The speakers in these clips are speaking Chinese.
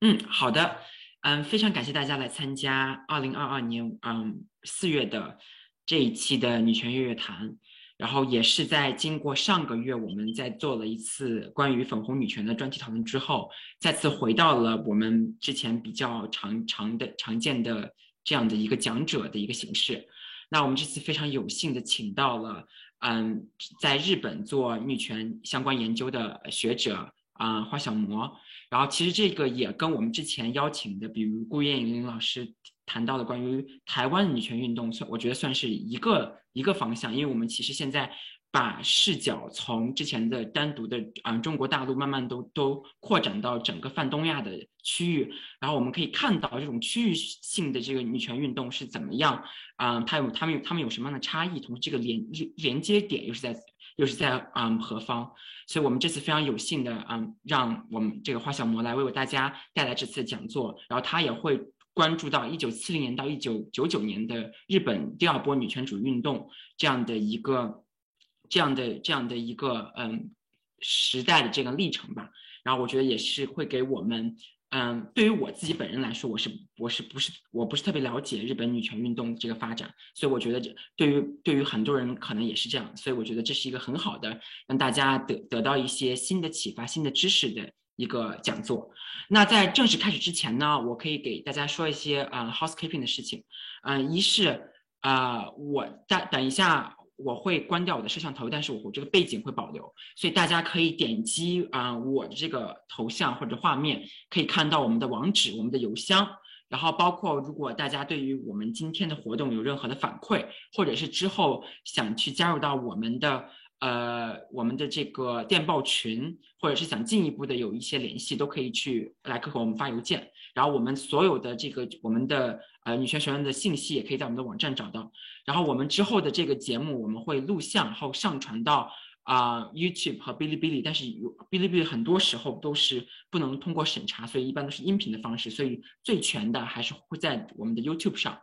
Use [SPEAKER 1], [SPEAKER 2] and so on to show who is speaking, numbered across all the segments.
[SPEAKER 1] 嗯，好的，嗯，非常感谢大家来参加二零二二年嗯四月的这一期的女权月月谈，然后也是在经过上个月我们在做了一次关于粉红女权的专题讨论之后，再次回到了我们之前比较常常的常见的这样的一个讲者的一个形式。那我们这次非常有幸的请到了嗯在日本做女权相关研究的学者啊花小魔。然后其实这个也跟我们之前邀请的，比如顾燕玲老师谈到的关于台湾女权运动，算我觉得算是一个一个方向，因为我们其实现在把视角从之前的单独的啊中国大陆，慢慢都都扩展到整个泛东亚的区域，然后我们可以看到这种区域性的这个女权运动是怎么样啊，它有他们有他们有什么样的差异，同时这个连连接点又是在。又是在嗯何方？所以我们这次非常有幸的嗯，让我们这个花小魔来为我大家带来这次讲座。然后他也会关注到一九七零年到一九九九年的日本第二波女权主义运动这样的一个这样的这样的一个嗯时代的这个历程吧。然后我觉得也是会给我们。嗯，对于我自己本人来说，我是我是不是我不是特别了解日本女权运动这个发展，所以我觉得这对于对于很多人可能也是这样，所以我觉得这是一个很好的让大家得得到一些新的启发、新的知识的一个讲座。那在正式开始之前呢，我可以给大家说一些啊 housekeeping 的事情。嗯，一是啊，我等等一下。我会关掉我的摄像头，但是我我这个背景会保留，所以大家可以点击啊我的这个头像或者画面，可以看到我们的网址、我们的邮箱，然后包括如果大家对于我们今天的活动有任何的反馈，或者是之后想去加入到我们的呃我们的这个电报群，或者是想进一步的有一些联系，都可以去来和我们发邮件。然后我们所有的这个我们的呃女权学院的信息也可以在我们的网站找到。然后我们之后的这个节目我们会录像，然后上传到啊 YouTube 和哔哩哔哩。但是有哔哩哔哩很多时候都是不能通过审查，所以一般都是音频的方式。所以最全的还是会在我们的 YouTube 上。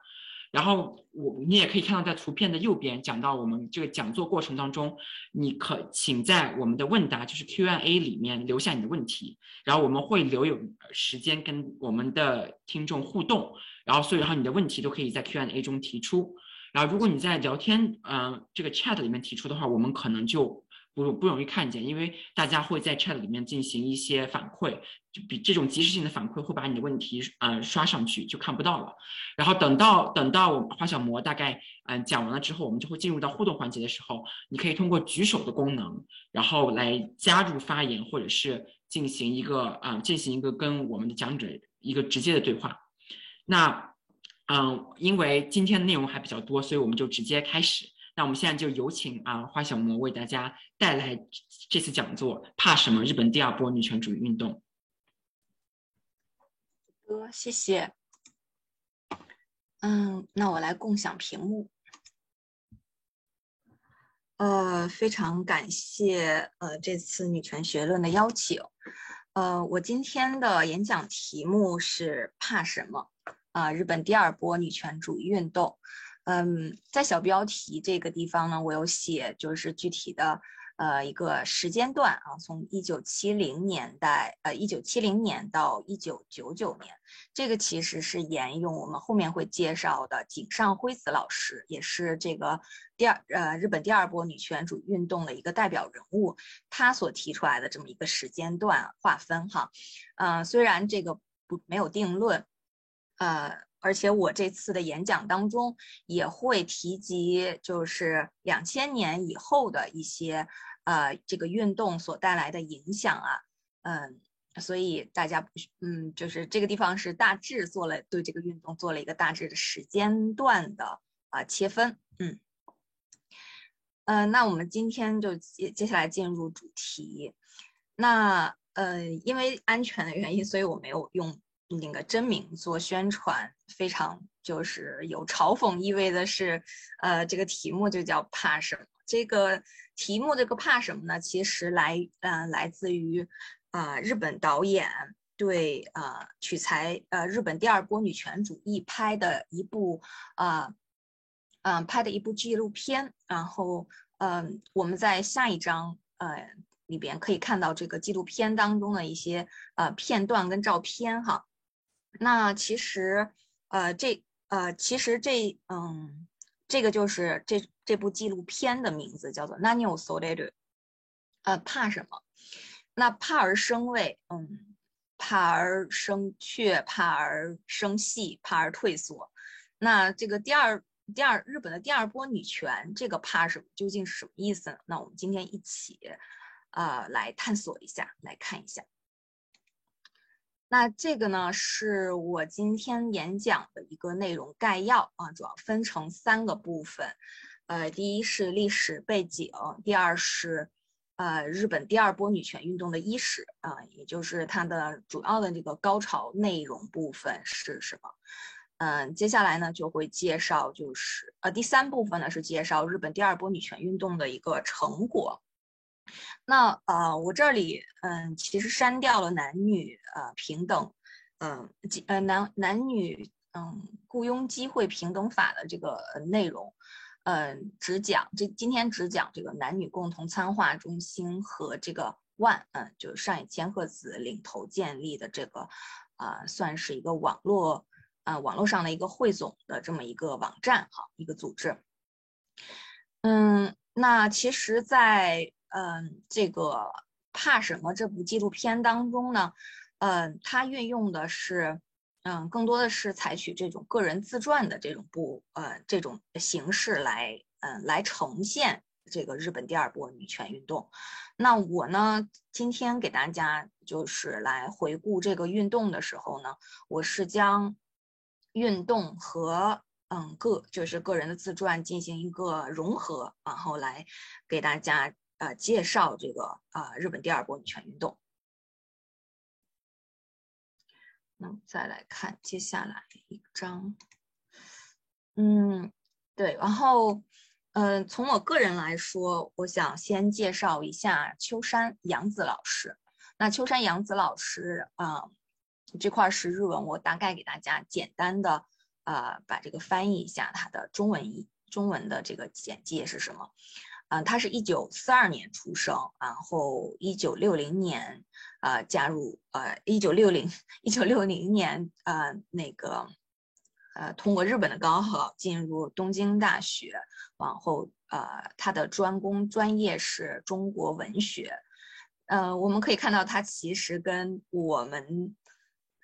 [SPEAKER 1] 然后我你也可以看到，在图片的右边讲到我们这个讲座过程当中，你可请在我们的问答就是 Q&A 里面留下你的问题，然后我们会留有时间跟我们的听众互动，然后所以然后你的问题都可以在 Q&A 中提出，然后如果你在聊天嗯这个 chat 里面提出的话，我们可能就。不不容易看见，因为大家会在 chat 里面进行一些反馈，就比这种及时性的反馈会把你的问题呃刷上去，就看不到了。然后等到等到我花小魔大概嗯讲完了之后，我们就会进入到互动环节的时候，你可以通过举手的功能，然后来加入发言，或者是进行一个啊进行一个跟我们的讲者一个直接的对话。那嗯，因为今天的内容还比较多，所以我们就直接开始。那我们现在就有请啊花小魔为大家带来这次讲座，怕什么？日本第二波女权主义运动。
[SPEAKER 2] 哥，谢谢。嗯，那我来共享屏幕。呃，非常感谢呃这次女权学论的邀请。呃，我今天的演讲题目是怕什么？啊，日本第二波女权主义运动。嗯，在小标题这个地方呢，我有写，就是具体的，呃，一个时间段啊，从一九七零年代，呃，一九七零年到一九九九年，这个其实是沿用我们后面会介绍的井上辉子老师，也是这个第二，呃，日本第二波女权主义运动的一个代表人物，他所提出来的这么一个时间段划分哈，嗯，虽然这个不没有定论，呃。而且我这次的演讲当中也会提及，就是两千年以后的一些，呃，这个运动所带来的影响啊，嗯，所以大家不，嗯，就是这个地方是大致做了对这个运动做了一个大致的时间段的啊切分，嗯，嗯，那我们今天就接接下来进入主题，那呃，因为安全的原因，所以我没有用。那个真名做宣传，非常就是有嘲讽意味的是，呃，这个题目就叫怕什么？这个题目这个怕什么呢？其实来，呃，来自于，啊，日本导演对，呃，取材，呃，日本第二波女权主义拍的一部，啊，嗯，拍的一部纪录片。然后，嗯，我们在下一章，呃。里边可以看到这个纪录片当中的一些呃片段跟照片哈。那其实呃这呃其实这嗯这个就是这这部纪录片的名字叫做《n a n i o s o l i d a 呃怕什么？那怕而生畏，嗯，怕而生怯，怕而生细，怕而退缩。那这个第二。第二，日本的第二波女权，这个怕什？究竟是什么意思呢？那我们今天一起，呃，来探索一下，来看一下。那这个呢，是我今天演讲的一个内容概要啊，主要分成三个部分。呃，第一是历史背景，第二是呃日本第二波女权运动的伊始啊，也就是它的主要的这个高潮内容部分是什么？嗯，接下来呢就会介绍，就是呃第三部分呢是介绍日本第二波女权运动的一个成果。那呃我这里嗯其实删掉了男女呃平等，嗯呃男男女嗯雇佣机会平等法的这个内容，嗯只讲这今天只讲这个男女共同参画中心和这个 ONE，嗯就是上野千鹤子领头建立的这个啊算是一个网络。啊，网络上的一个汇总的这么一个网站，哈，一个组织。嗯，那其实，在嗯这个怕什么这部纪录片当中呢，嗯，它运用的是，嗯，更多的是采取这种个人自传的这种不呃这种形式来，嗯，来呈现这个日本第二波女权运动。那我呢，今天给大家就是来回顾这个运动的时候呢，我是将。运动和嗯个就是个人的自传进行一个融合，然后来给大家呃介绍这个啊日本第二波女权运动。那再来看接下来一张，嗯对，然后嗯从我个人来说，我想先介绍一下秋山洋子老师。那秋山洋子老师啊。这块是日文，我大概给大家简单的，呃，把这个翻译一下，它的中文一中文的这个简介是什么？嗯，他是一九四二年出生，然后一九六零年，呃，加入，呃，一九六零 一九六零年，呃，那个，呃，通过日本的高考进入东京大学，往后，呃，他的专攻专业是中国文学，呃，我们可以看到他其实跟我们。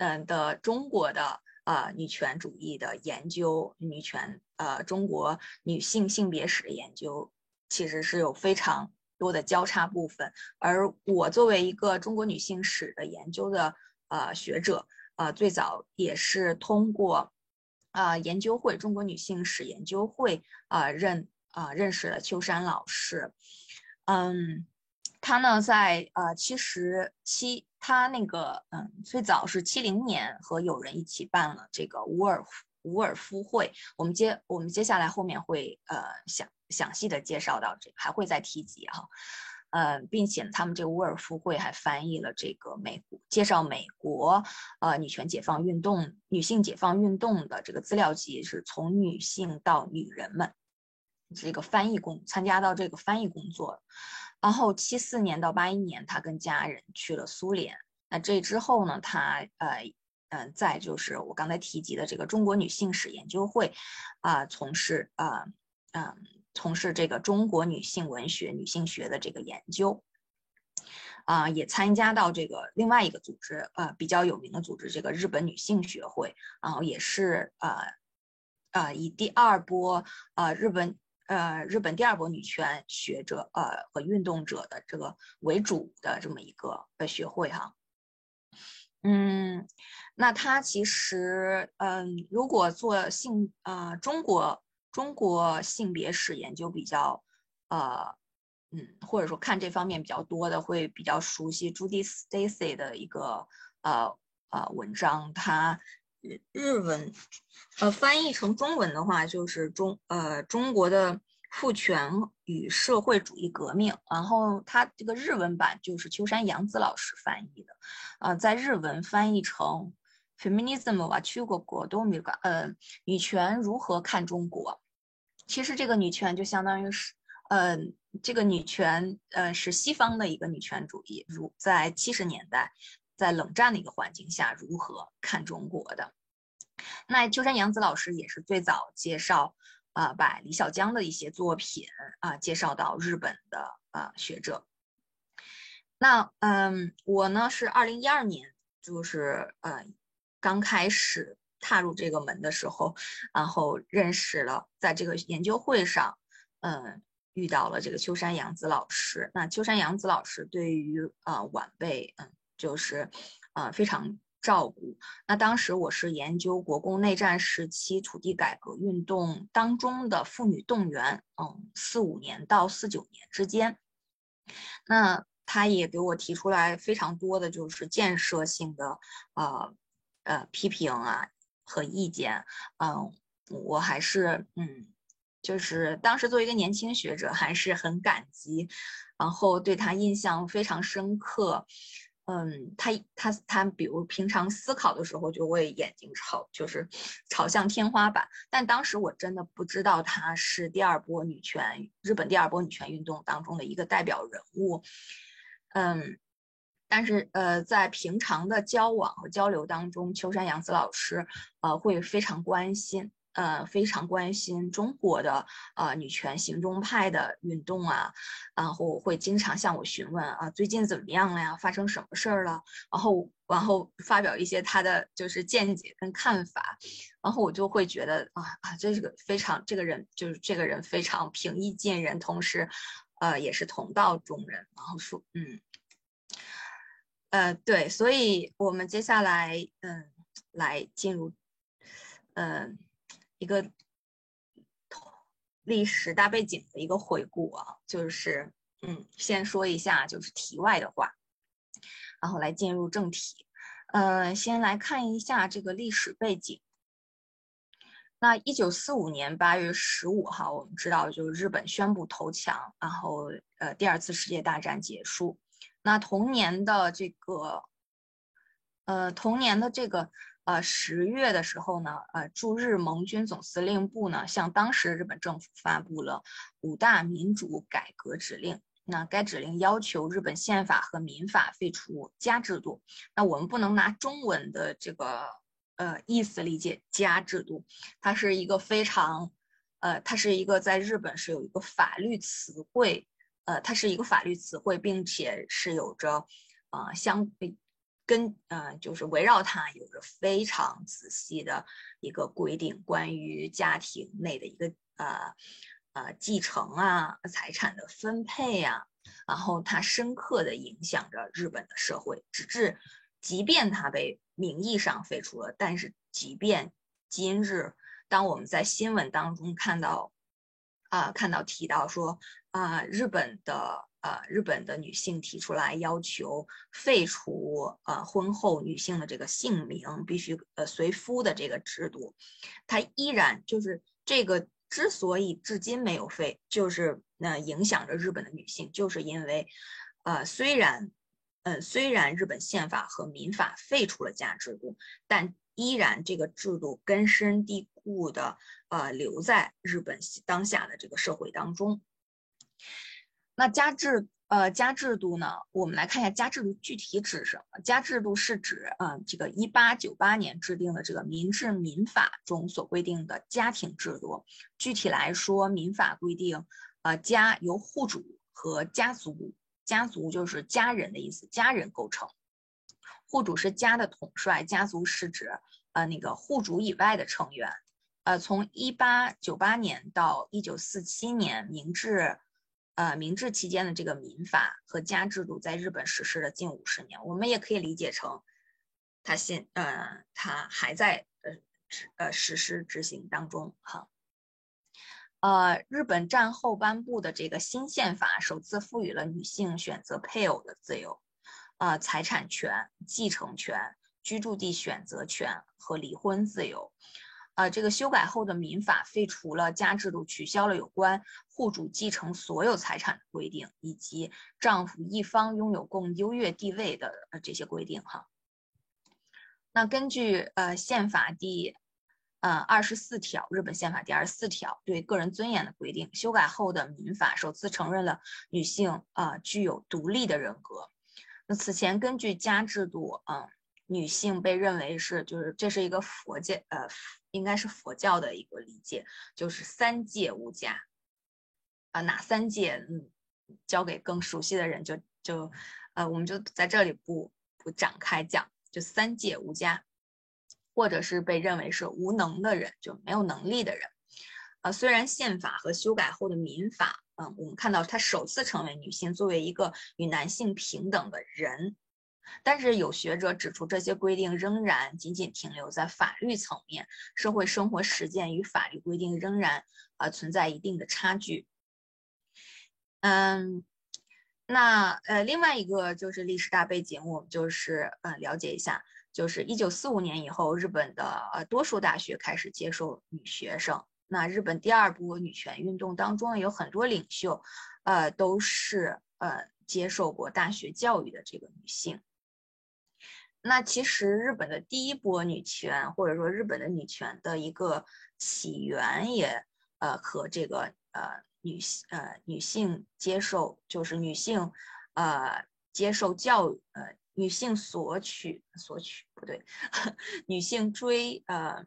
[SPEAKER 2] 嗯的中国的呃女权主义的研究，女权呃中国女性性别史的研究，其实是有非常多的交叉部分。而我作为一个中国女性史的研究的呃学者，呃最早也是通过啊研究会中国女性史研究会啊认啊认识了秋山老师，嗯。他呢，在呃七十七，他那个嗯，最早是七零年和友人一起办了这个伍尔伍尔夫会。我们接我们接下来后面会呃详详细的介绍到这，还会再提及哈，呃，并且他们这个伍尔夫会还翻译了这个美介绍美国呃女权解放运动、女性解放运动的这个资料集，是从女性到女人们这个翻译工参加到这个翻译工作。然后七四年到八一年，他跟家人去了苏联。那这之后呢，他呃嗯，在就是我刚才提及的这个中国女性史研究会，啊，从事啊嗯从事这个中国女性文学、女性学的这个研究，啊，也参加到这个另外一个组织，呃，比较有名的组织，这个日本女性学会，然后也是呃呃以第二波呃日本。呃，日本第二波女权学者呃和运动者的这个为主的这么一个呃学会哈，嗯，那他其实嗯，如果做性呃中国中国性别史研究比较呃嗯，或者说看这方面比较多的，会比较熟悉朱迪 Stacy 的一个呃呃文章，他日日文。呃，翻译成中文的话，就是中呃中国的父权与社会主义革命。然后它这个日文版就是秋山洋子老师翻译的，呃，在日文翻译成 feminism 啊，去过国都没呃，女权如何看中国？其实这个女权就相当于是嗯，这个女权，呃，是西方的一个女权主义，如在七十年代，在冷战的一个环境下，如何看中国的？那秋山洋子老师也是最早介绍，啊，把李小江的一些作品啊介绍到日本的啊学者。那嗯，我呢是二零一二年，就是呃刚开始踏入这个门的时候，然后认识了，在这个研究会上，嗯，遇到了这个秋山洋子老师。那秋山洋子老师对于呃晚辈，嗯，就是呃非常。照顾。那当时我是研究国共内战时期土地改革运动当中的妇女动员，嗯，四五年到四九年之间。那他也给我提出来非常多的就是建设性的，呃呃批评啊和意见。嗯，我还是嗯，就是当时作为一个年轻学者，还是很感激，然后对他印象非常深刻。嗯，他他他，比如平常思考的时候就会眼睛朝就是朝向天花板，但当时我真的不知道他是第二波女权日本第二波女权运动当中的一个代表人物。嗯，但是呃，在平常的交往和交流当中，秋山洋子老师呃会非常关心。呃，非常关心中国的呃女权行动派的运动啊，然后会经常向我询问啊，最近怎么样了呀？发生什么事儿了？然后然后发表一些他的就是见解跟看法，然后我就会觉得啊啊，这是个非常这个人就是这个人非常平易近人，同时呃也是同道中人。然后说嗯，呃对，所以我们接下来嗯来进入嗯。一个历史大背景的一个回顾啊，就是嗯，先说一下就是题外的话，然后来进入正题。呃，先来看一下这个历史背景。那一九四五年八月十五号，我们知道就是日本宣布投降，然后呃，第二次世界大战结束。那同年的这个呃，同年的这个。呃，十月的时候呢，呃，驻日盟军总司令部呢向当时的日本政府发布了五大民主改革指令。那该指令要求日本宪法和民法废除家制度。那我们不能拿中文的这个呃意思理解家制度，它是一个非常，呃，它是一个在日本是有一个法律词汇，呃，它是一个法律词汇，并且是有着，呃，相。跟嗯，就是围绕它有着非常仔细的一个规定，关于家庭内的一个呃呃继承啊、财产的分配啊，然后它深刻的影响着日本的社会，直至即便它被名义上废除了，但是即便今日，当我们在新闻当中看到啊看到提到说啊日本的。呃，日本的女性提出来要求废除呃婚后女性的这个姓名必须呃随夫的这个制度，它依然就是这个之所以至今没有废，就是那影响着日本的女性，就是因为呃虽然呃虽然日本宪法和民法废除了家制度，但依然这个制度根深蒂固的呃留在日本当下的这个社会当中。那家制呃家制度呢？我们来看一下家制度具体指什么？家制度是指啊这个一八九八年制定的这个民治民法中所规定的家庭制度。具体来说，民法规定，呃家由户主和家族，家族就是家人的意思，家人构成。户主是家的统帅，家族是指呃那个户主以外的成员。呃，从一八九八年到一九四七年，明治。呃，明治期间的这个民法和家制度在日本实施了近五十年，我们也可以理解成，它现呃，它还在呃呃实施执行当中哈。呃，日本战后颁布的这个新宪法首次赋予了女性选择配偶的自由，呃，财产权、继承权、居住地选择权和离婚自由。呃，这个修改后的民法废除了家制度，取消了有关户主继承所有财产的规定，以及丈夫一方拥有更优越地位的呃这些规定哈。那根据呃宪法第呃，二十四条，日本宪法第二十四条对个人尊严的规定，修改后的民法首次承认了女性啊具有独立的人格。此前根据家制度，嗯，女性被认为是就是这是一个佛教呃应该是佛教的一个理解，就是三界无家啊哪三界？嗯，交给更熟悉的人就就呃我们就在这里不不展开讲，就三界无家。或者是被认为是无能的人，就没有能力的人。呃，虽然宪法和修改后的民法，嗯，我们看到她首次成为女性作为一个与男性平等的人，但是有学者指出，这些规定仍然仅仅停留在法律层面，社会生活实践与法律规定仍然呃存在一定的差距。嗯，那呃，另外一个就是历史大背景，我们就是呃了解一下。就是一九四五年以后，日本的呃多数大学开始接受女学生。那日本第二波女权运动当中有很多领袖，呃，都是呃接受过大学教育的这个女性。那其实日本的第一波女权，或者说日本的女权的一个起源，也呃和这个呃女性呃女性接受，就是女性呃接受教育呃。女性索取索取不对，女性追呃，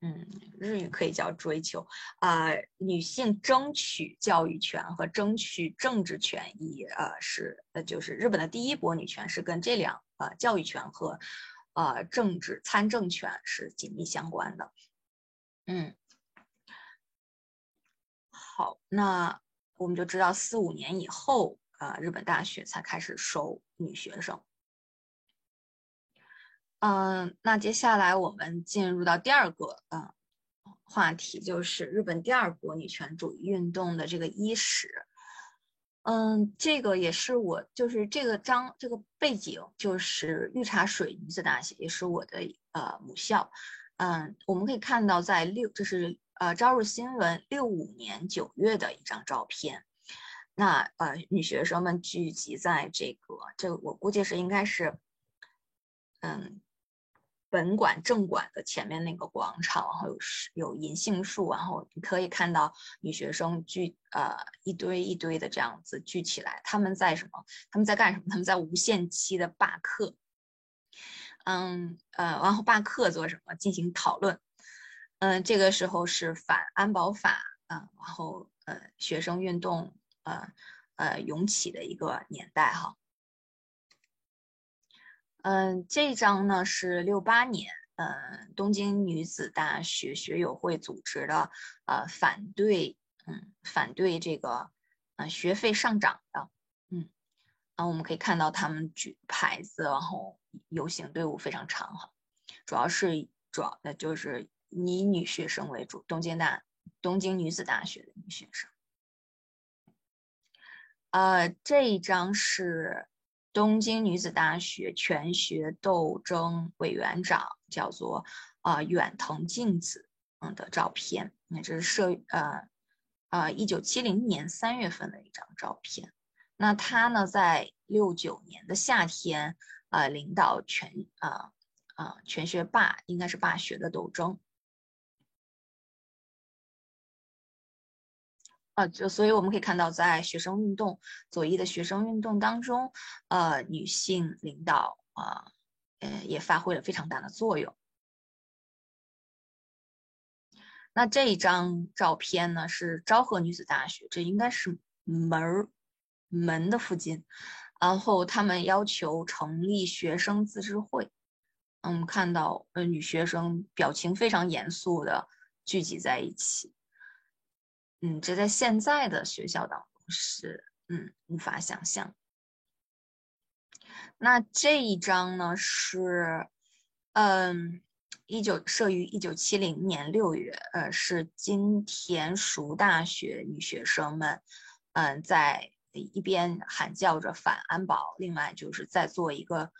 [SPEAKER 2] 嗯，日语可以叫追求啊。女性争取教育权和争取政治权益，呃，是呃，就是日本的第一波女权是跟这两呃教育权和呃政治参政权是紧密相关的。嗯，好，那我们就知道四五年以后。啊，日本大学才开始收女学生。嗯，那接下来我们进入到第二个嗯话题，就是日本第二波女权主义运动的这个伊始。嗯，这个也是我，就是这个章这个背景，就是御茶水女子大学，也是我的呃母校。嗯，我们可以看到，在六，这是呃朝日新闻六五年九月的一张照片。那呃，女学生们聚集在这个，这我估计是应该是，嗯，本馆正馆的前面那个广场，然后有有银杏树，然后你可以看到女学生聚呃一堆一堆的这样子聚起来，他们在什么？他们在干什么？他们在无限期的罢课，嗯呃，然后罢课做什么？进行讨论，嗯，这个时候是反安保法啊，然后呃，学生运动。呃呃，涌起的一个年代哈。嗯，这张呢是六八年，嗯，东京女子大学学友会组织的，呃，反对，嗯，反对这个，呃，学费上涨的，嗯，啊，我们可以看到他们举牌子，然后游行队伍非常长哈，主要是主要的就是以女学生为主，东京大东京女子大学的女学生。呃，这一张是东京女子大学全学斗争委员长，叫做啊远藤静子，嗯的照片。那这是摄呃呃一九七零年三月份的一张照片。那他呢，在六九年的夏天，呃，领导全啊啊全学霸，应该是霸学的斗争。啊，就所以我们可以看到，在学生运动左翼的学生运动当中，呃，女性领导啊，呃，也发挥了非常大的作用。那这一张照片呢，是昭和女子大学，这应该是门儿门的附近，然后他们要求成立学生自治会。嗯，看到呃女学生表情非常严肃的聚集在一起。嗯，这在现在的学校当中是嗯无法想象。那这一张呢是嗯一九设于一九七零年六月，呃是金田塾大学女学生们嗯在一边喊叫着反安保，另外就是在做一个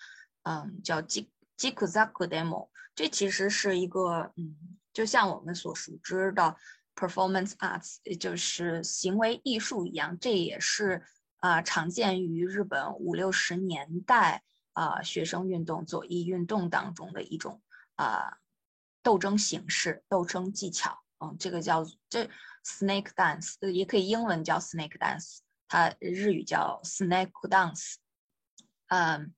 [SPEAKER 2] 嗯叫吉吉库扎库 demo，这其实是一个嗯就像我们所熟知的。Performance arts，也就是行为艺术一样，这也是啊常见于日本五六十年代啊学生运动、左翼运动当中的一种啊斗争形式、斗争技巧。嗯，这个叫这 snake dance，也可以英文叫 snake dance，它日语叫 snake dance。嗯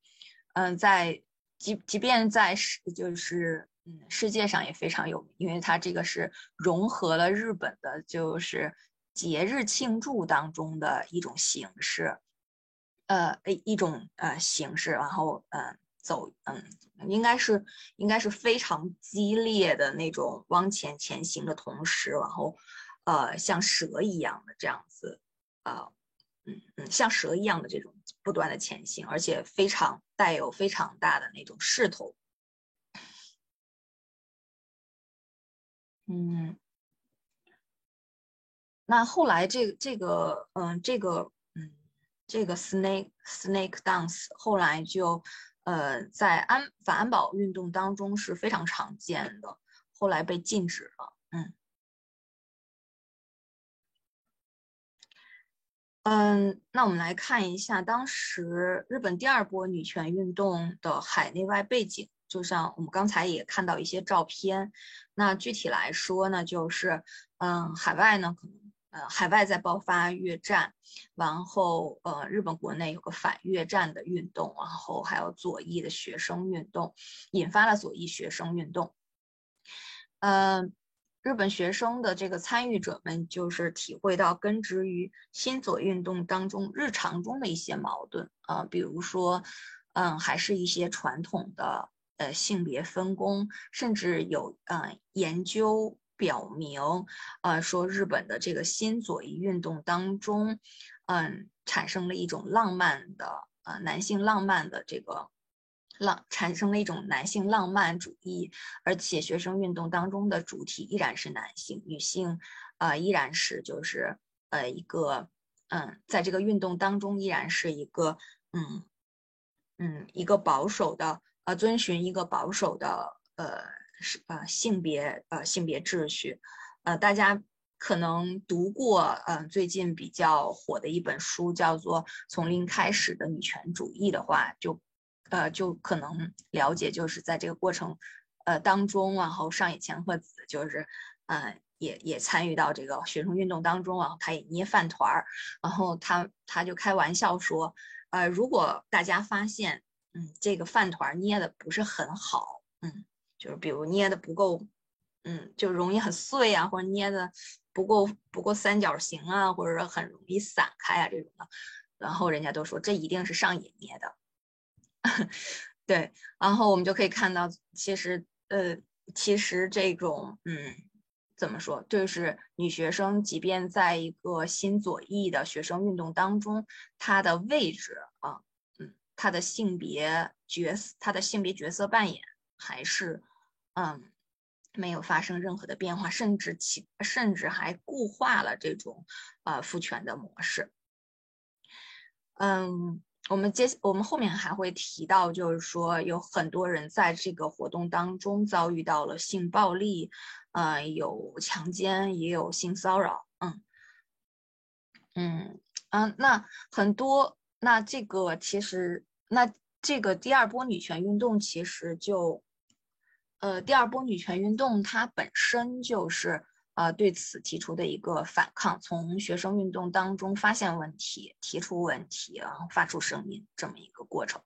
[SPEAKER 2] 嗯，在即即便在是就是世界上也非常有名，因为它这个是融合了日本的就是节日庆祝当中的一种形式，呃一一种呃形式，然后嗯走嗯应该是应该是非常激烈的那种往前前行的同时，然后呃像蛇一样的这样子啊。嗯嗯，像蛇一样的这种不断的前行，而且非常带有非常大的那种势头。嗯，那后来这这个嗯这个嗯这个 snake snake dance 后来就呃在安反安保运动当中是非常常见的，后来被禁止了。嗯。嗯，那我们来看一下当时日本第二波女权运动的海内外背景。就像我们刚才也看到一些照片，那具体来说呢，就是嗯，海外呢可能呃海外在爆发越战，然后呃日本国内有个反越战的运动，然后还有左翼的学生运动，引发了左翼学生运动。呃。日本学生的这个参与者们，就是体会到根植于新左运动当中日常中的一些矛盾啊，比如说，嗯，还是一些传统的呃性别分工，甚至有呃研究表明，呃说日本的这个新左翼运动当中，嗯，产生了一种浪漫的呃男性浪漫的这个。浪产生了一种男性浪漫主义，而且学生运动当中的主体依然是男性，女性，呃，依然是就是呃一个，嗯，在这个运动当中依然是一个，嗯嗯，一个保守的，呃，遵循一个保守的，呃，是呃性别呃性别秩序，呃，大家可能读过，嗯，最近比较火的一本书叫做《从零开始的女权主义》的话，就。呃，就可能了解，就是在这个过程，呃当中，然后上野千鹤子就是，呃，也也参与到这个学生运动当中，然后他也捏饭团儿，然后他他就开玩笑说，呃，如果大家发现，嗯，这个饭团捏的不是很好，嗯，就是比如捏的不够，嗯，就容易很碎啊，或者捏的不够不够三角形啊，或者说很容易散开啊这种的，然后人家都说这一定是上野捏的。对，然后我们就可以看到，其实，呃，其实这种，嗯，怎么说，就是女学生，即便在一个新左翼的学生运动当中，她的位置啊，他，的性别角色，他的性别角色扮演还是，嗯，没有发生任何的变化，甚至其甚至还固化了这种，呃，父权的模式，嗯。我们接我们后面还会提到，就是说有很多人在这个活动当中遭遇到了性暴力，呃，有强奸，也有性骚扰，嗯，嗯，嗯，那很多，那这个其实，那这个第二波女权运动其实就，呃，第二波女权运动它本身就是。啊，对此提出的一个反抗，从学生运动当中发现问题、提出问题，然后发出声音这么一个过程。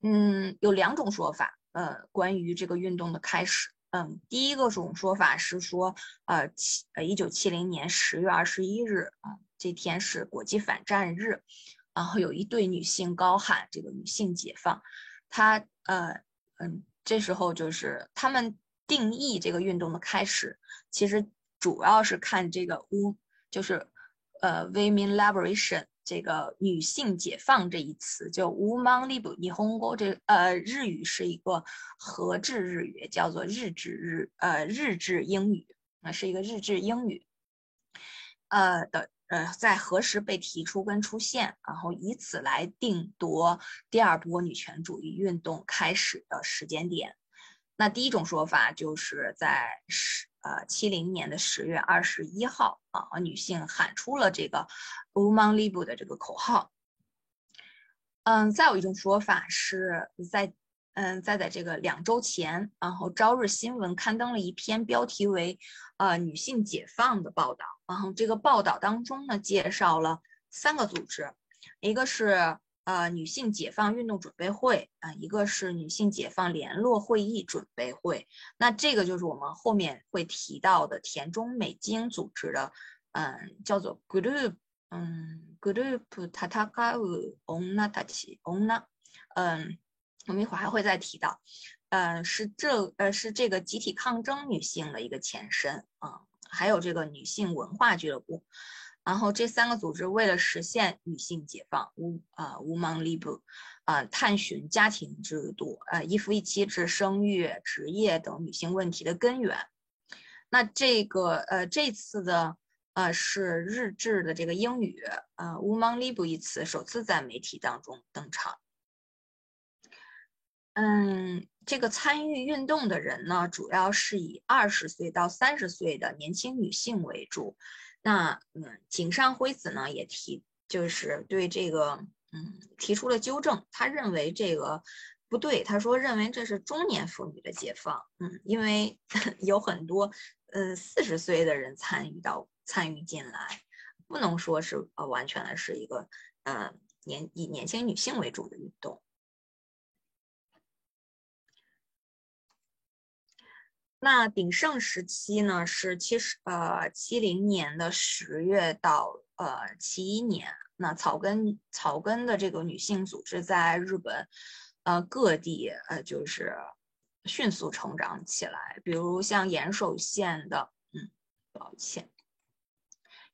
[SPEAKER 2] 嗯，有两种说法，呃，关于这个运动的开始。嗯，第一个种说法是说，呃，七呃，一九七零年十月二十一日啊，这天是国际反战日，然后有一对女性高喊这个女性解放，她呃嗯，这时候就是他们定义这个运动的开始，其实。主要是看这个“乌”，就是呃 “women liberation” 这个女性解放这一词，就 “woman lib”。日本语这呃日语是一个和制日语，叫做日制日呃日制英语，那是一个日制英语。呃的呃在何时被提出跟出现，然后以此来定夺第二波女权主义运动开始的时间点。那第一种说法就是在十。呃，七零年的十月二十一号啊，女性喊出了这个 “woman l i b e 的这个口号。嗯，再有一种说法是在，嗯，在在这个两周前，然后《朝日新闻》刊登了一篇标题为“呃女性解放”的报道。然后这个报道当中呢，介绍了三个组织，一个是呃女性解放运动准备会啊，一个是女性解放联络会议准备会。那这个就是我们后面会提到的田中美京组织的，嗯，叫做 Group，嗯，Group tatakau onna tachi onna，嗯。我们一会儿还会再提到，呃，是这呃是这个集体抗争女性的一个前身啊，还有这个女性文化俱乐部，然后这三个组织为了实现女性解放，无啊无盲力不啊探寻家庭制度呃一夫一妻制生育职业等女性问题的根源。那这个呃这次的呃是日志的这个英语呃无盲力不一词首次在媒体当中登场。嗯，这个参与运动的人呢，主要是以二十岁到三十岁的年轻女性为主。那嗯，井上辉子呢也提，就是对这个嗯提出了纠正。他认为这个不对，他说认为这是中年妇女的解放。嗯，因为 有很多嗯四十岁的人参与到参与进来，不能说是呃完全的是一个呃年以年轻女性为主的运动。那鼎盛时期呢，是七十呃七零年的十月到呃七一年，那草根草根的这个女性组织在日本，呃各地呃就是迅速成长起来，比如像岩手县的，嗯，抱歉，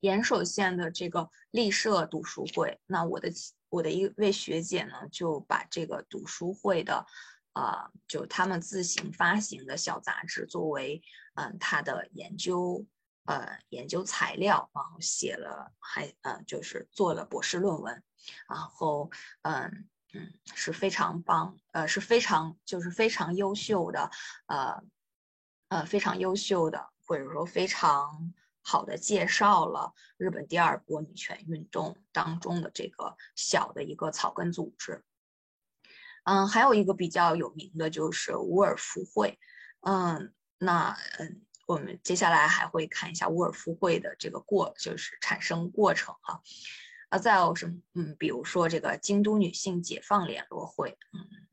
[SPEAKER 2] 岩手县的这个立社读书会，那我的我的一位学姐呢，就把这个读书会的。啊，就他们自行发行的小杂志，作为嗯他的研究呃研究材料，然后写了还呃就是做了博士论文，然后嗯嗯是非常棒呃是非常就是非常优秀的呃呃非常优秀的或者说非常好的介绍了日本第二波女权运动当中的这个小的一个草根组织。嗯，还有一个比较有名的就是伍尔夫会，嗯，那嗯，我们接下来还会看一下伍尔夫会的这个过，就是产生过程哈，啊，再有什么，嗯，比如说这个京都女性解放联络会，嗯，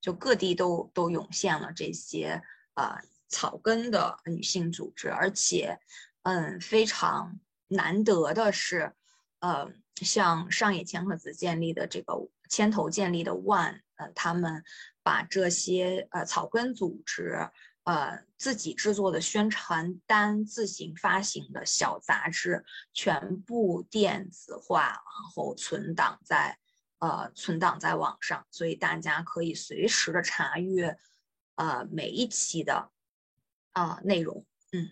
[SPEAKER 2] 就各地都都涌现了这些啊草根的女性组织，而且，嗯，非常难得的是，呃，像上野千鹤子建立的这个牵头建立的 ONE。呃，他们把这些呃草根组织呃自己制作的宣传单、自行发行的小杂志全部电子化，然后存档在呃存档在网上，所以大家可以随时的查阅呃每一期的啊内容，嗯。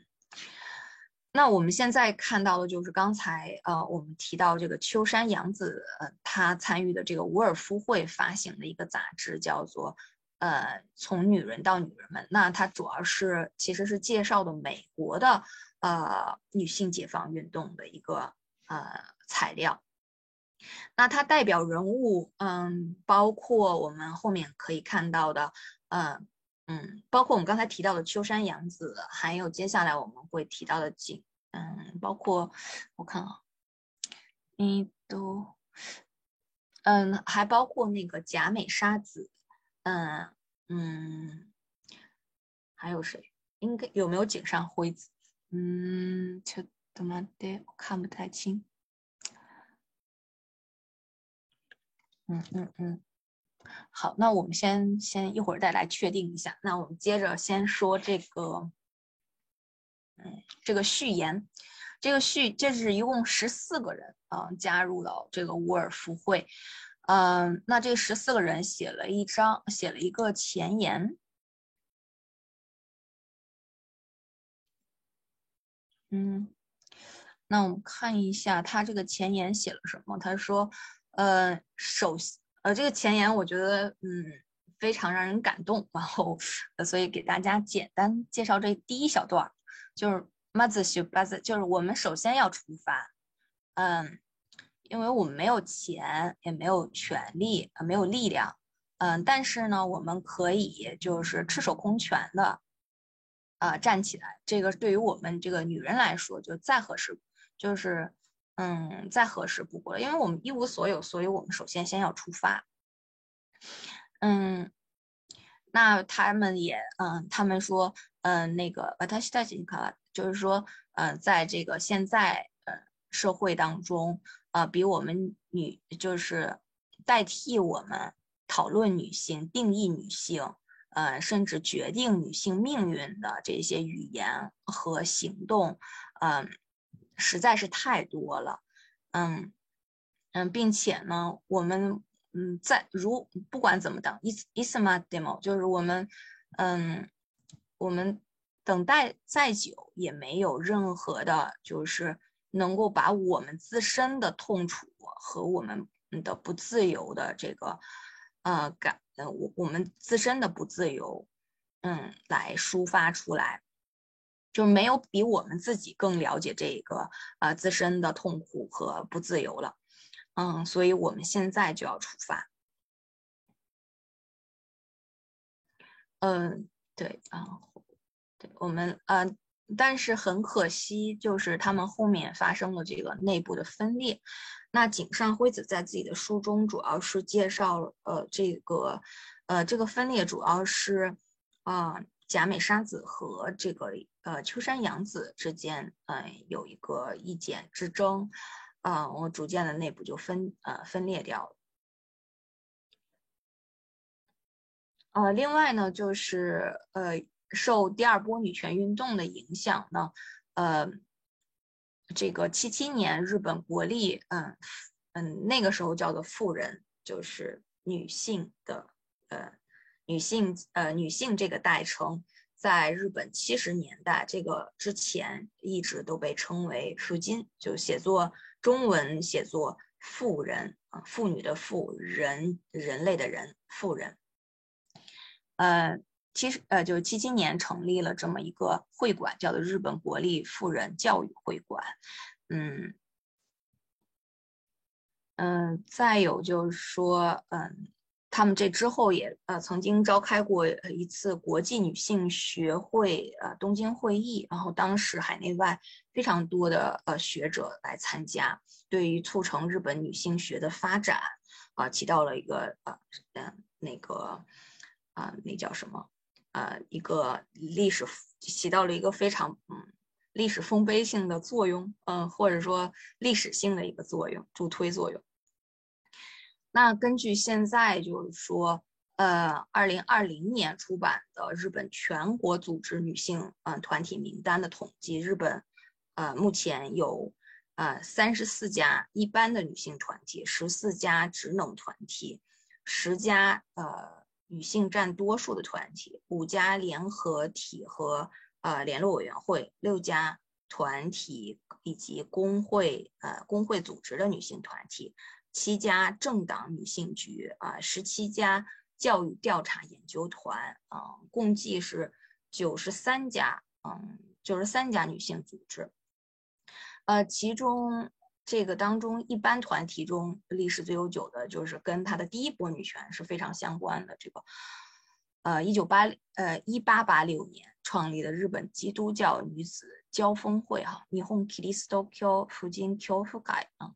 [SPEAKER 2] 那我们现在看到的就是刚才呃，我们提到这个秋山洋子，呃，她参与的这个伍尔夫会发行的一个杂志，叫做呃，从女人到女人们。那它主要是其实是介绍的美国的呃女性解放运动的一个呃材料。那它代表人物，嗯，包括我们后面可以看到的，嗯。嗯，包括我们刚才提到的秋山洋子，还有接下来我们会提到的景，嗯，包括我看啊，嗯，都，嗯，还包括那个甲美沙子，嗯嗯，还有谁？应该有没有井上辉子？嗯，就怎么的，我看不太清。嗯嗯嗯。好，那我们先先一会儿再来确定一下。那我们接着先说这个，嗯，这个序言，这个序，这是一共十四个人啊加入了这个伍尔夫会，嗯，那这十四个人写了一张，写了一个前言，嗯，那我们看一下他这个前言写了什么。他说，呃，首先。呃，这个前言我觉得，嗯，非常让人感动。然后，呃所以给大家简单介绍这第一小段，就是马子修巴子，就是我们首先要出发，嗯，因为我们没有钱，也没有权利，啊，没有力量，嗯，但是呢，我们可以就是赤手空拳的，呃，站起来。这个对于我们这个女人来说，就再合适，就是嗯，再合适不过了。因为我们一无所有，所以我们首先先要出发。嗯，那他们也嗯，他们说嗯，那个呃，他他请卡，就是说嗯，在这个现在呃社会当中，呃，比我们女就是代替我们。讨论女性、定义女性，呃，甚至决定女性命运的这些语言和行动，嗯，实在是太多了，嗯嗯，并且呢，我们嗯在如不管怎么等，伊伊斯玛 demo 就是我们嗯我们等待再久也没有任何的，就是能够把我们自身的痛楚和我们的不自由的这个。呃，感呃，我我们自身的不自由，嗯，来抒发出来，就没有比我们自己更了解这个呃自身的痛苦和不自由了，嗯，所以我们现在就要出发。嗯，对啊，对我们呃，但是很可惜，就是他们后面发生了这个内部的分裂。那井上辉子在自己的书中主要是介绍了，呃，这个，呃，这个分裂主要是，啊，甲美沙子和这个，呃，秋山洋子之间，嗯，有一个意见之争，啊，我逐渐的内部就分，呃，分裂掉了。呃，另外呢，就是，呃，受第二波女权运动的影响呢，呃。这个七七年，日本国立，嗯嗯，那个时候叫做妇人，就是女性的，呃，女性，呃，女性这个代称，在日本七十年代这个之前一直都被称为妇金，就写作中文写作妇人啊，妇女的妇人，人类的人，妇人，呃。七十呃，就是七七年成立了这么一个会馆，叫做日本国立妇人教育会馆。嗯嗯，再有就是说，嗯，他们这之后也呃曾经召开过一次国际女性学会呃东京会议，然后当时海内外非常多的呃学者来参加，对于促成日本女性学的发展啊起到了一个呃嗯那个啊那叫什么？呃，一个历史起到了一个非常嗯历史丰碑性的作用，嗯，或者说历史性的一个作用，助推作用。那根据现在就是说，呃，二零二零年出版的日本全国组织女性嗯团体名单的统计，日本呃目前有呃三十四家一般的女性团体，十四家职能团体，十家呃。女性占多数的团体，五家联合体和呃联络委员会，六家团体以及工会呃工会组织的女性团体，七家政党女性局啊，十七家教育调查研究团啊，共计是九十三家，嗯，九十三家女性组织，呃，其中。这个当中，一般团体中历史最悠久的，就是跟他的第一波女权是非常相关的。这个，呃，一九八呃一八八六年创立的日本基督教女子交锋会哈，霓虹 Kiristo 附近 Q 覆盖啊。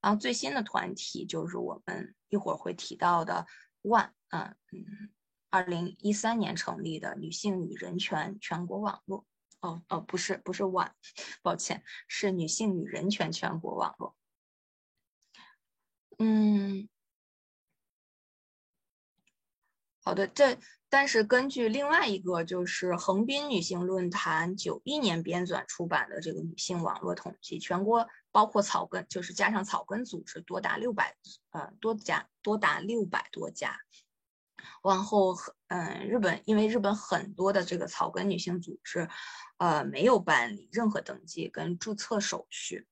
[SPEAKER 2] 然后最新的团体就是我们一会儿会提到的 One，嗯嗯，二零一三年成立的女性与人权全国网络。哦哦，不是不是 One，抱歉，是女性与人权全国网络。嗯，好的，这但是根据另外一个就是横滨女性论坛九一年编纂出版的这个女性网络统计，全国包括草根，就是加上草根组织多达六百呃多家，多达六百多家。往后，嗯，日本因为日本很多的这个草根女性组织，呃，没有办理任何登记跟注册手续。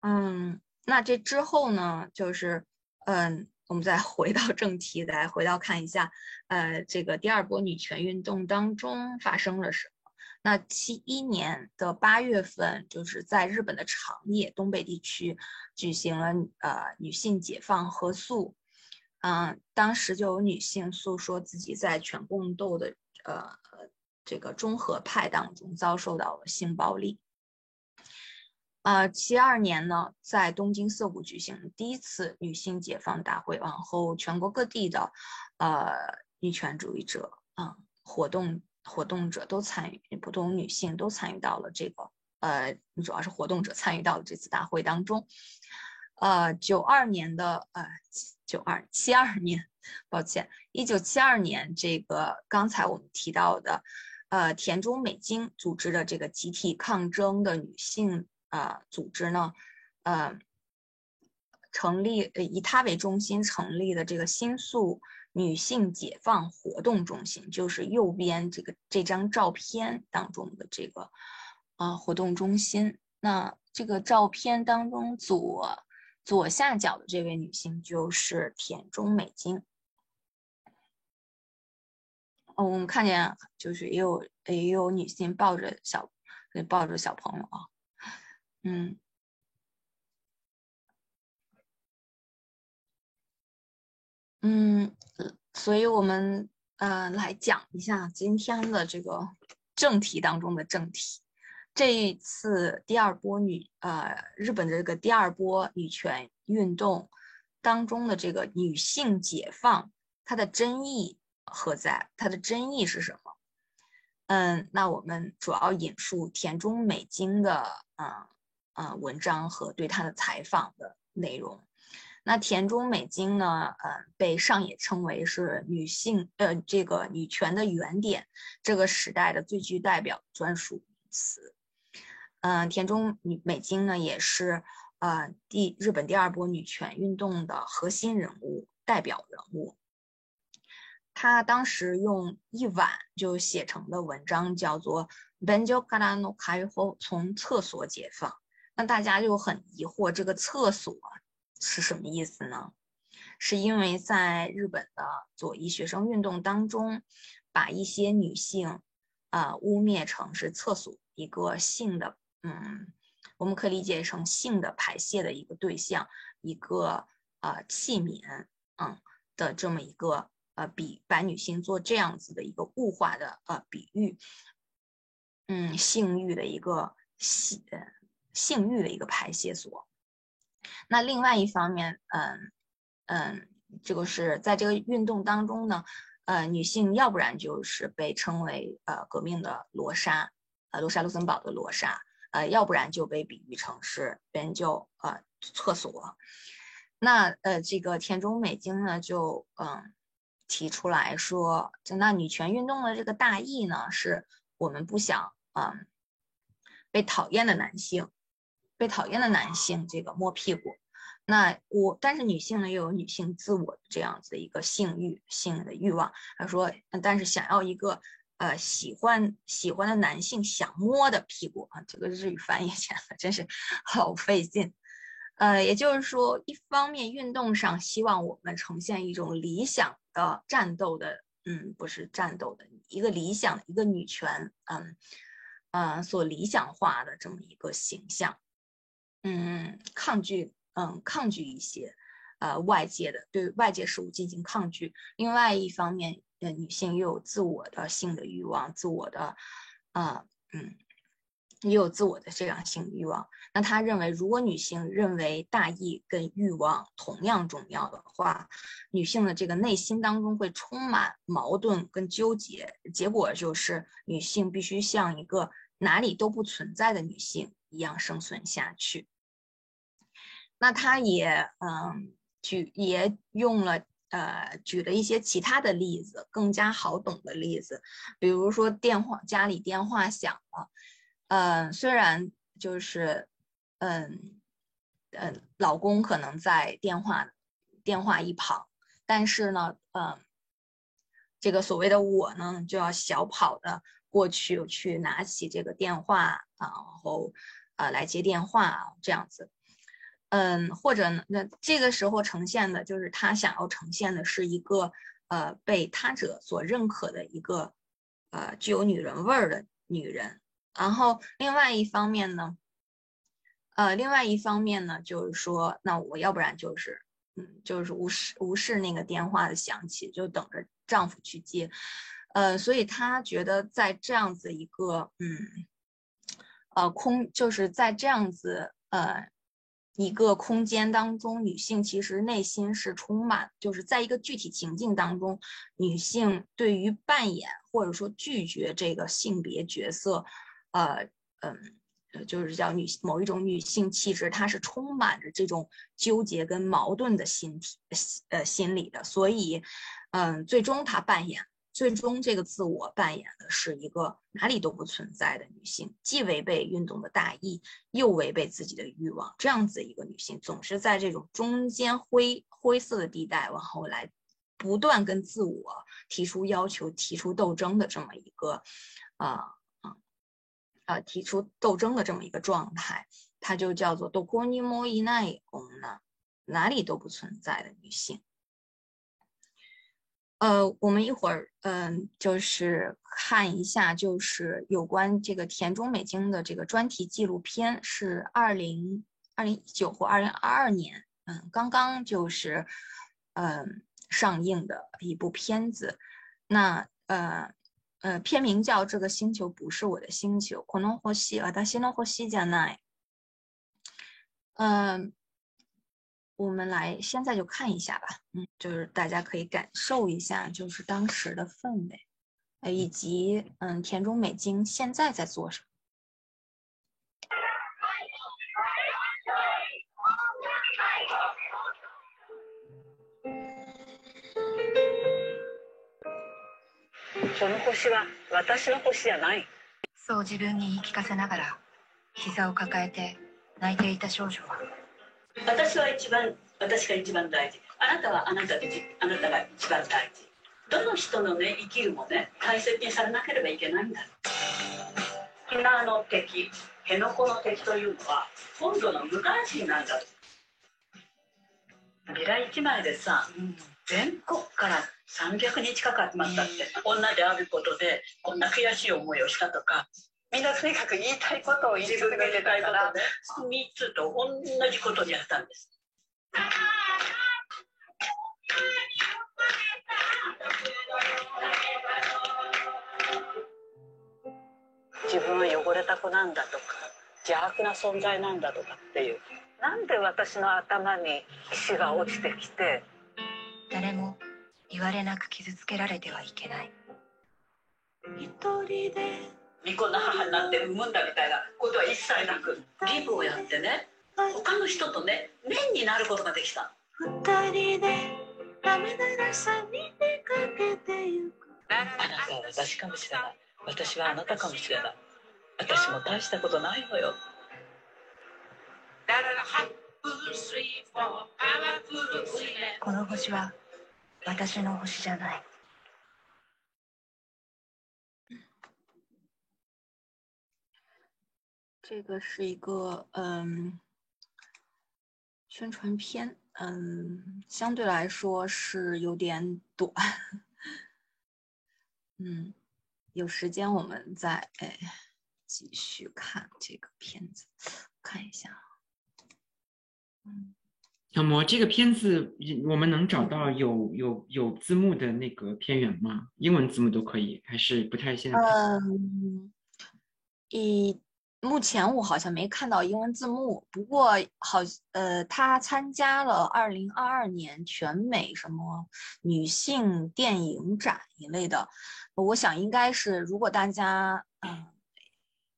[SPEAKER 2] 嗯，那这之后呢，就是，嗯，我们再 回到正题，来回到看一下，呃，这个第二波女权运动当中发生了什么？那七一年的八月份，就是在日本的长野东北地区举行了呃女性解放合宿。嗯，当时就有女性诉说自己在全共斗的呃这个中和派当中遭受到了性暴力。呃，七二年呢，在东京涩谷举行第一次女性解放大会，然后全国各地的呃女权主义者啊活动活动者都参与，普通女性都参与到了这个呃，主要是活动者参与到了这次大会当中。呃，九二年的呃。九二七二年，抱歉，一九七二年，这个刚才我们提到的，呃，田中美京组织的这个集体抗争的女性啊组织呢，呃，成立以她为中心成立的这个新宿女性解放活动中心，就是右边这个这张照片当中的这个啊活动中心。那这个照片当中左。左下角的这位女性就是田中美京。哦，我们看见就是也有也有女性抱着小抱着小朋友啊，嗯嗯，所以我们呃来讲一下今天的这个正题当中的正题。这一次第二波女呃日本的这个第二波女权运动当中的这个女性解放，它的争议何在？它的争议是什么？嗯，那我们主要引述田中美京的啊啊文章和对她的采访的内容。那田中美京呢，呃，被上野称为是女性呃这个女权的原点，这个时代的最具代表专属名词。嗯，田中美京呢，也是呃第日本第二波女权运动的核心人物、代表人物。她当时用一晚就写成的文章叫做《Benjo Kara no Kaiho》，从厕所解放。那大家就很疑惑，这个厕所是什么意思呢？是因为在日本的左翼学生运动当中，把一些女性啊污蔑成是厕所一个性的。嗯，我们可以理解成性的排泄的一个对象，一个呃器皿，嗯的这么一个呃比把女性做这样子的一个物化的呃比喻，嗯，性欲的一个性性欲的一个排泄所。那另外一方面，嗯嗯，这个是在这个运动当中呢，呃，女性要不然就是被称为呃革命的罗莎，呃罗莎卢森堡的罗莎。呃，要不然就被比喻成是边就呃厕所。那呃，这个田中美京呢，就嗯提出来说，就那女权运动的这个大意呢，是我们不想嗯被讨厌的男性，被讨厌的男性这个摸屁股。那我但是女性呢，又有女性自我的这样子的一个性欲、性的欲望。他说，但是想要一个。呃，喜欢喜欢的男性想摸的屁股啊，这个日语翻译起来真是 好费劲。呃，也就是说，一方面运动上希望我们呈现一种理想的战斗的，嗯，不是战斗的一个理想一个女权，嗯嗯，所理想化的这么一个形象，嗯，抗拒，嗯，抗拒一些，呃，外界的对外界事物进行抗拒。另外一方面。呃女性又有自我的性的欲望，自我的，啊，嗯，也有自我的这样性欲望。那他认为，如果女性认为大义跟欲望同样重要的话，女性的这个内心当中会充满矛盾跟纠结，结果就是女性必须像一个哪里都不存在的女性一样生存下去。那他也，嗯，举也用了。呃，举了一些其他的例子，更加好懂的例子，比如说电话家里电话响了，嗯，虽然就是，嗯嗯，老公可能在电话电话一旁，但是呢，嗯，这个所谓的我呢，就要小跑的过去去拿起这个电话啊，然后呃来接电话这样子。嗯，或者呢？那这个时候呈现的就是他想要呈现的是一个呃被他者所认可的一个呃具有女人味儿的女人。然后另外一方面呢，呃，另外一方面呢，就是说，那我要不然就是嗯，就是无视无视那个电话的响起，就等着丈夫去接。呃，所以她觉得在这样子一个嗯，呃空，就是在这样子呃一个空间当中，女性其实内心是充满，就是在一个具体情境当中，女性对于扮演或者说拒绝这个性别角色，呃嗯。就是叫女某一种女性气质，它是充满着这种纠结跟矛盾的心体呃心理的，所以，嗯，最终她扮演，最终这个自我扮演的是一个哪里都不存在的女性，既违背运动的大义，又违背自己的欲望，这样子一个女性，总是在这种中间灰灰色的地带往后来，不断跟自我提出要求、提出斗争的这么一个，啊。呃，提出斗争的这么一个状态，它就叫做“どこにもいない女”，哪里都不存在的女性。 呃，我们一会儿，嗯，就是看一下，就是有关这个田中美京的这个专题纪录片，是二零二零一九或二零二二年，嗯，刚刚就是，嗯，上映的一部片子。那，呃。呃，片名叫《这个星球不是我的星球》。可能呼吸啊，他先能呼吸加奈。嗯，我们来现在就看一下吧。嗯，就是大家可以感受一下，就是当时的氛围，呃，以及嗯，田中美京现在在做什么。
[SPEAKER 3] この星は私の星じゃない
[SPEAKER 4] そう自分に言い聞かせながら膝を抱えて泣いていた少女は
[SPEAKER 3] 私は一番私が一番大事。あなたはあなたであなたが一番大事。どの人のね生きるもね大切にされなければいけないんだ。ひなの敵辺野古の敵というのは本土の無関心なんだ。ビラ一枚でさ、うん、全国から300人近く集まったって女であることでこんな悔しい思いをしたとかみんなとにかく言いたいことを言い続けてたから3つと同じことにやったんです。自分は汚れた子なんだとか邪悪な存在なんだとかっていうなんで私の頭に石が落ちてきて
[SPEAKER 4] 誰も言われなく傷つけられてはいけない
[SPEAKER 3] 一人で未婚な母になって産むんだみたいなことは一切なくギブをやってね他の人とね面になることができた。二人で涙さに出かけてゆく。あなたは私かもしれない。私はあなたかもしれない。私も大したことないのよ。
[SPEAKER 4] この星は私の星じゃない。
[SPEAKER 2] 这个是一个嗯宣传片，嗯，相对来说是有点短，嗯，有时间我们再哎继续看这个片子，看一下，
[SPEAKER 1] 嗯。小魔，这个片子我们能找到有有有字幕的那个片源吗？英文字幕都可以，还是不太现在？
[SPEAKER 2] 嗯，以目前我好像没看到英文字幕，不过好呃，他参加了二零二二年全美什么女性电影展一类的，我想应该是如果大家嗯。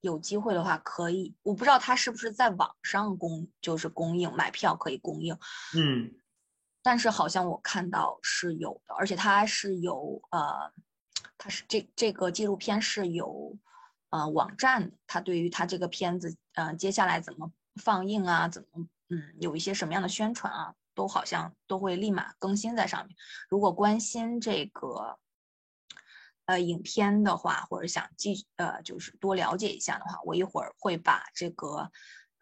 [SPEAKER 2] 有机会的话可以，我不知道他是不是在网上供，就是供应买票可以供应，
[SPEAKER 1] 嗯，
[SPEAKER 2] 但是好像我看到是有的，而且它是有呃，它是这这个纪录片是有呃网站的，它对于它这个片子呃接下来怎么放映啊，怎么嗯有一些什么样的宣传啊，都好像都会立马更新在上面。如果关心这个。呃，影片的话，或者想继呃，就是多了解一下的话，我一会儿会把这个，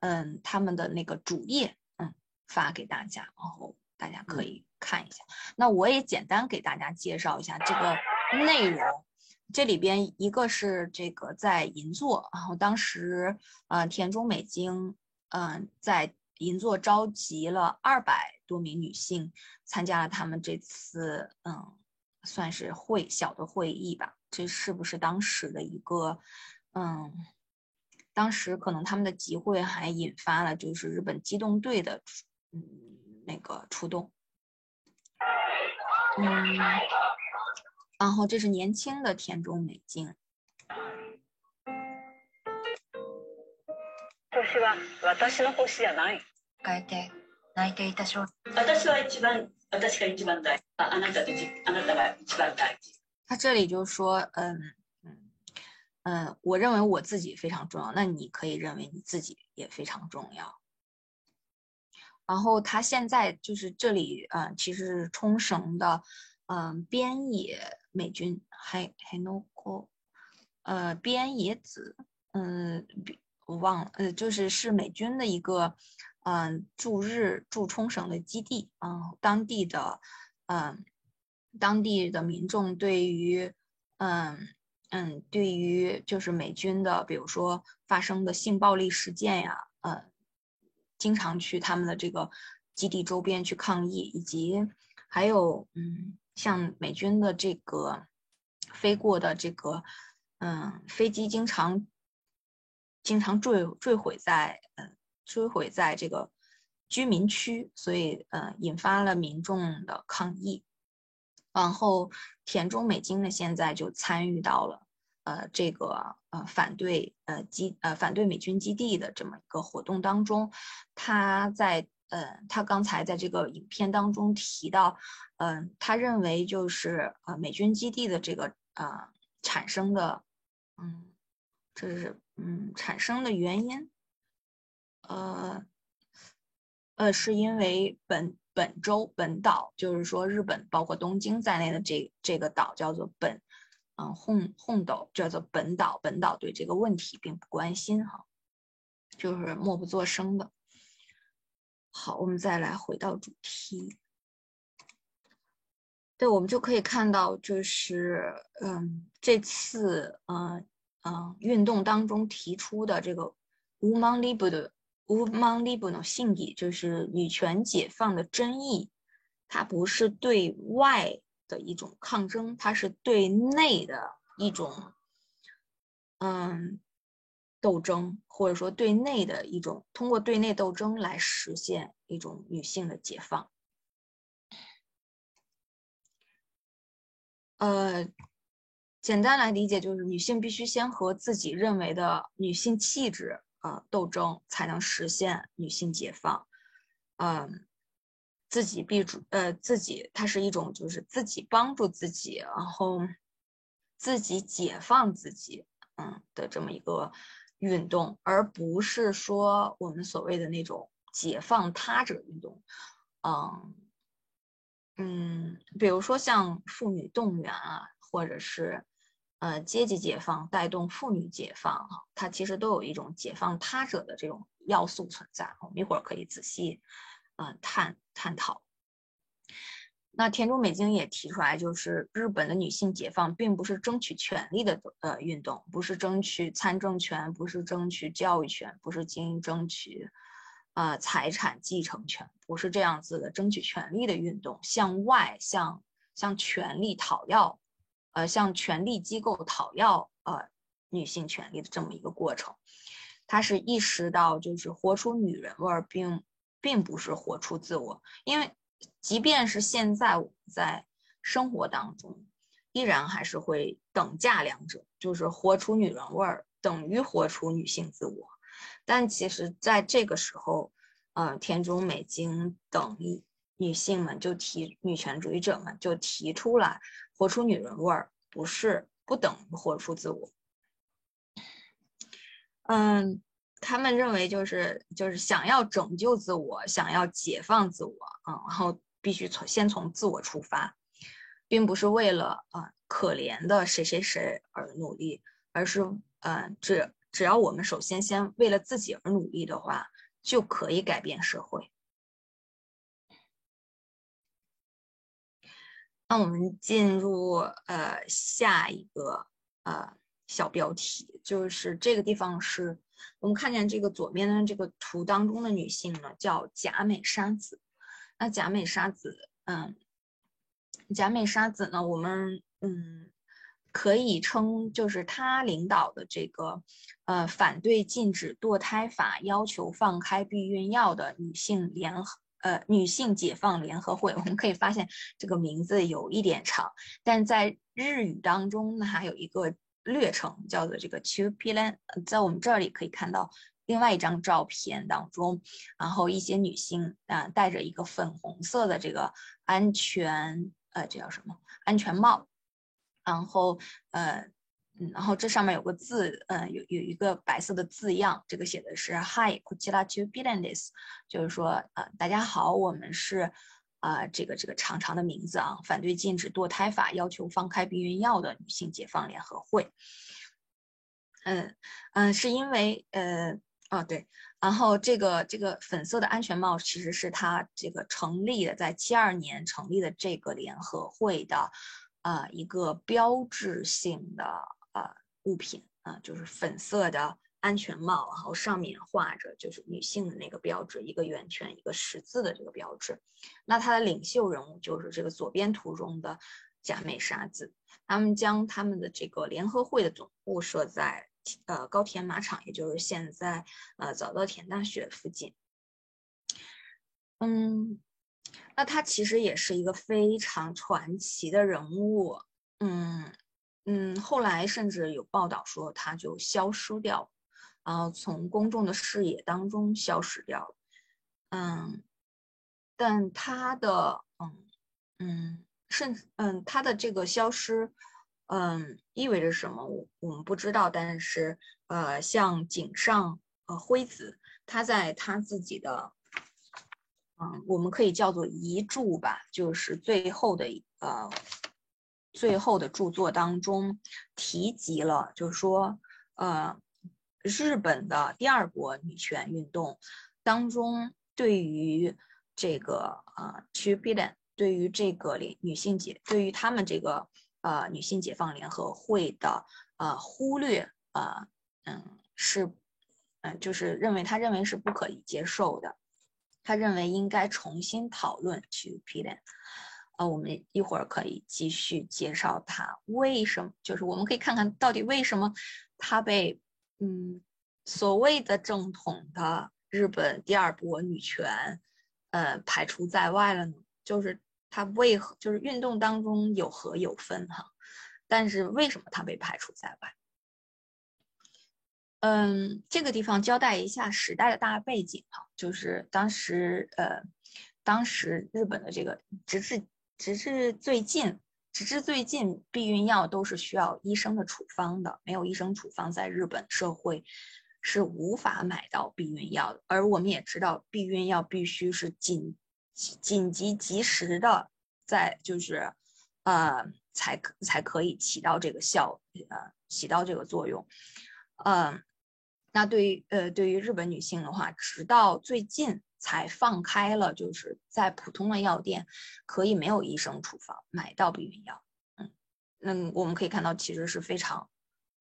[SPEAKER 2] 嗯，他们的那个主页，嗯，发给大家，然后大家可以看一下。那我也简单给大家介绍一下这个内容。这里边一个是这个在银座，然后当时呃田中美京，嗯，在银座召集了二百多名女性参加了他们这次嗯，算是会小的会议吧。这是不是当时的一个嗯？当时可能他们的集会还引发了就是日本机动队的嗯那个出动。嗯，然后这是年轻的田中美京。
[SPEAKER 3] 私は私の星じゃない。
[SPEAKER 4] 変えて泣いていた少女。
[SPEAKER 3] 私は一番私が一番大事。あなたであなたが一番大事。
[SPEAKER 2] 他这里就说，嗯嗯嗯，我认为我自己非常重要，那你可以认为你自己也非常重要。然后他现在就是这里，嗯，其实是冲绳的， 嗯，边野美军，还还 no 呃，边野子，嗯，我忘了，呃，就是是美军的一个，嗯，驻日驻冲绳的基地，嗯，当地的，嗯，当地的民众对于，嗯嗯，对于就是美军的，比如说发生的性暴力事件呀，呃。经常去他们的这个基地周边去抗议，以及还有嗯，像美军的这个飞过的这个嗯飞机，经常经常坠坠毁在嗯坠毁在这个居民区，所以呃引发了民众的抗议。然后田中美京呢，现在就参与到了。呃，这个呃反对呃基呃反对美军基地的这么一个活动当中，他在呃他刚才在这个影片当中提到，嗯，他认为就是呃美军基地的这个呃产生的，嗯，这是嗯产生的原因，呃呃是因为本本州本岛，就是说日本包括东京在内的这这个岛叫做本。嗯，红红岛叫做本岛，本岛对这个问题并不关心哈，就是默不作声的。好，我们再来回到主题。对，我们就可以看到，就是嗯，这次嗯嗯运动当中提出的这个 “woman liber” “woman liber” 的信义，就是女权解放的争议，它不是对外。的一种抗争，它是对内的一种，嗯，斗争，或者说对内的一种，通过对内斗争来实现一种女性的解放。呃，简单来理解，就是女性必须先和自己认为的女性气质啊斗争，才能实现女性解放。嗯。自己必主呃自己，它是一种就是自己帮助自己，然后自己解放自己，嗯的这么一个运动，而不是说我们所谓的那种解放他者运动，嗯嗯，比如说像妇女动员啊，或者是呃阶级解放带动妇女解放，它其实都有一种解放他者的这种要素存在，我们一会儿可以仔细。嗯，探探讨。那田中美京也提出来，就是日本的女性解放并不是争取权利的呃运动，不是争取参政权，不是争取教育权，不是经争取呃财产继承权，不是这样子的争取权利的运动，向外向向权力讨要，呃向权力机构讨要呃女性权利的这么一个过程。他是意识到，就是活出女人味儿，并。并不是活出自我，因为即便是现在我们在生活当中，依然还是会等价两者，就是活出女人味儿等于活出女性自我。但其实在这个时候，呃，田中美京等女性们就提女权主义者们就提出来，活出女人味儿不是不等于活出自我。嗯。他们认为就是就是想要拯救自我，想要解放自我嗯，然后必须从先从自我出发，并不是为了啊可怜的谁谁谁而努力，而是呃只只要我们首先先为了自己而努力的话，就可以改变社会。那我们进入呃下一个呃小标题，就是这个地方是。我们看见这个左边的这个图当中的女性呢，叫贾美沙子。那贾美沙子，嗯，贾美沙子呢，我们嗯可以称就是她领导的这个呃反对禁止堕胎法、要求放开避孕药的女性联合呃女性解放联合会。我们可以发现这个名字有一点长，但在日语当中呢，还有一个。略称叫做这个 Two Pilan，在我们这里可以看到另外一张照片当中，然后一些女性啊戴着一个粉红色的这个安全呃这叫什么安全帽，然后呃嗯然后这上面有个字呃有有一个白色的字样，这个写的是 Hi Kuchira Two Pilanes，就是说呃大家好，我们是。啊，这个这个长长的名字啊，反对禁止堕胎法，要求放开避孕药的女性解放联合会。嗯嗯，是因为呃啊对，然后这个这个粉色的安全帽其实是它这个成立的，在七二年成立的这个联合会的啊一个标志性的呃物品啊，就是粉色的。安全帽，然后上面画着就是女性的那个标志，一个圆圈，一个十字的这个标志。那它的领袖人物就是这个左边图中的假美沙子。他们将他们的这个联合会的总部设在呃高田马场，也就是现在呃早稻田大学附近。嗯，那他其实也是一个非常传奇的人物。嗯嗯，后来甚至有报道说他就消失掉。然后从公众的视野当中消失掉了，嗯，但他的嗯嗯甚嗯他的这个消失，嗯意味着什么？我我们不知道。但是呃，像井上呃辉子，他在他自己的嗯我们可以叫做遗著吧，就是最后的呃最后的著作当中提及了，就是说呃。日本的第二波女权运动当中，对于这个呃 t o b i l a n 对于这个女女性解，对于他们这个呃女性解放联合会的呃忽略，呃嗯是嗯就是认为他认为是不可以接受的，他认为应该重新讨论 t o b i l a n 呃我们一会儿可以继续介绍他为什么，就是我们可以看看到底为什么他被。嗯，所谓的正统的日本第二波女权，呃，排除在外了呢？就是它为何就是运动当中有和有分哈？但是为什么它被排除在外？嗯，这个地方交代一下时代的大背景哈，就是当时呃，当时日本的这个直至直至最近。直至最近，避孕药都是需要医生的处方的，没有医生处方，在日本社会是无法买到避孕药的。而我们也知道，避孕药必须是紧紧急及时的，在就是呃才可才可以起到这个效呃起到这个作用。嗯，那对于呃对于日本女性的话，直到最近。才放开了，就是在普通的药店可以没有医生处方买到避孕药。嗯，那我们可以看到，其实是非常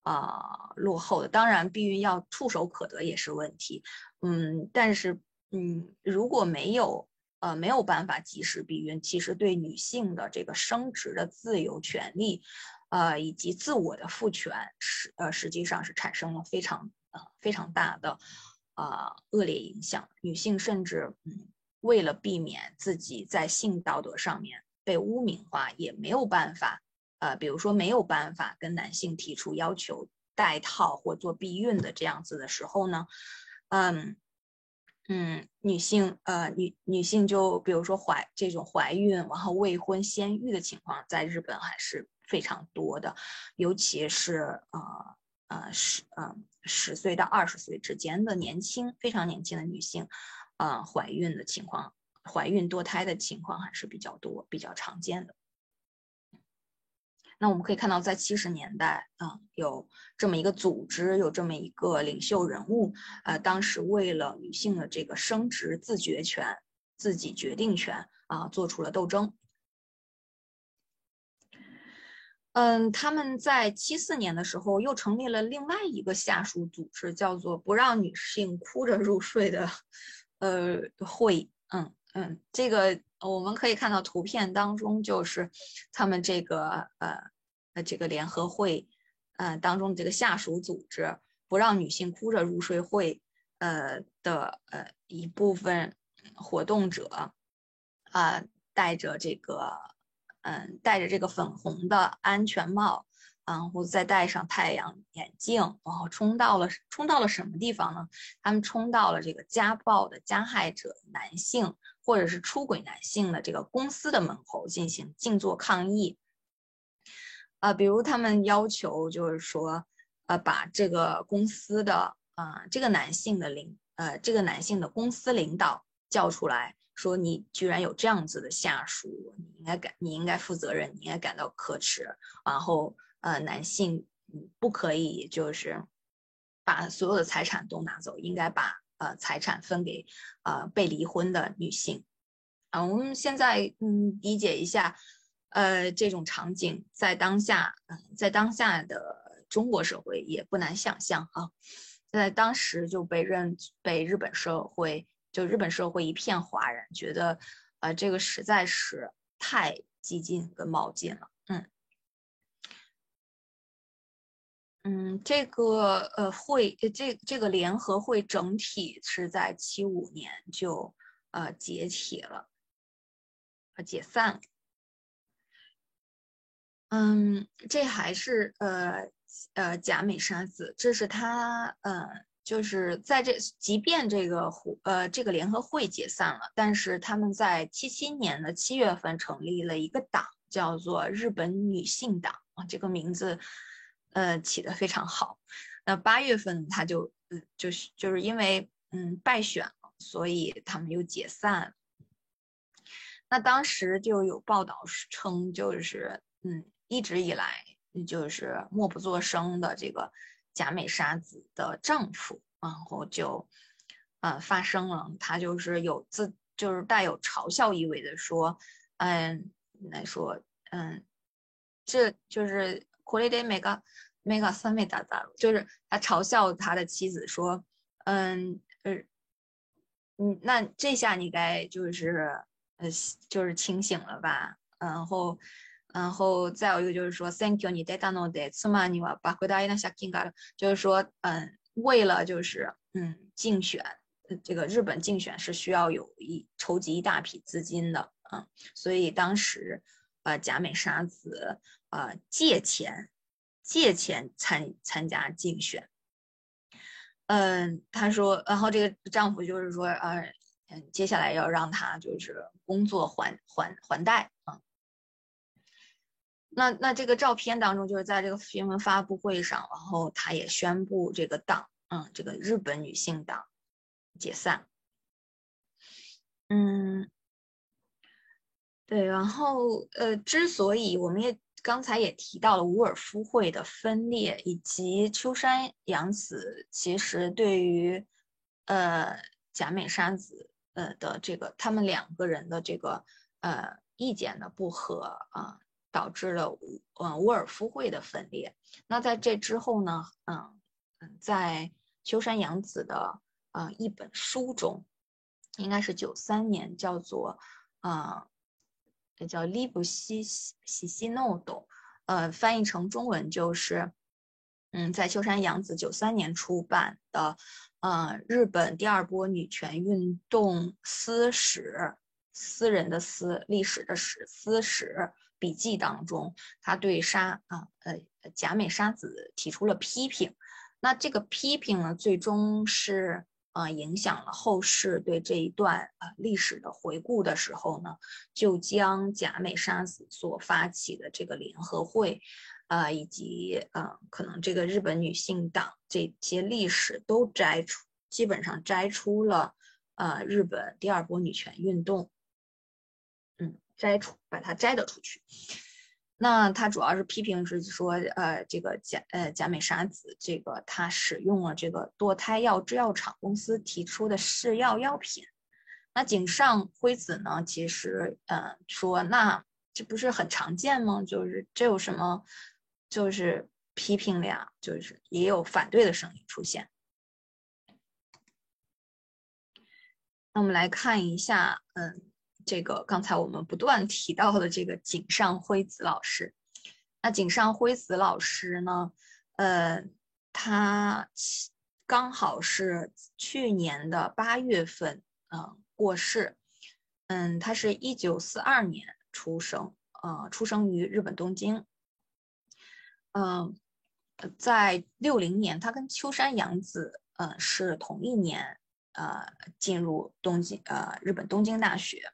[SPEAKER 2] 啊落后的。当然，避孕药触手可得也是问题。嗯，但是嗯，如果没有呃没有办法及时避孕，其实对女性的这个生殖的自由权利，呃以及自我的赋权，实呃实际上是产生了非常呃非常大的。啊，恶劣影响女性，甚至嗯，为了避免自己在性道德上面被污名化，也没有办法，呃，比如说没有办法跟男性提出要求戴套或做避孕的这样子的时候呢，嗯嗯，女性呃女女性就比如说怀这种怀孕然后未婚先育的情况，在日本还是非常多的，尤其是呃。呃，十嗯十岁到二十岁之间的年轻，非常年轻的女性，呃，怀孕的情况，怀孕堕胎的情况还是比较多、比较常见的。那我们可以看到，在七十年代，嗯，有这么一个组织，有这么一个领袖人物，呃，当时为了女性的这个生殖自决权、自己决定权啊，做出了斗争。嗯，他们在七四年的时候又成立了另外一个下属组织，叫做不让女性哭着入睡的呃会。嗯嗯，这个我们可以看到图片当中就是他们这个呃呃这个联合会呃当中的这个下属组织不让女性哭着入睡会呃的呃一部分活动者啊带着这个。嗯，戴着这个粉红的安全帽，然后再戴上太阳眼镜，然后冲到了冲到了什么地方呢？他们冲到了这个家暴的加害者男性或者是出轨男性的这个公司的门口进行静坐抗议。啊，比如他们要求就是说，呃，把这个公司的啊这个男性的领呃这个男性的公司领导叫出来。说你居然有这样子的下属，你应该感你应该负责任，你应该感到可耻。然后呃，男性不可以就是把所有的财产都拿走，应该把呃财产分给呃被离婚的女性。啊，我们现在嗯理解一下，呃这种场景在当下在当下的中国社会也不难想象哈，在当时就被认被日本社会。就日本社会一片哗然，觉得，呃，这个实在是太激进跟冒进了。嗯，嗯，这个呃会，这这个联合会整体是在七五年就呃解体了，呃解散了。嗯，这还是呃呃贾美沙子，这是他呃。就是在这，即便这个呃这个联合会解散了，但是他们在七七年的七月份成立了一个党，叫做日本女性党啊，这个名字呃起的非常好。那八月份他就嗯就是就是因为嗯败选了，所以他们又解散。那当时就有报道称，就是嗯一直以来就是默不作声的这个。假美沙子的丈夫，然后就，呃，发生了，他就是有自，就是带有嘲笑意味的说，嗯，来说，嗯，这就是库雷德梅嘎梅嘎三妹大大就是他嘲笑他的妻子说，嗯，呃，嗯，那这下你该就是，呃，就是清醒了吧，然后。然后再有一个就是说，Thank you，你带大诺的，此嘛你话把回答一下金嘎就是说，嗯，为了就是嗯竞选，这个日本竞选是需要有一筹集一大批资金的，嗯，所以当时，呃，贾美沙子呃借钱，借钱参参加竞选，嗯，他说，然后这个丈夫就是说，呃，嗯，接下来要让他就是工作还还还贷啊。那那这个照片当中，就是在这个新闻发布会上，然后他也宣布这个党，嗯，这个日本女性党解散。嗯，对，然后呃，之所以我们也刚才也提到了伍尔夫会的分裂，以及秋山洋子其实对于呃假美沙子呃的这个他们两个人的这个呃意见的不合啊。导致了嗯沃尔夫会的分裂。那在这之后呢，嗯嗯，在秋山洋子的呃一本书中，应该是九三年，叫做呃，也叫《利布西西西诺多》，呃，翻译成中文就是，嗯，在秋山洋子九三年出版的呃日本第二波女权运动私史，私人的私，历史的史，私史。笔记当中，他对沙啊呃假美沙子提出了批评，那这个批评呢，最终是呃影响了后世对这一段呃历史的回顾的时候呢，就将假美沙子所发起的这个联合会，啊以及呃可能这个日本女性党这些历史都摘出，基本上摘出了呃日本第二波女权运动。嗯摘出，把它摘得出去。那他主要是批评是说，呃，这个贾呃贾美沙子，这个他使用了这个堕胎药制药厂公司提出的试药药品。那井上辉子呢，其实呃说，那这不是很常见吗？就是这有什么，就是批评的呀，就是也有反对的声音出现。那我们来看一下，嗯，这个刚才我们不断提到的这个井上辉子老师。那井上辉子老师呢，呃，他刚好是去年的八月份，嗯，过世。嗯，他是一九四二年出生，呃，出生于日本东京。嗯，在六零年，他跟秋山洋子，呃，是同一年。呃，进入东京，呃，日本东京大学。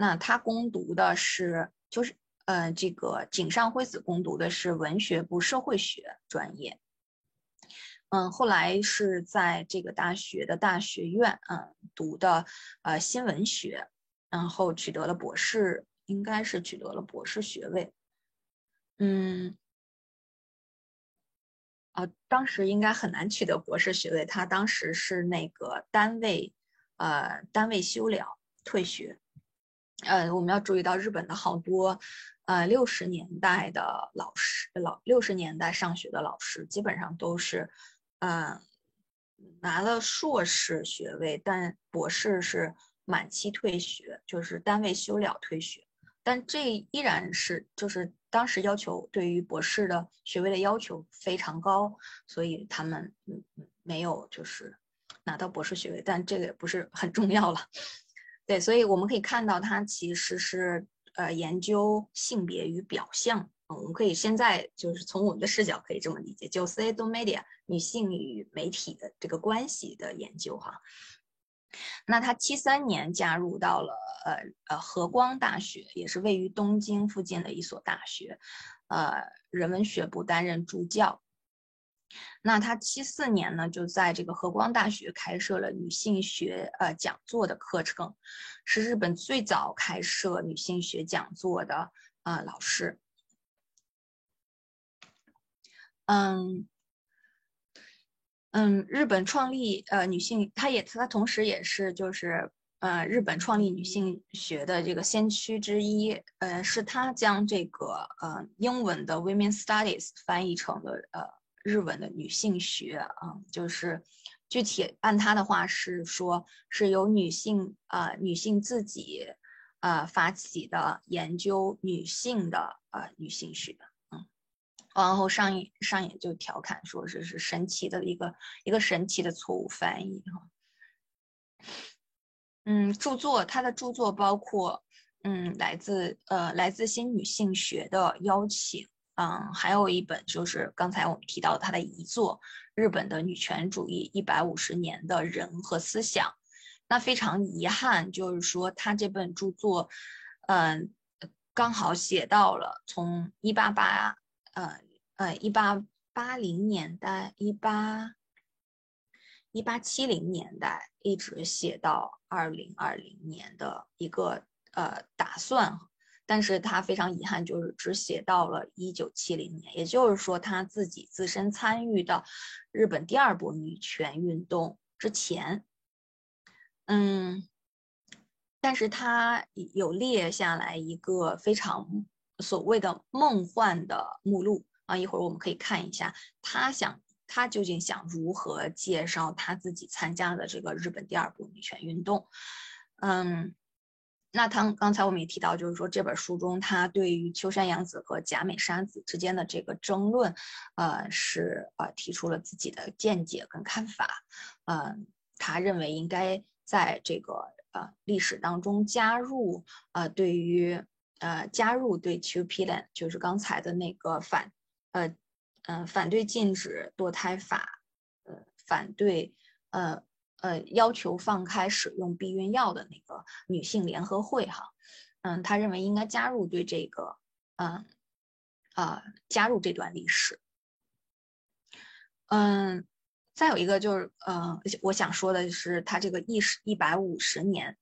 [SPEAKER 2] 那他攻读的是，就是，呃，这个井上辉子攻读的是文学部社会学专业。嗯，后来是在这个大学的大学院，嗯，读的呃新闻学，然后取得了博士，应该是取得了博士学位。嗯。啊，当时应该很难取得博士学位。他当时是那个单位，呃，单位休了退学。呃，我们要注意到日本的好多，呃，六十年代的老师，老六十年代上学的老师，基本上都是，呃，拿了硕士学位，但博士是满期退学，就是单位休了退学。但这依然是就是。当时要求对于博士的学位的要求非常高，所以他们没有就是拿到博士学位，但这个也不是很重要了。对，所以我们可以看到他其实是呃研究性别与表象，我们可以现在就是从我们的视角可以这么理解，就 C do media 女性与媒体的这个关系的研究哈。那他七三年加入到了呃呃和光大学，也是位于东京附近的一所大学，呃人文学部担任助教。那他七四年呢，就在这个和光大学开设了女性学呃讲座的课程，是日本最早开设女性学讲座的啊老师。嗯。嗯，日本创立呃女性，她也她同时也是就是呃日本创立女性学的这个先驱之一，呃是她将这个呃英文的 women studies 翻译成了呃日文的女性学啊，就是具体按她的话是说是由女性啊女性自己啊发起的研究女性的呃女性学。嗯然后上野上野就调侃说这是神奇的一个一个神奇的错误翻译哈。嗯，著作他的著作包括嗯来自呃来自新女性学的邀请，嗯还有一本就是刚才我们提到他的遗作日本的女权主义一百五十年的人和思想。那非常遗憾就是说他这本著作嗯刚好写到了从一八八。呃呃，一八八零年代，一八一八七零年代，一直写到二零二零年的一个呃打算，但是他非常遗憾，就是只写到了一九七零年，也就是说他自己自身参与的日本第二波女权运动之前，嗯，但是他有列下来一个非常。所谓的梦幻的目录啊，一会儿我们可以看一下，他想他究竟想如何介绍他自己参加的这个日本第二部女权运动。嗯，那他刚才我们也提到，就是说这本书中他对于秋山洋子和甲美沙子之间的这个争论，呃，是呃提出了自己的见解跟看法。嗯，他认为应该在这个呃历史当中加入呃对于。呃，加入对 Two Plan 就是刚才的那个反，呃，嗯，反对禁止堕胎法，呃，反对，呃，呃，要求放开使用避孕药的那个女性联合会哈，嗯，他认为应该加入对这个，嗯，啊，加入这段历史。嗯，再有一个就是，呃，我想说的是，他这个一十一百五十年，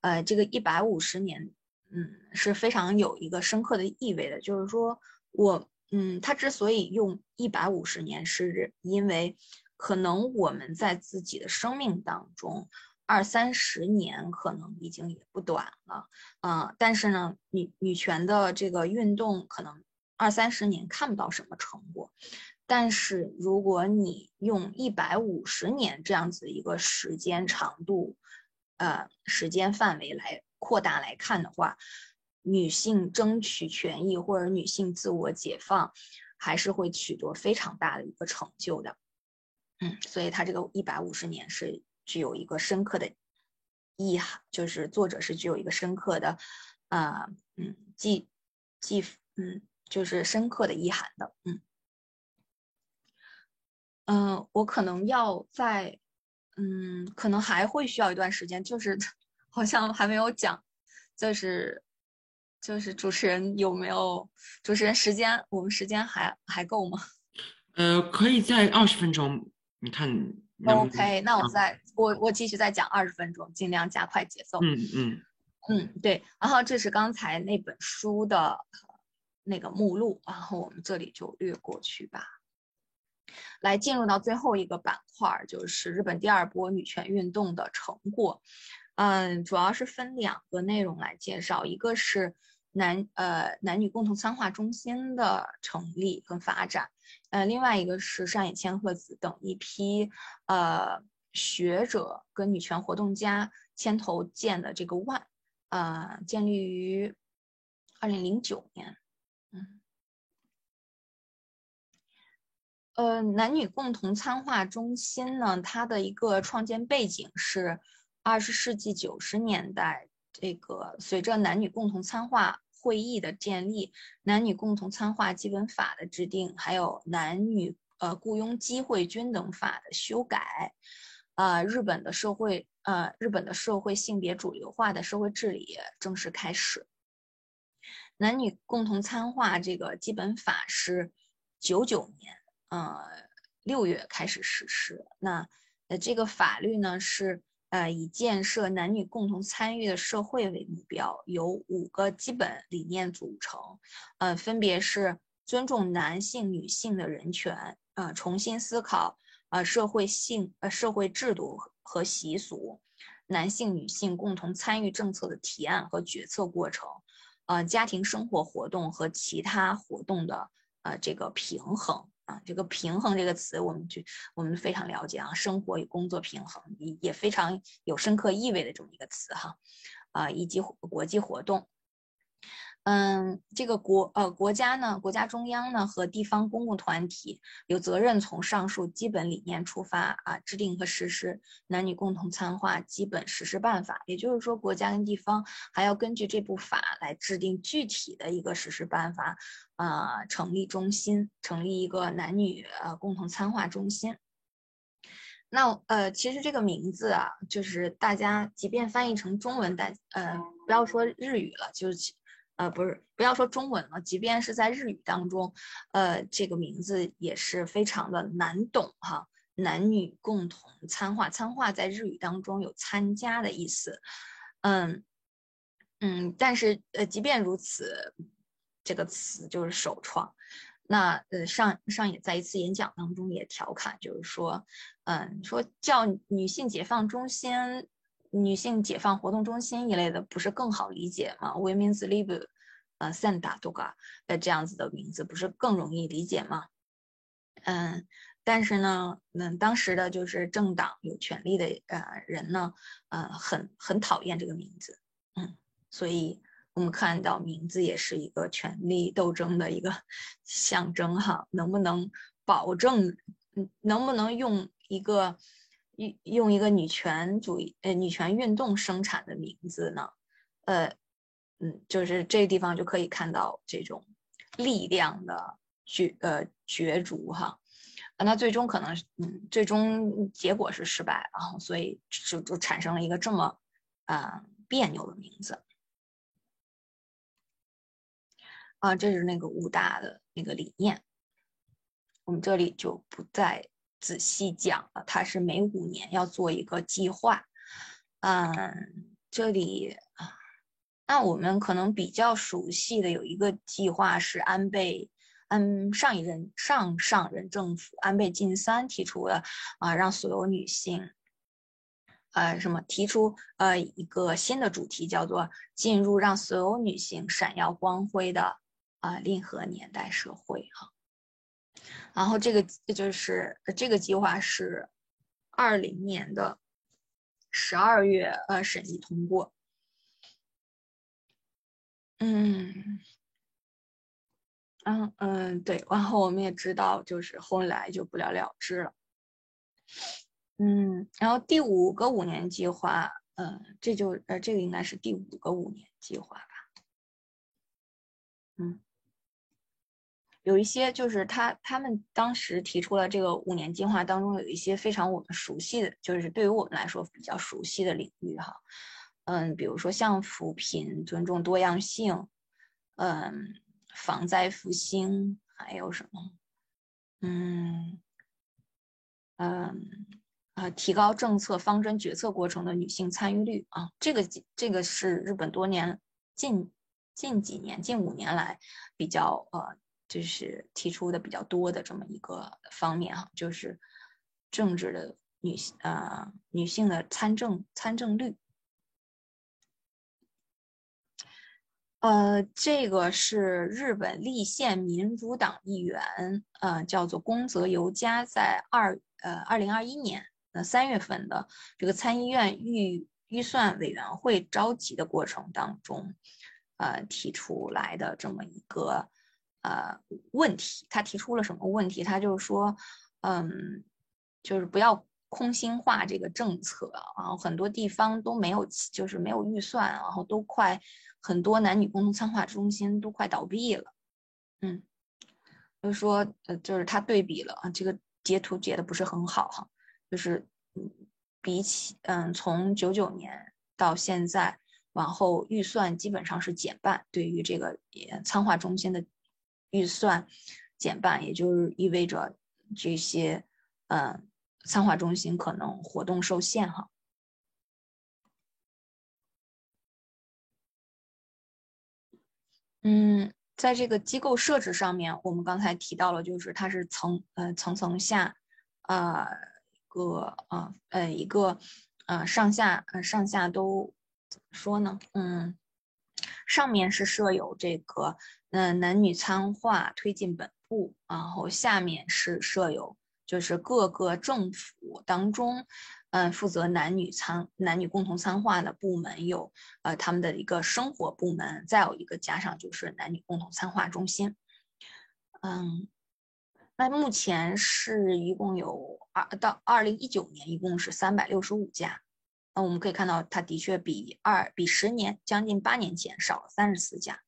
[SPEAKER 2] 呃，这个一百五十年。嗯，是非常有一个深刻的意味的，就是说我，嗯，他之所以用一百五十年，是因为可能我们在自己的生命当中，二三十年可能已经也不短了，啊，但是呢，女女权的这个运动可能二三十年看不到什么成果，但是如果你用一百五十年这样子一个时间长度，呃，时间范围来扩大来看的话，女性争取权益或者女性自我解放，还是会取得非常大的一个成就的，嗯，所以它这个一百五十年是。具有一个深刻的意涵，就是作者是具有一个深刻的，啊，嗯，记记，嗯，就是深刻的意涵的，嗯，嗯，我可能要在，嗯，可能还会需要一段时间，就是好像还没有讲，就是就是主持人有没有主持人时间？我们时间还还够吗？
[SPEAKER 1] 呃，可以在二十分钟，你看。
[SPEAKER 2] OK，那我再我我继续再讲二十分钟，尽量加快节奏。
[SPEAKER 1] 嗯嗯
[SPEAKER 2] 嗯，对。然后这是刚才那本书的那个目录，然后我们这里就略过去吧。来进入到最后一个板块，就是日本第二波女权运动的成果。嗯，主要是分两个内容来介绍，一个是男呃男女共同参画中心的成立跟发展。呃，另外一个是上野千鹤子等一批呃学者跟女权活动家牵头建的这个 ONE，呃，建立于二零零九年。嗯，呃，男女共同参画中心呢，它的一个创建背景是二十世纪九十年代，这个随着男女共同参画。会议的建立，男女共同参画基本法的制定，还有男女呃雇佣机会均等法的修改，呃，日本的社会呃日本的社会性别主流化的社会治理正式开始。男女共同参画这个基本法是九九年呃六月开始实施，那呃这个法律呢是。呃，以建设男女共同参与的社会为目标，由五个基本理念组成，呃，分别是尊重男性、女性的人权，呃，重新思考呃社会性呃社会制度和习俗，男性、女性共同参与政策的提案和决策过程，呃，家庭生活活动和其他活动的呃这个平衡。啊，这个平衡这个词，我们去我们非常了解啊，生活与工作平衡也也非常有深刻意味的这么一个词哈，啊，以及国际活动。嗯，这个国呃国家呢，国家中央呢和地方公共团体有责任从上述基本理念出发啊，制定和实施男女共同参画基本实施办法。也就是说，国家跟地方还要根据这部法来制定具体的一个实施办法啊，成立中心，成立一个男女呃共同参画中心。那呃，其实这个名字啊，就是大家即便翻译成中文，但呃，不要说日语了，就是。呃，不是，不要说中文了，即便是在日语当中，呃，这个名字也是非常的难懂哈。男女共同参画，参画在日语当中有参加的意思，嗯嗯，但是呃，即便如此，这个词就是首创。那呃，上上也在一次演讲当中也调侃，就是说，嗯，说叫女性解放中心。女性解放活动中心一类的，不是更好理解吗？Women's Live，呃，Santa Doga，的，这样子的名字不是更容易理解吗？嗯，但是呢，嗯，当时的就是政党有权利的呃人呢，呃，很很讨厌这个名字，嗯，所以我们看到名字也是一个权力斗争的一个 象征哈，能不能保证，嗯，能不能用一个。用用一个女权主义呃女权运动生产的名字呢，呃嗯，就是这个地方就可以看到这种力量的角呃角逐哈，那最终可能嗯最终结果是失败，然后所以就就产生了一个这么啊别扭的名字啊，这是那个武大的那个理念，我们这里就不再。仔细讲了，它是每五年要做一个计划。嗯，这里啊，那我们可能比较熟悉的有一个计划是安倍，安上一任上上任政府安倍晋三提出的啊，让所有女性呃什么提出呃一个新的主题，叫做进入让所有女性闪耀光辉的啊令和年代社会哈。然后这个就是这个计划是二零年的十二月呃审议通过。嗯，嗯嗯，对，然后我们也知道，就是后来就不了了之了。嗯，然后第五个五年计划，呃，这就呃，这个应该是第五个五年计划吧。嗯，有一些就是他他们当时提出了这个五年计划当中有一些非常我们熟悉的，就是对于我们来说比较熟悉的领域哈。嗯，比如说像扶贫、尊重多样性，嗯，防灾复兴，还有什么？嗯，嗯，呃，提高政策方针决策过程的女性参与率啊，这个这个是日本多年近近几年近五年来比较呃，就是提出的比较多的这么一个方面哈，就是政治的女性呃女性的参政参政率。呃，这个是日本立宪民主党议员，呃，叫做宫泽由佳，在二呃二零二一年呃三月份的这个参议院预预算委员会召集的过程当中，呃提出来的这么一个呃问题。他提出了什么问题？他就是说，嗯，就是不要空心化这个政策，然后很多地方都没有，就是没有预算，然后都快。很多男女共同参画中心都快倒闭了，嗯，就是说，呃，就是他对比了啊，这个截图截的不是很好哈，就是，比起嗯，从九九年到现在，往后预算基本上是减半，对于这个也参画中心的预算减半，也就是意味着这些嗯，参画中心可能活动受限哈。嗯，在这个机构设置上面，我们刚才提到了，就是它是层呃层层下，呃一个呃呃一个呃上下呃上下都怎么说呢？嗯，上面是设有这个嗯男女参画推进本部，然后下面是设有就是各个政府当中。嗯，负责男女参男女共同参画的部门有，呃，他们的一个生活部门，再有一个加上就是男女共同参画中心。嗯，那目前是一共有二到二零一九年一共是三百六十五家。那我们可以看到，它的确比二比十年将近八年前少了三十四家。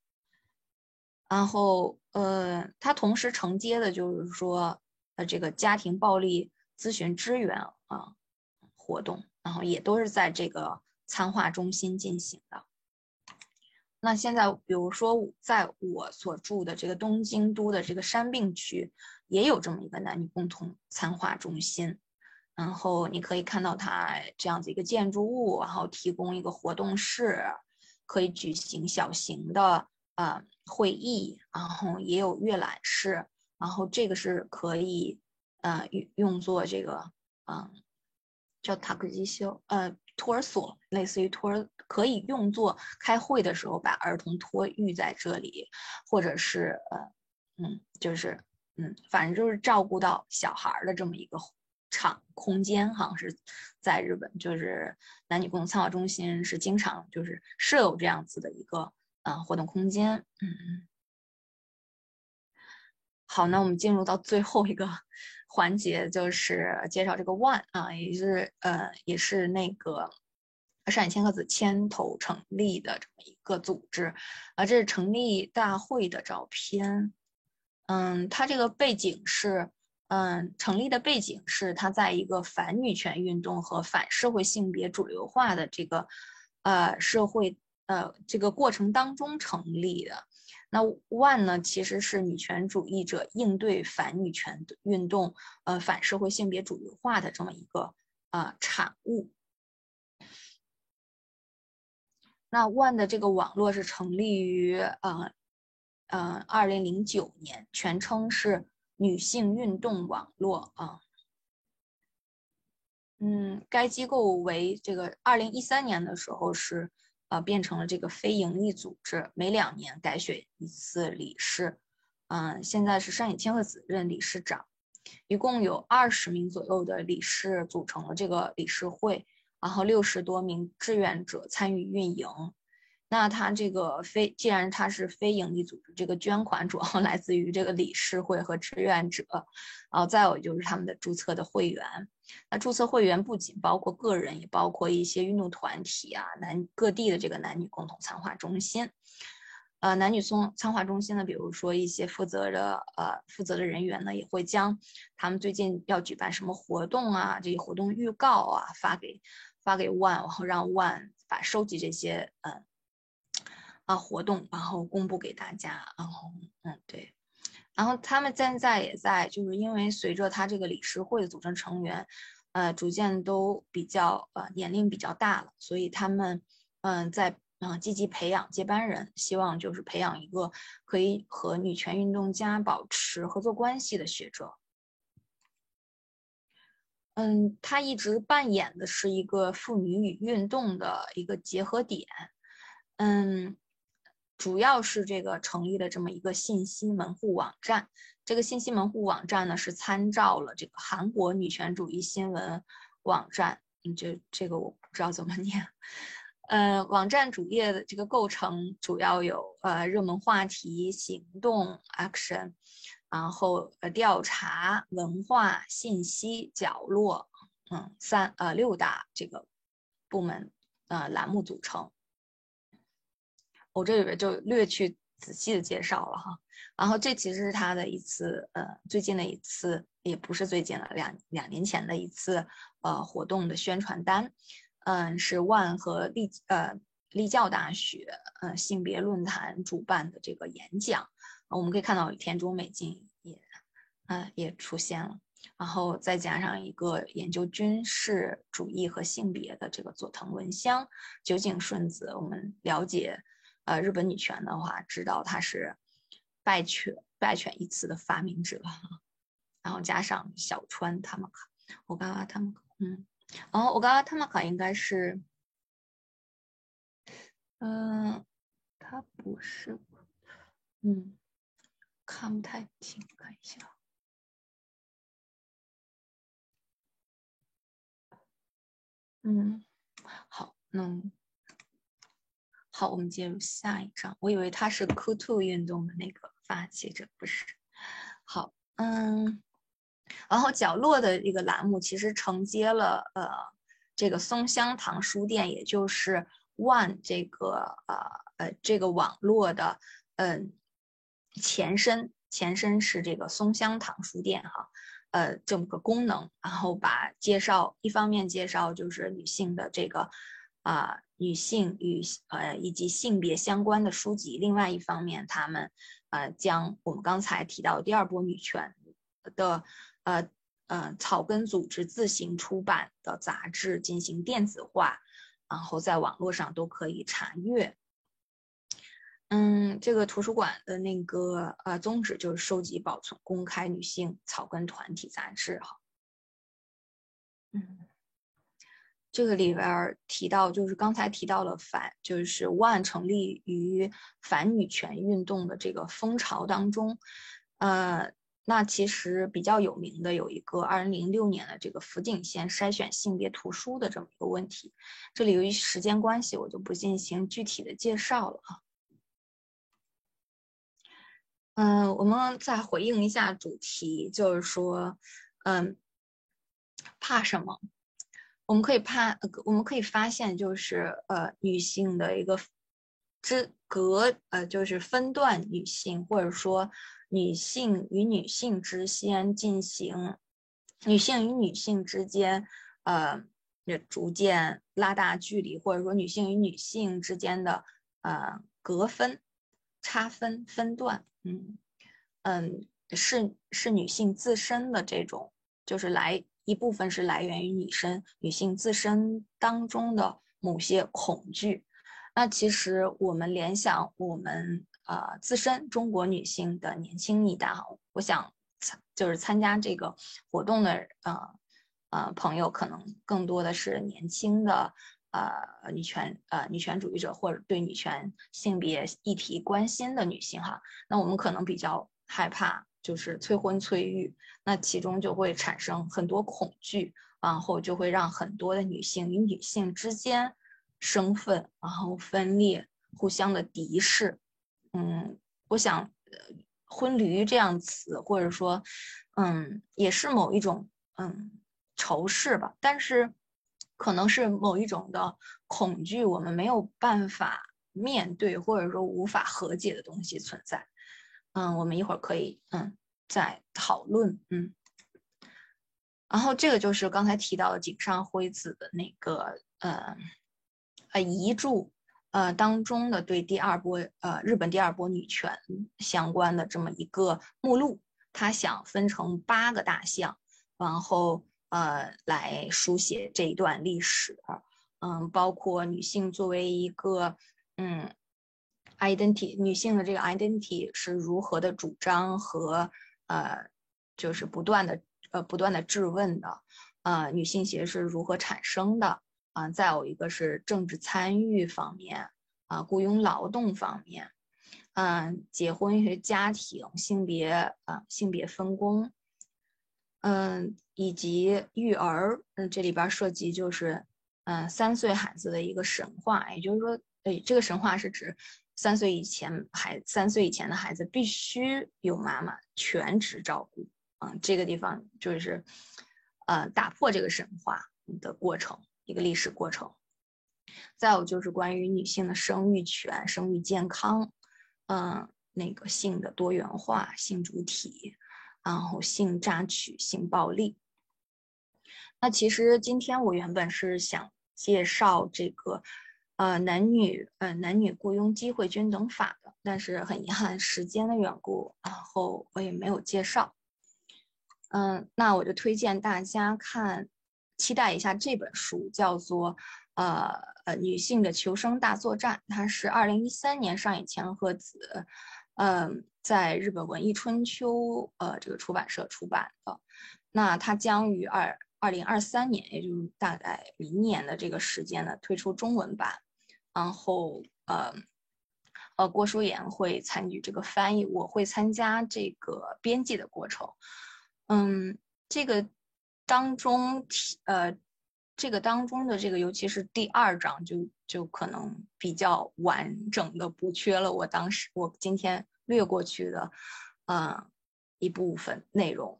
[SPEAKER 2] 然后，呃，它同时承接的就是说，呃，这个家庭暴力咨询支援啊。活动，然后也都是在这个参画中心进行的。那现在，比如说在我所住的这个东京都的这个山病区，也有这么一个男女共同参画中心。然后你可以看到它这样子一个建筑物，然后提供一个活动室，可以举行小型的呃会议，然后也有阅览室，然后这个是可以呃用用作这个嗯。叫塔克基修，呃，托儿所，类似于托儿，可以用作开会的时候把儿童托育在这里，或者是呃，嗯，就是，嗯，反正就是照顾到小孩的这么一个场空间，好像是在日本，就是男女共同参考中心是经常就是设有这样子的一个呃活动空间，嗯。好，那我们进入到最后一个。环节就是介绍这个 One 啊，也是呃，也是那个上野千鹤子牵头成立的这么一个组织啊。这是成立大会的照片，嗯，它这个背景是，嗯，成立的背景是它在一个反女权运动和反社会性别主流化的这个呃社会呃这个过程当中成立的。那 One 呢，其实是女权主义者应对反女权运动，呃，反社会性别主流化的这么一个呃产物。那 One 的这个网络是成立于呃呃二零零九年，全称是女性运动网络啊。嗯，该机构为这个二零一三年的时候是呃变成了这个非营利组织，每两年改选一次理事。嗯，现在是山野千鹤子任理事长，一共有二十名左右的理事组成了这个理事会，然后六十多名志愿者参与运营。那他这个非，既然他是非营利组织，这个捐款主要 来自于这个理事会和志愿者，然后再有就是他们的注册的会员。那注册会员不仅包括个人，也包括一些运动团体啊，男各地的这个男女共同参化中心。呃，男女松参化中心呢，比如说一些负责的呃负责的人员呢，也会将他们最近要举办什么活动啊，这些活动预告啊发给发给万，然后让万把收集这些嗯。啊，活动然后公布给大家，然后嗯对，然后他们现在也在，就是因为随着他这个理事会的组成成员，呃，逐渐都比较呃年龄比较大了，所以他们嗯在嗯积极培养接班人，希望就是培养一个可以和女权运动家保持合作关系的学者。嗯，他一直扮演的是一个妇女与运动的一个结合点，嗯。主要是这个成立的这么一个信息门户网站，这个信息门户网站呢是参照了这个韩国女权主义新闻网站，嗯，这这个我不知道怎么 念，呃，网站主页的这个构成主要有呃热门话题、行动 （action），然后呃调查、文化、信息、角落，嗯，三呃六大这个部门呃栏目组成。我这里边就略去仔细的介绍了哈，然后这其实是他的一次呃最近的一次，也不是最近了，两两年前的一次呃活动的宣传单，嗯，是万和立呃立教大学呃性别论坛主办的这个演讲，我们可以看到田中美静也嗯也出现了，然后再加上一个研究军事主义和性别的这个佐藤文香、酒井顺子，我们了解。呃，日本女权的话，知道她是败犬败犬一词的发明者，然后加上小川他们卡，我刚刚他们嗯，然后我刚刚他们卡应该是，嗯，他不是，嗯，看不太清，看一下，嗯，好，那。我们进入下一章。我以为他是 c o t o 运动的那个发起者，不是。好，嗯，然后角落的一个栏目其实承接了呃这个松香堂书店，也就是 One 这个呃呃这个网络的嗯前身，前身是这个松香堂书店哈，呃这么个功能，然后把介绍一方面介绍就是女性的这个啊。女性与呃以及性别相关的书籍，另外一方面，他们呃将我们刚才提到第二波女权的呃呃草根组织自行出版的杂志进行电子化，然后在网络上都可以查阅。嗯，这个图书馆的那个呃宗旨就是收集、保存、公开女性草根团体杂志哈。嗯。这个里边提到，就是刚才提到了反，就是 One 成立于反女权运动的这个风潮当中，呃，那其实比较有名的有一个二零零六年的这个福井县筛选性别图书的这么一个问题，这里由于时间关系，我就不进行具体的介绍了啊。嗯，我们再回应一下主题，就是说，嗯，怕什么？我们可以判，我们可以发现，就是呃，女性的一个之隔，呃，就是分段女性，或者说女性与女性之间进行，女性与女性之间，呃，也逐渐拉大距离，或者说女性与女性之间的呃隔分、差分、分段，嗯嗯，是是女性自身的这种，就是来。一部分是来源于女生、女性自身当中的某些恐惧。那其实我们联想我们呃自身中国女性的年轻一代哈，我想参就是参加这个活动的呃呃朋友可能更多的是年轻的呃女权呃女权主义者或者对女权性别议题关心的女性哈，那我们可能比较害怕就是催婚催育，那其中就会产生很多恐惧，然后就会让很多的女性与女性之间身份然后分裂，互相的敌视。嗯，我想“呃婚驴”这样词，或者说，嗯，也是某一种嗯仇视吧。但是，可能是某一种的恐惧，我们没有办法面对，或者说无法和解的东西存在。嗯，我们一会儿可以嗯再讨论。嗯，然后这个就是刚才提到的井上辉子的那个呃呃遗著。呃，当中的对第二波呃日本第二波女权相关的这么一个目录，他想分成八个大项，然后呃来书写这一段历史，嗯，包括女性作为一个嗯 identity，女性的这个 identity 是如何的主张和呃就是不断的呃不断的质问的，呃女性鞋是如何产生的。啊，再有一个是政治参与方面，啊，雇佣劳动方面，嗯，结婚与家庭、性别啊，性别分工，嗯，以及育儿，嗯，这里边涉及就是，嗯，三岁孩子的一个神话，也就是说，哎，这个神话是指三岁以前孩三岁以前的孩子必须有妈妈全职照顾，啊，这个地方就是，呃，打破这个神话的过程。一个历史过程，再有就是关于女性的生育权、生育健康，嗯，那个性的多元化、性主体，然后性榨取、性暴力。那其实今天我原本是想介绍这个，呃，男女呃男女雇佣机会均等法的，但是很遗憾时间的缘故，然后我也没有介绍。嗯，那我就推荐大家看。期待一下这本书，叫做《呃呃女性的求生大作战》，它是二零一三年上野千鹤子，嗯，在日本文艺春秋呃这个出版社出版的。那它将于二二零二三年，也就是大概明年的这个时间呢推出中文版。然后呃呃郭书妍会参与这个翻译，我会参加这个编辑的过程。嗯，这个。当中提呃，这个当中的这个，尤其是第二章，就就可能比较完整的补缺了我当时我今天略过去的，呃一部分内容，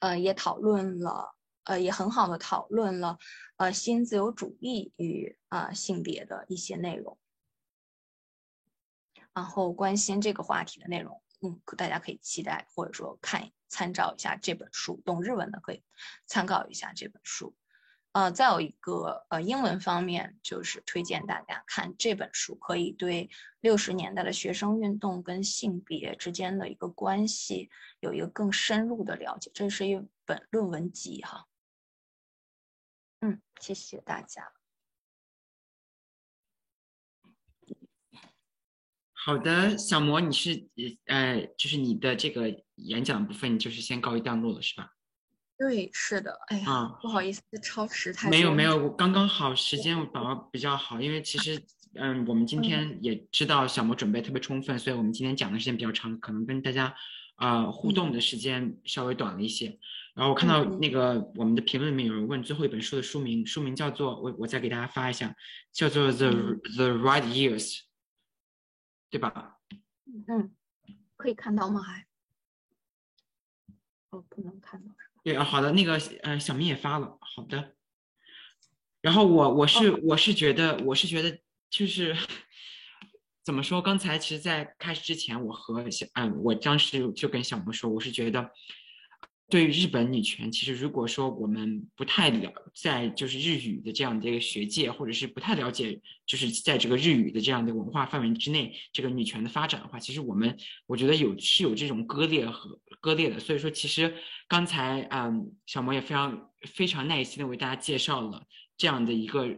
[SPEAKER 2] 呃也讨论了，呃也很好的讨论了，呃新自由主义与啊性别的一些内容，然后关心这个话题的内容，嗯，大家可以期待或者说看。参照一下这本书，懂日文的可以参考一下这本书。呃，再有一个呃英文方面，就是推荐大家看这本书，可以对六十年代的学生运动跟性别之间的一个关系有一个更深入的了解。这是一本论文集哈。嗯，谢谢大家。
[SPEAKER 1] 好的，小魔，你是呃，就是你的这个演讲部分，就是先告一段落了，是吧？
[SPEAKER 2] 对，是的。哎呀，不好意思，超时太。
[SPEAKER 1] 没有没有，我刚刚好时间我把握比较好，因为其实嗯，我们今天也知道小魔准备特别充分，所以我们今天讲的时间比较长，可能跟大家啊互动的时间稍微短了一些。然后我看到那个我们的评论里面有人问最后一本书的书名，书名叫做我我再给大家发一下，叫做 The The Right Years。对吧？
[SPEAKER 2] 嗯，可以看到吗？还？哦，不能看到。
[SPEAKER 1] 对啊，好的，那个呃，小明也发了，好的。然后我我是我是觉得我是觉得就是怎么说？刚才其实，在开始之前，我和小嗯，我当时就跟小萌说，我是觉得。对于日本女权，其实如果说我们不太了在就是日语的这样的一个学界，或者是不太了解，就是在这个日语的这样的文化范围之内，这个女权的发展的话，其实我们我觉得有是有这种割裂和割裂的。所以说，其实刚才嗯，小魔也非常非常耐心的为大家介绍了这样的一个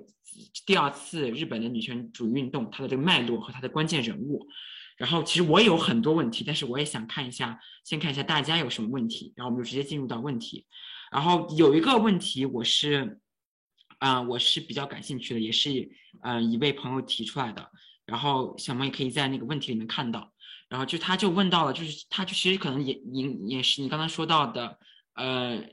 [SPEAKER 1] 第二次日本的女权主义运动它的这个脉络和它的关键人物。然后其实我也有很多问题，但是我也想看一下，先看一下大家有什么问题，然后我们就直接进入到问题。然后有一个问题，我是，啊，我是比较感兴趣的，也是呃一位朋友提出来的。然后小萌也可以在那个问题里面看到。然后就他就问到了，就是他就其实可能也也也是你刚才说到的，呃，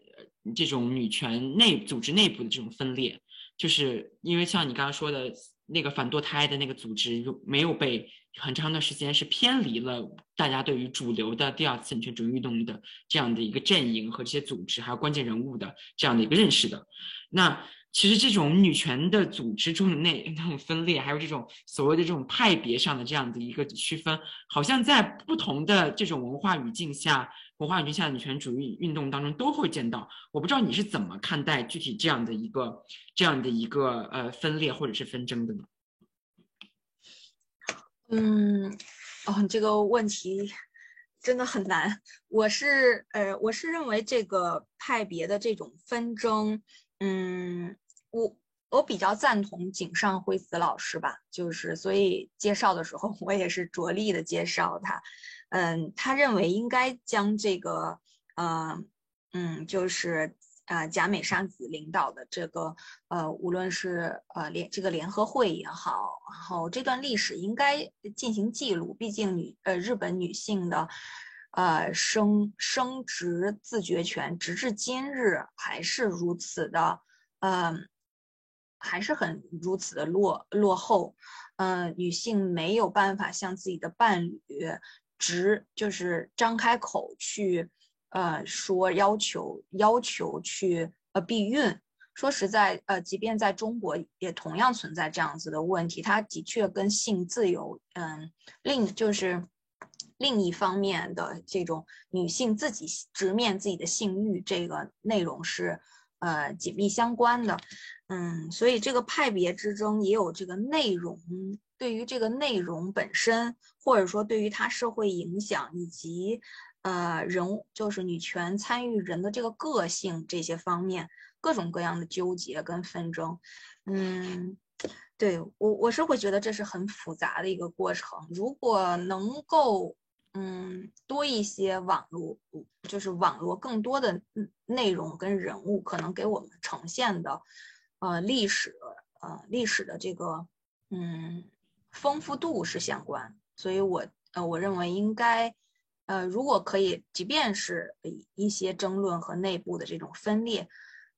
[SPEAKER 1] 这种女权内组织内部的这种分裂，就是因为像你刚刚说的那个反堕胎的那个组织，又没有被很长的时间是偏离了大家对于主流的第二次女权主义运动的这样的一个阵营和这些组织还有关键人物的这样的一个认识的，那。其实这种女权的组织中的那 那种分裂，还有这种所谓的这种派别上的这样的一个区分，好像在不同的这种文化语境下、文化语境下女权主义运动当中都会见到。我不知道你是怎么看待具体这样的一个这样的一个呃分裂或者是纷争的呢？
[SPEAKER 2] 嗯，哦，这个问题真的很难。我是呃，我是认为这个派别的这种纷争，嗯。我我比较赞同井上辉子老师吧，就是所以介绍的时候我也是着力的介绍他，嗯，他认为应该将这个，呃，嗯，就是呃贾美沙子领导的这个，呃，无论是呃联这个联合会也好，然后这段历史应该进行记录，毕竟女呃日本女性的，呃生生殖自觉权直至今日还是如此的，嗯。还是很如此的落落后，嗯，女性没有办法向自己的伴侣直就是张开口去，呃，说要求要求去呃避孕。说实在，呃，即便在中国也同样存在这样子的问题。它的确跟性自由，嗯，另就是另一方面的这种女性自己直面自己的性欲这个内容是呃紧密相关的。嗯，所以这个派别之争也有这个内容，对于这个内容本身，或者说对于它社会影响以及呃人就是女权参与人的这个个性这些方面，各种各样的纠结跟纷争。嗯，对我我是会觉得这是很复杂的一个过程。如果能够嗯多一些网络，就是网络更多的内容跟人物，可能给我们呈现的。呃，历史，呃，历史的这个，嗯，丰富度是相关，所以我，呃，我认为应该，呃，如果可以，即便是一些争论和内部的这种分裂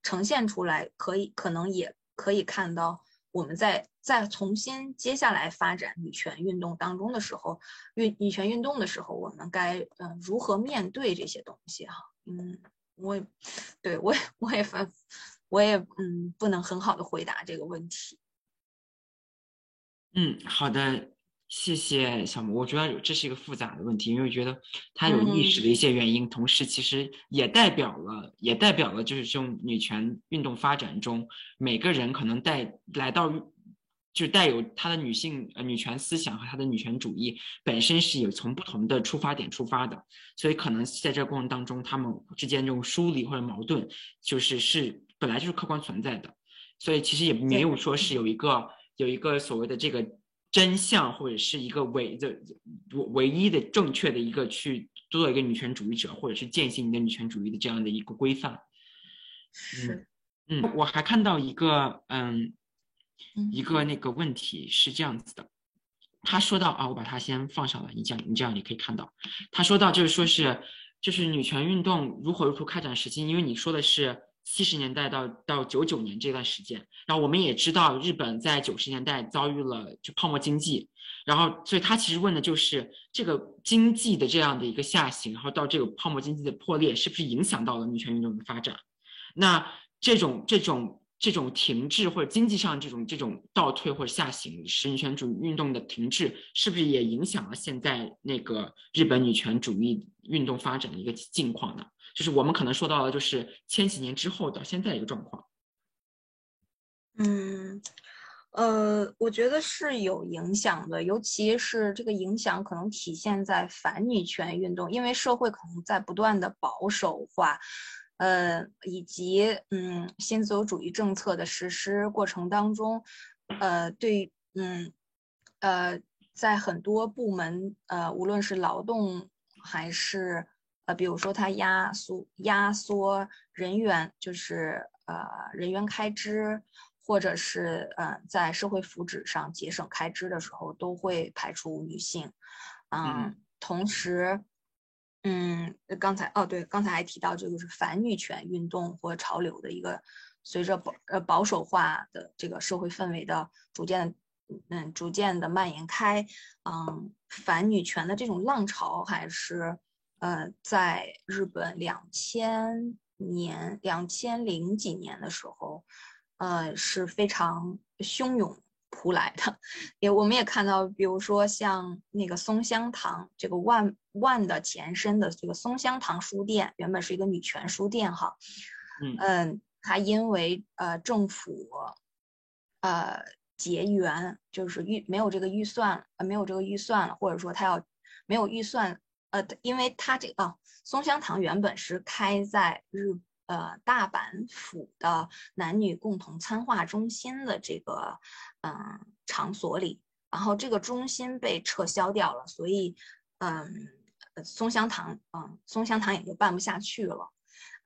[SPEAKER 2] 呈现出来，可以，可能也可以看到，我们在在重新接下来发展女权运动当中的时候，运女权运动的时候，我们该，嗯，如何面对这些东西？哈，嗯，我也，对我也，我也反。我也嗯，不能很好的回答这个问题。
[SPEAKER 1] 嗯，好的，谢谢小萌。我觉得这是一个复杂的问题，因为我觉得它有历史的一些原因，同时其实也代表了，也代表了就是这种女权运动发展中，每个人可能带来到。就带有她的女性呃女权思想和她的女权主义本身是有从不同的出发点出发的，所以可能在这个过程当中，他们之间这种疏离或者矛盾，就是是本来就是客观存在的，所以其实也没有说是有一个有一个所谓的这个真相或者是一个唯的唯一的正确的一个去做一个女权主义者或者是践行你的女权主义的这样的一个规范。
[SPEAKER 2] 是，
[SPEAKER 1] 嗯，我还看到一个嗯。一个那个问题是这样子的，他说到啊，我把它先放上来，你这样你这样你可以看到，他说到就是说是就是女权运动如何如何开展时期，因为你说的是七十年代到到九九年这段时间，然后我们也知道日本在九十年代遭遇了就泡沫经济，然后所以他其实问的就是这个经济的这样的一个下行，然后到这个泡沫经济的破裂，是不是影响到了女权运动的发展？那这种这种。这种停滞或者经济上这种这种倒退或者下行，使女权主义运动的停滞，是不是也影响了现在那个日本女权主义运动发展的一个境况呢？就是我们可能说到了，就是千禧年之后到现在一个状况。
[SPEAKER 2] 嗯，呃，我觉得是有影响的，尤其是这个影响可能体现在反女权运动，因为社会可能在不断的保守化。呃，以及嗯，新自由主义政策的实施过程当中，呃，对，嗯，呃，在很多部门，呃，无论是劳动还是呃，比如说它压缩压缩人员，就是呃人员开支，或者是呃在社会福祉上节省开支的时候，都会排除女性。嗯，同时，嗯，刚才哦对，刚才还提到这个是反女权运动或潮流的一个，随着保呃保守化的这个社会氛围的逐渐嗯逐渐的蔓延开，嗯，反女权的这种浪潮还是呃在日本两千年两千零几年的时候，呃是非常汹涌。扑来的，也我们也看到，比如说像那个松香堂这个万万的前身的这个松香堂书店，原本是一个女权书店哈，
[SPEAKER 1] 嗯
[SPEAKER 2] 嗯，它因为呃政府呃结缘，就是预没有这个预算，呃没有这个预算了，或者说他要没有预算，呃，因为它这个松香堂原本是开在日。呃，大阪府的男女共同参画中心的这个嗯场所里，然后这个中心被撤销掉了，所以嗯，松香堂嗯松香堂也就办不下去了。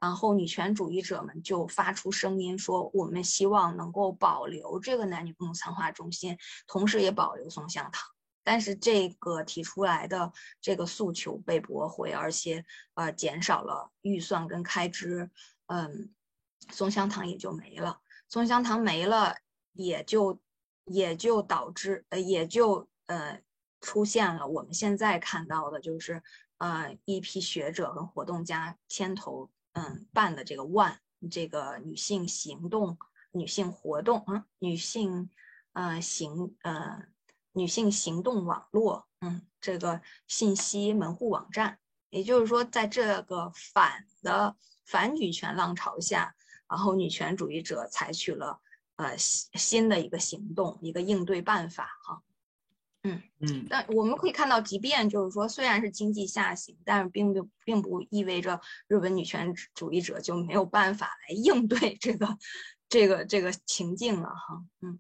[SPEAKER 2] 然后女权主义者们就发出声音说，我们希望能够保留这个男女共同参画中心，同时也保留松香堂。但是这个提出来的这个诉求被驳回，而且呃减少了预算跟开支。嗯，松香堂也就没了，松香堂没了，也就也就导致呃，也就呃出现了我们现在看到的，就是呃一批学者跟活动家牵头嗯办的这个 One 这个女性行动、女性活动啊，女性呃行呃女性行动网络嗯这个信息门户网站，也就是说，在这个反的。反女权浪潮下，然后女权主义者采取了呃新新的一个行动，一个应对办法哈，嗯嗯，但我们可以看到，即便就是说虽然是经济下行，但是并不并不意味着日本女权主义者就没有办法来应对这个这个这个情境了哈，嗯。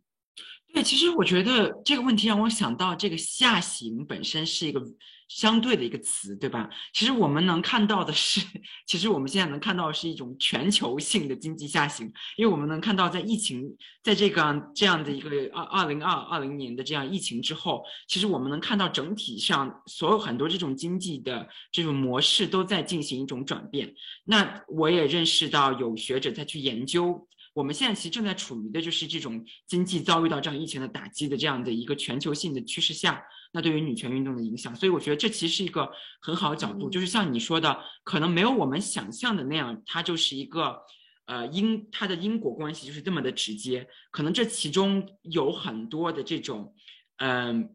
[SPEAKER 1] 对，其实我觉得这个问题让我想到，这个下行本身是一个相对的一个词，对吧？其实我们能看到的是，其实我们现在能看到的是一种全球性的经济下行，因为我们能看到，在疫情，在这个这样的一个二二零二二零年的这样疫情之后，其实我们能看到整体上所有很多这种经济的这种模式都在进行一种转变。那我也认识到有学者在去研究。我们现在其实正在处于的就是这种经济遭遇到这样疫情的打击的这样的一个全球性的趋势下，那对于女权运动的影响，所以我觉得这其实是一个很好的角度，就是像你说的，可能没有我们想象的那样，它就是一个，呃因它的因果关系就是这么的直接，可能这其中有很多的这种，嗯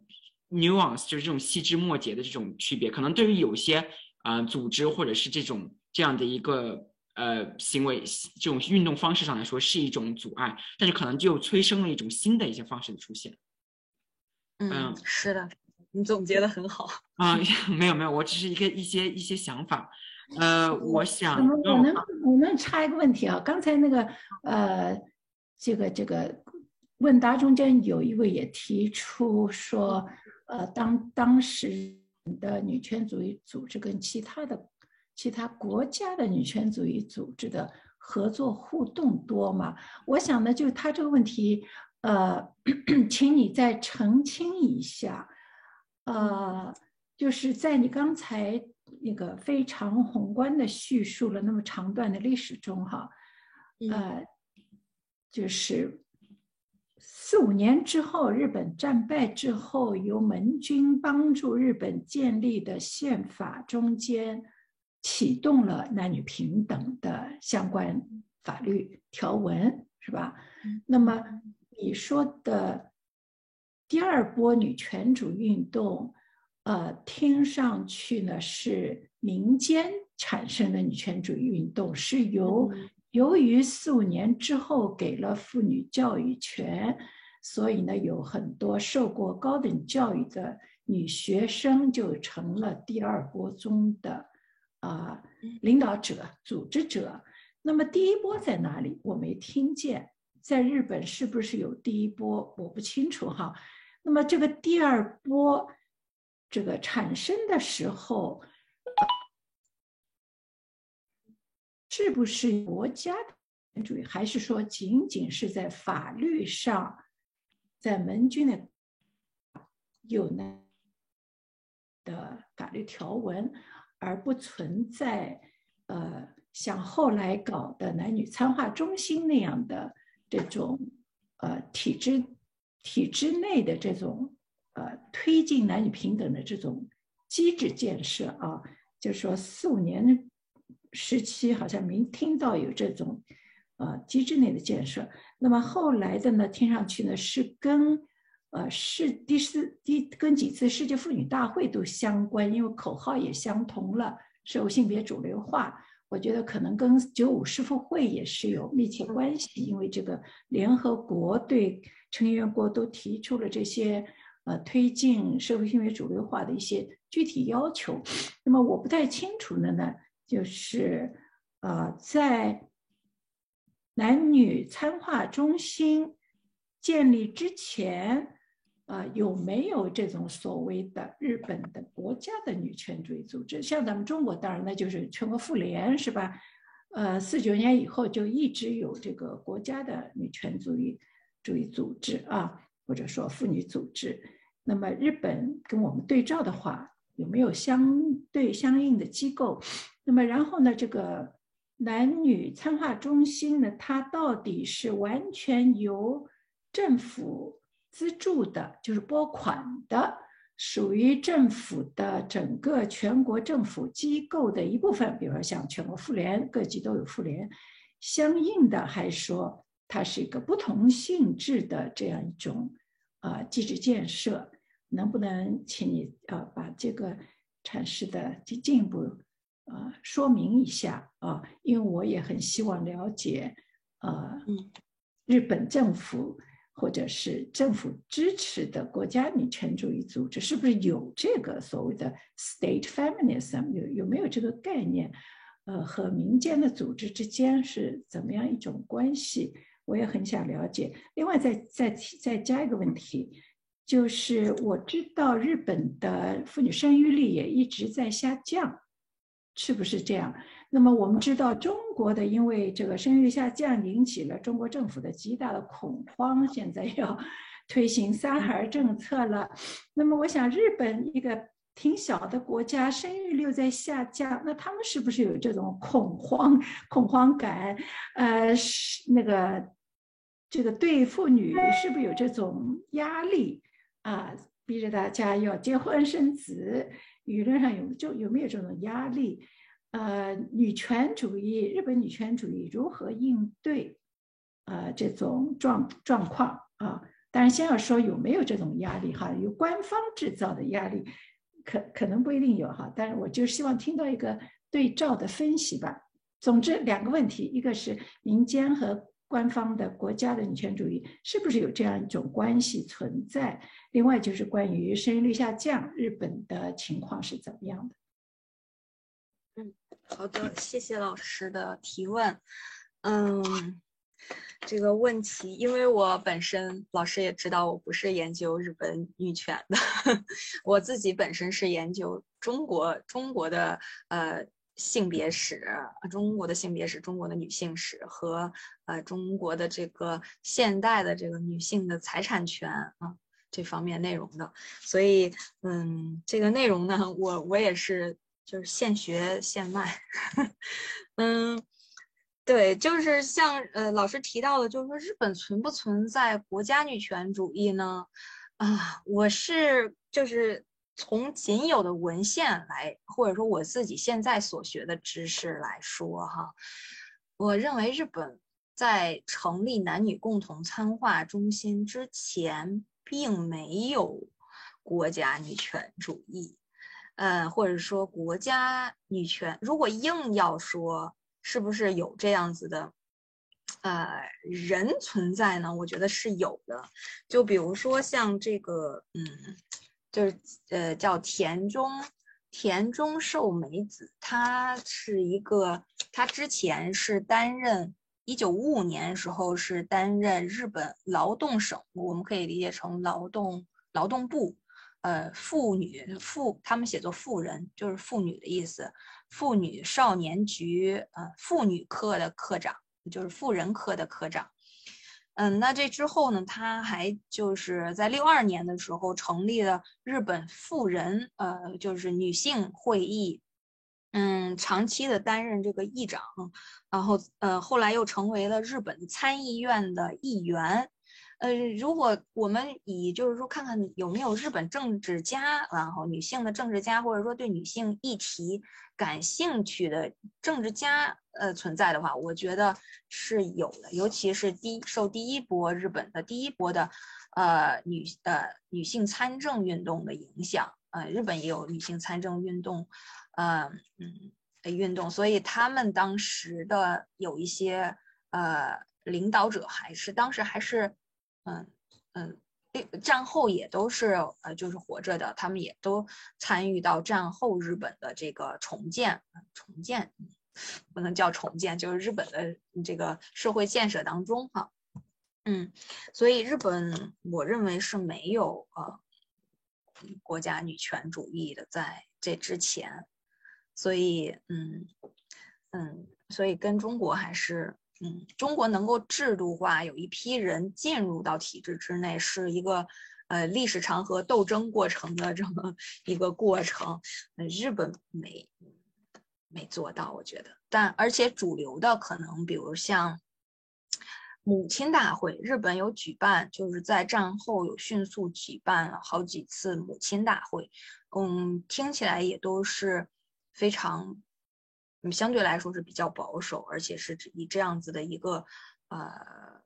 [SPEAKER 1] ，nuance，就是这种细枝末节的这种区别，可能对于有些啊组织或者是这种这样的一个。呃，行为这种运动方式上来说是一种阻碍，但是可能就催生了一种新的一些方式的出现。
[SPEAKER 2] 嗯，是的，你总结的很好
[SPEAKER 1] 啊。没有没有，我只是一个一些一些想法。呃，我想，
[SPEAKER 5] 我能我能插一个问题啊？刚才那个呃，这个这个问答中间有一位也提出说，呃，当当时的女权主义组织跟其他的。其他国家的女权主义组织的合作互动多吗？我想呢，就是他这个问题，呃，请你再澄清一下。呃，就是在你刚才那个非常宏观的叙述了那么长段的历史中，哈，呃，就是四五年之后，日本战败之后，由盟军帮助日本建立的宪法中间。启动了男女平等的相关法律条文，是吧？那么你说的第二波女权主义运动，呃，听上去呢是民间产生的女权主义运动，是由由于四五年之后给了妇女教育权，所以呢有很多受过高等教育的女学生就成了第二波中的。啊，领导者、组织者，那么第一波在哪里？我没听见。在日本是不是有第一波？我不清楚哈。那么这个第二波这个产生的时候，是不是国家的主义，还是说仅仅是在法律上，在盟军的有那的法律条文，而不存在呃像后来搞的男女参化中心那样的这种呃体制体制内的这种呃推进男女平等的这种机制建设啊，就是说四五年。时期好像没听到有这种，呃，机制内的建设。那么后来的呢，听上去呢是跟，呃，世第四第跟几次世界妇女大会都相关，因为口号也相同了，社会性别主流化。我觉得可能跟九五世妇会也是有密切关系，因为这个联合国对成员国都提出了这些，呃，推进社会性别主流化的一些具体要求。那么我不太清楚的呢。就是，呃，在男女参化中心建立之前，呃，有没有这种所谓的日本的国家的女权主义组织？像咱们中国，当然那就是全国妇联，是吧？呃，四九年以后就一直有这个国家的女权主义主义组织啊，或者说妇女组织。那么日本跟我们对照的话，有没有相对相应的机构？那么，然后呢？这个男女参化中心呢，它到底是完全由政府资助的，就是拨款的，属于政府的整个全国政府机构的一部分。比如说，像全国妇联，各级都有妇联，相应的，还说它是一个不同性质的这样一种啊机制建设？能不能请你啊把这个阐释的进进一步？呃，说明一下啊，因为我也很希望了解，呃，日本政府或者是政府支持的国家女权主义组织是不是有这个所谓的 state feminism，有有没有这个概念？呃，和民间的组织之间是怎么样一种关系？我也很想了解。另外，再再再加一个问题，就是我知道日本的妇女生育率也一直在下降。是不是这样？那么我们知道，中国的因为这个生育下降，引起了中国政府的极大的恐慌，现在要 推行三孩政策了。那么我想，日本一个挺小的国家，生育率在下降，那他们是不是有这种恐慌、恐慌感？呃，是那个这个对妇女是不是有这种压力啊？逼着大家要结婚生子？舆论上有就有没有这种压力？呃，女权主义，日本女权主义如何应对？呃，这种状状况啊，当然先要说有没有这种压力哈，有官方制造的压力，可可能不一定有哈，但是我就希望听到一个对照的分析吧。总之两个问题，一个是民间和。官方的国家的女权主义是不是有这样一种关系存在？另外就是关于生育率下降，日本的情况是怎么样的？
[SPEAKER 2] 嗯，好的，谢谢老师的提问。嗯，这个问题，因为我本身老师也知道，我不是研究日本女权的，我自己本身是研究中国中国的呃。性别史，中国的性别史，中国的女性史和呃中国的这个现代的这个女性的财产权啊这方面内容的，所以嗯，这个内容呢，我我也是就是现学现卖，嗯，对，就是像呃老师提到的，就是说日本存不存在国家女权主义呢？啊，我是就是。从仅有的文献来，或者说我自己现在所学的知识来说，哈，我认为日本在成立男女共同参化中心之前，并没有国家女权主义，呃，或者说国家女权，如果硬要说是不是有这样子的，呃，人存在呢？我觉得是有的，就比如说像这个，嗯。就是呃，叫田中田中寿美子，她是一个，她之前是担任一九五五年时候是担任日本劳动省，我们可以理解成劳动劳动部，呃妇女妇，他们写作妇人，就是妇女的意思。妇女少年局呃妇女科的科长，就是妇人科的科长。嗯，那这之后呢，他还就是在六二年的时候成立了日本妇人呃就是女性会议。嗯，长期的担任这个议长，然后呃，后来又成为了日本参议院的议员。呃，如果我们以就是说看看有没有日本政治家，然后女性的政治家，或者说对女性议题感兴趣的政治家，呃，存在的话，我觉得是有的。尤其是第受第一波日本的第一波的，呃，女呃女性参政运动的影响，呃，日本也有女性参政运动。呃嗯运动，所以他们当时的有一些呃领导者还是当时还是嗯嗯战后也都是呃就是活着的，他们也都参与到战后日本的这个重建重建不能叫重建，就是日本的这个社会建设当中哈嗯，所以日本我认为是没有呃国家女权主义的在这之前。所以，嗯，嗯，所以跟中国还是，嗯，中国能够制度化，有一批人进入到体制之内，是一个，呃，历史长河斗争过程的这么一个过程。日本没没做到，我觉得。但而且主流的可能，比如像母亲大会，日本有举办，就是在战后有迅速举办了好几次母亲大会。嗯，听起来也都是。非常，嗯，相对来说是比较保守，而且是以这样子的一个，呃，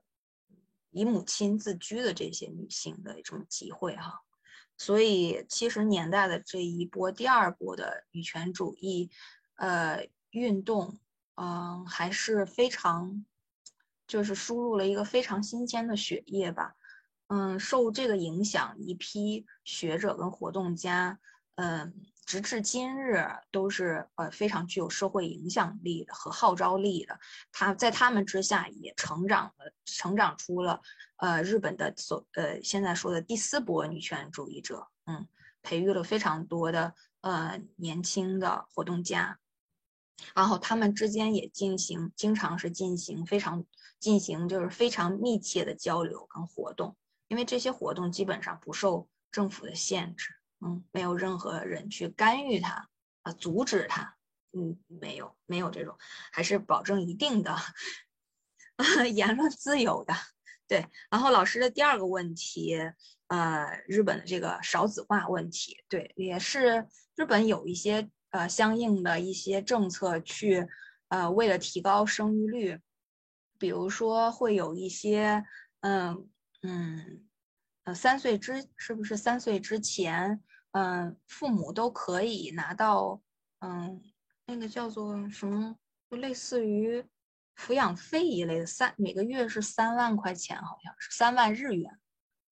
[SPEAKER 2] 以母亲自居的这些女性的这种集会哈，所以七十年代的这一波第二波的女权主义，呃，运动，嗯，还是非常，就是输入了一个非常新鲜的血液吧，嗯，受这个影响，一批学者跟活动家，嗯。直至今日都是呃非常具有社会影响力的和号召力的，他在他们之下也成长了，成长出了呃日本的所呃现在说的第四波女权主义者，嗯，培育了非常多的呃年轻的活动家，然后他们之间也进行经常是进行非常进行就是非常密切的交流跟活动，因为这些活动基本上不受政府的限制。嗯，没有任何人去干预他，啊，阻止他，嗯，没有，没有这种，还是保证一定的 言论自由的，对。然后老师的第二个问题，呃，日本的这个少子化问题，对，也是日本有一些呃相应的一些政策去，呃，为了提高生育率，比如说会有一些，嗯嗯，呃，三岁之是不是三岁之前？嗯，父母都可以拿到，嗯，那个叫做什么，就类似于抚养费一类的，三每个月是三万块钱，好像是三万日元。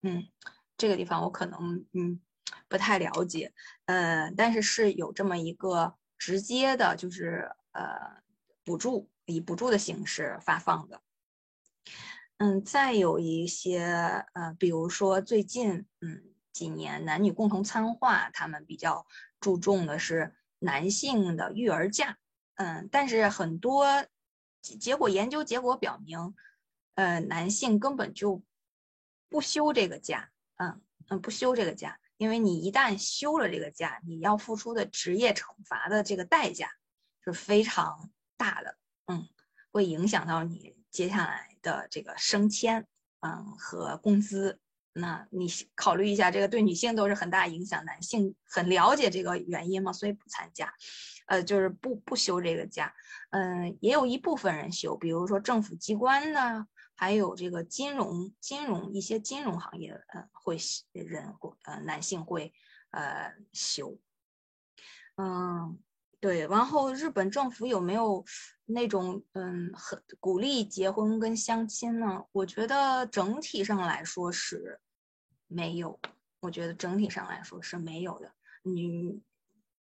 [SPEAKER 2] 嗯，这个地方我可能嗯不太了解，呃，但是是有这么一个直接的，就是呃补助，以补助的形式发放的。嗯，再有一些呃，比如说最近，嗯。几年男女共同参化，他们比较注重的是男性的育儿假，嗯，但是很多结果研究结果表明，呃，男性根本就不休这个假，嗯嗯，不休这个假，因为你一旦休了这个假，你要付出的职业惩罚的这个代价是非常大的，嗯，会影响到你接下来的这个升迁，嗯和工资。那你考虑一下，这个对女性都是很大影响，男性很了解这个原因嘛，所以不参加，呃，就是不不休这个假，嗯，也有一部分人休，比如说政府机关呢，还有这个金融金融一些金融行业，呃，会人会呃男性会呃休，嗯，对，然后日本政府有没有那种嗯很鼓励结婚跟相亲呢？我觉得整体上来说是。没有，我觉得整体上来说是没有的。你，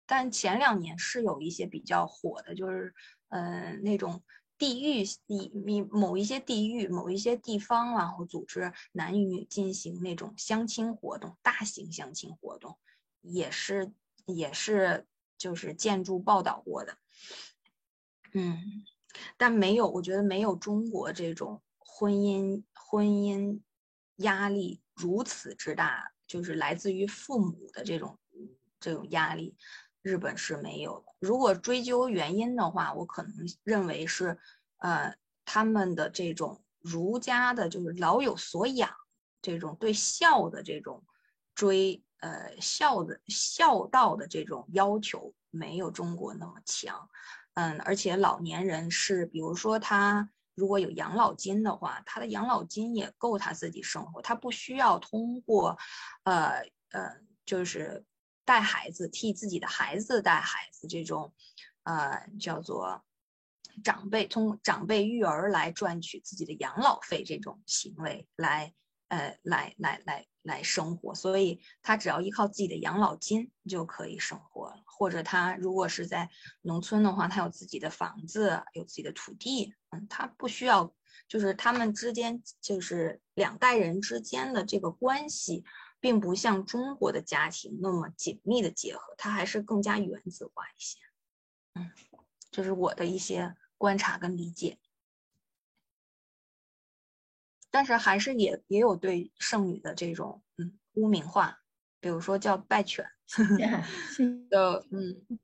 [SPEAKER 2] 但前两年是有一些比较火的，就是，呃，那种地域地某一些地域某一些地方，然后组织男女进行那种相亲活动，大型相亲活动，也是也是就是建筑报道过的，嗯，但没有，我觉得没有中国这种婚姻婚姻压力如此之大，就是来自于父母的这种这种压力，日本是没有的。如果追究原因的话，我可能认为是，呃，他们的这种儒家的，就是老有所养，这种对孝的这种追。呃，孝的孝道的这种要求没有中国那么强，嗯，而且老年人是，比如说他如果有养老金的话，他的养老金也够他自己生活，他不需要通过，呃呃，就是带孩子替自己的孩子带孩子这种，呃，叫做长辈通长辈育儿来赚取自己的养老费这种行为来。呃，来来来来生活，所以他只要依靠自己的养老金就可以生活了。或者他如果是在农村的话，他有自己的房子，有自己的土地，嗯，他不需要，就是他们之间就是两代人之间的这个关系，并不像中国的家庭那么紧密的结合，他还是更加原子化一些。嗯，这是我的一些观察跟理解。但是还是也也有对剩女的这种嗯污名化，比如说叫败犬，的嗯，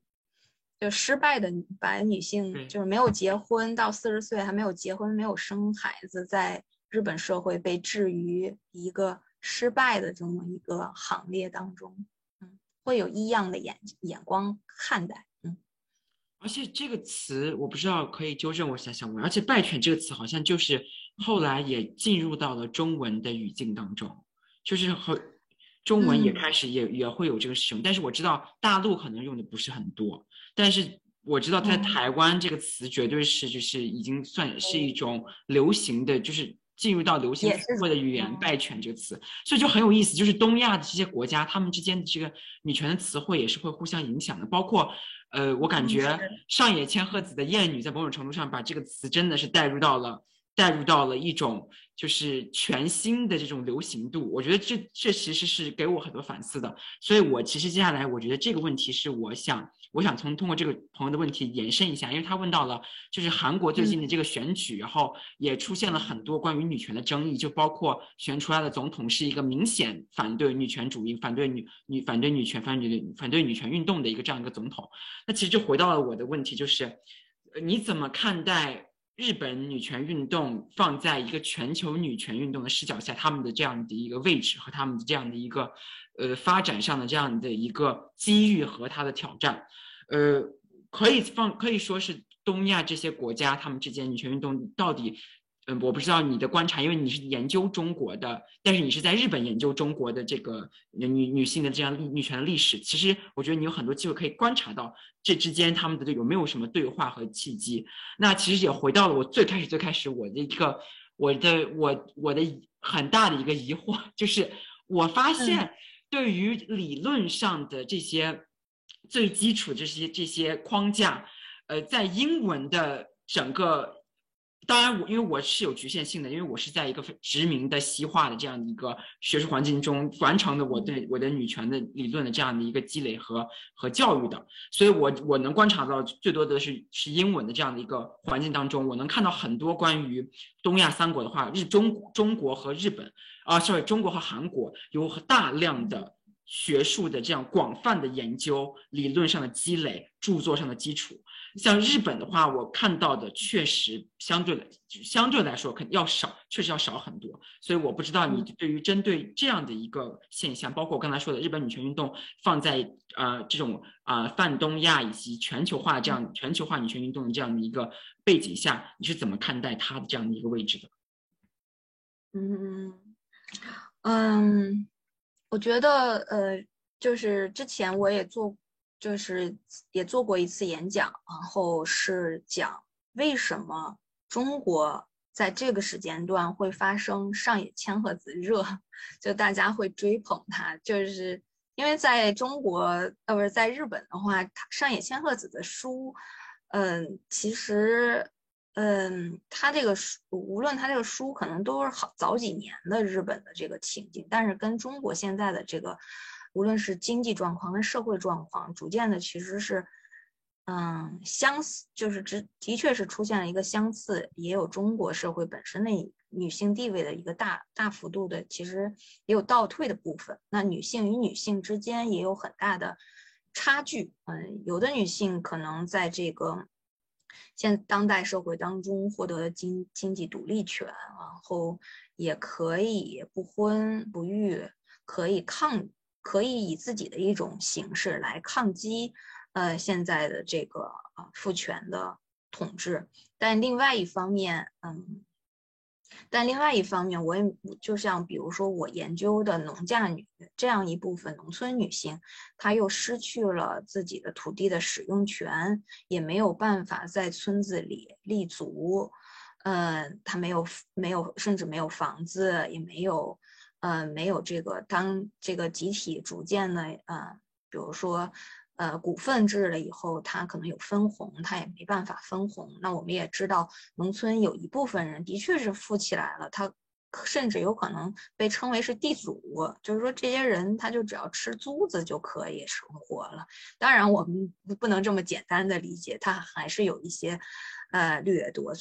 [SPEAKER 2] 就失败的白女性，就是没有结婚到四十岁还没有结婚没有生孩子，在日本社会被置于一个失败的这么一个行列当中，嗯，会有异样的眼眼光看待，嗯，
[SPEAKER 1] 而且这个词我不知道可以纠正我一下小文，而且败犬这个词好像就是。后来也进入到了中文的语境当中，就是和中文也开始也也会有这个使用，但是我知道大陆可能用的不是很多，但是我知道在台湾这个词绝对是就是已经算是一种流行的，就是进入到流行词汇的语言“败犬”这个词，所以就很有意思，就是东亚的这些国家，他们之间的这个女权的词汇也是会互相影响的，包括呃，我感觉上野千鹤子的《艳女》在某种程度上把这个词真的是带入到了。带入到了一种就是全新的这种流行度，我觉得这这其实是给我很多反思的。所以我其实接下来我觉得这个问题是我想我想从通过这个朋友的问题延伸一下，因为他问到了就是韩国最近的这个选举，然后也出现了很多关于女权的争议，就包括选出来的总统是一个明显反对女权主义、反对女女反对女权、反对反对女权运动的一个这样一个总统。那其实就回到了我的问题，就是你怎么看待？日本女权运动放在一个全球女权运动的视角下，他们的这样的一个位置和他们的这样的一个呃发展上的这样的一个机遇和它的挑战，呃，可以放可以说是东亚这些国家他们之间女权运动到底。嗯，我不知道你的观察，因为你是研究中国的，但是你是在日本研究中国的这个女女性的这样女权的历史。其实我觉得你有很多机会可以观察到这之间他们的有没有什么对话和契机。那其实也回到了我最开始最开始我的一个我的我我的很大的一个疑惑，就是我发现对于理论上的这些最基础这些这些框架，呃，在英文的整个。当然，我因为我是有局限性的，因为我是在一个殖民的西化的这样的一个学术环境中完成的我对我的女权的理论的这样的一个积累和和教育的，所以我我能观察到最多的是是英文的这样的一个环境当中，我能看到很多关于东亚三国的话，日中中国和日本啊，sorry，中国和韩国有大量的学术的这样广泛的研究、理论上的积累、著作上的基础。像日本的话，我看到的确实相对来相对来说肯定要少，确实要少很多。所以我不知道你对于针对这样的一个现象，包括我刚才说的日本女权运动放在呃这种啊泛东亚以及全球化这样全球化女权运动的这样的一个背景下，你是怎么看待它的这样的一个位置的？
[SPEAKER 2] 嗯嗯，我觉得呃，就是之前我也做。就是也做过一次演讲，然后是讲为什么中国在这个时间段会发生上野千鹤子热，就大家会追捧他，就是因为在中国呃不是在日本的话，上野千鹤子的书，嗯，其实嗯，他这个书无论他这个书可能都是好早几年的日本的这个情景，但是跟中国现在的这个。无论是经济状况跟社会状况，逐渐的其实是，嗯，相似，就是只的确是出现了一个相似，也有中国社会本身的女性地位的一个大大幅度的，其实也有倒退的部分。那女性与女性之间也有很大的差距，嗯，有的女性可能在这个。现当代社会当中获得了经经济独立权，然后也可以不婚不育，可以抗，可以以自己的一种形式来抗击，呃，现在的这个啊父权的统治。但另外一方面，嗯。但另外一方面，我也就像比如说我研究的农嫁女这样一部分农村女性，她又失去了自己的土地的使用权，也没有办法在村子里立足，嗯，她没有没有甚至没有房子，也没有，呃，没有这个当这个集体逐渐的，呃，比如说。呃，股份制了以后，它可能有分红，它也没办法分红。那我们也知道，农村有一部分人的确是富起来了，他甚至有可能被称为是地主，就是说这些人他就只要吃租子就可以生活了。当然，我们不能这么简单的理解，他还是有一些呃掠夺。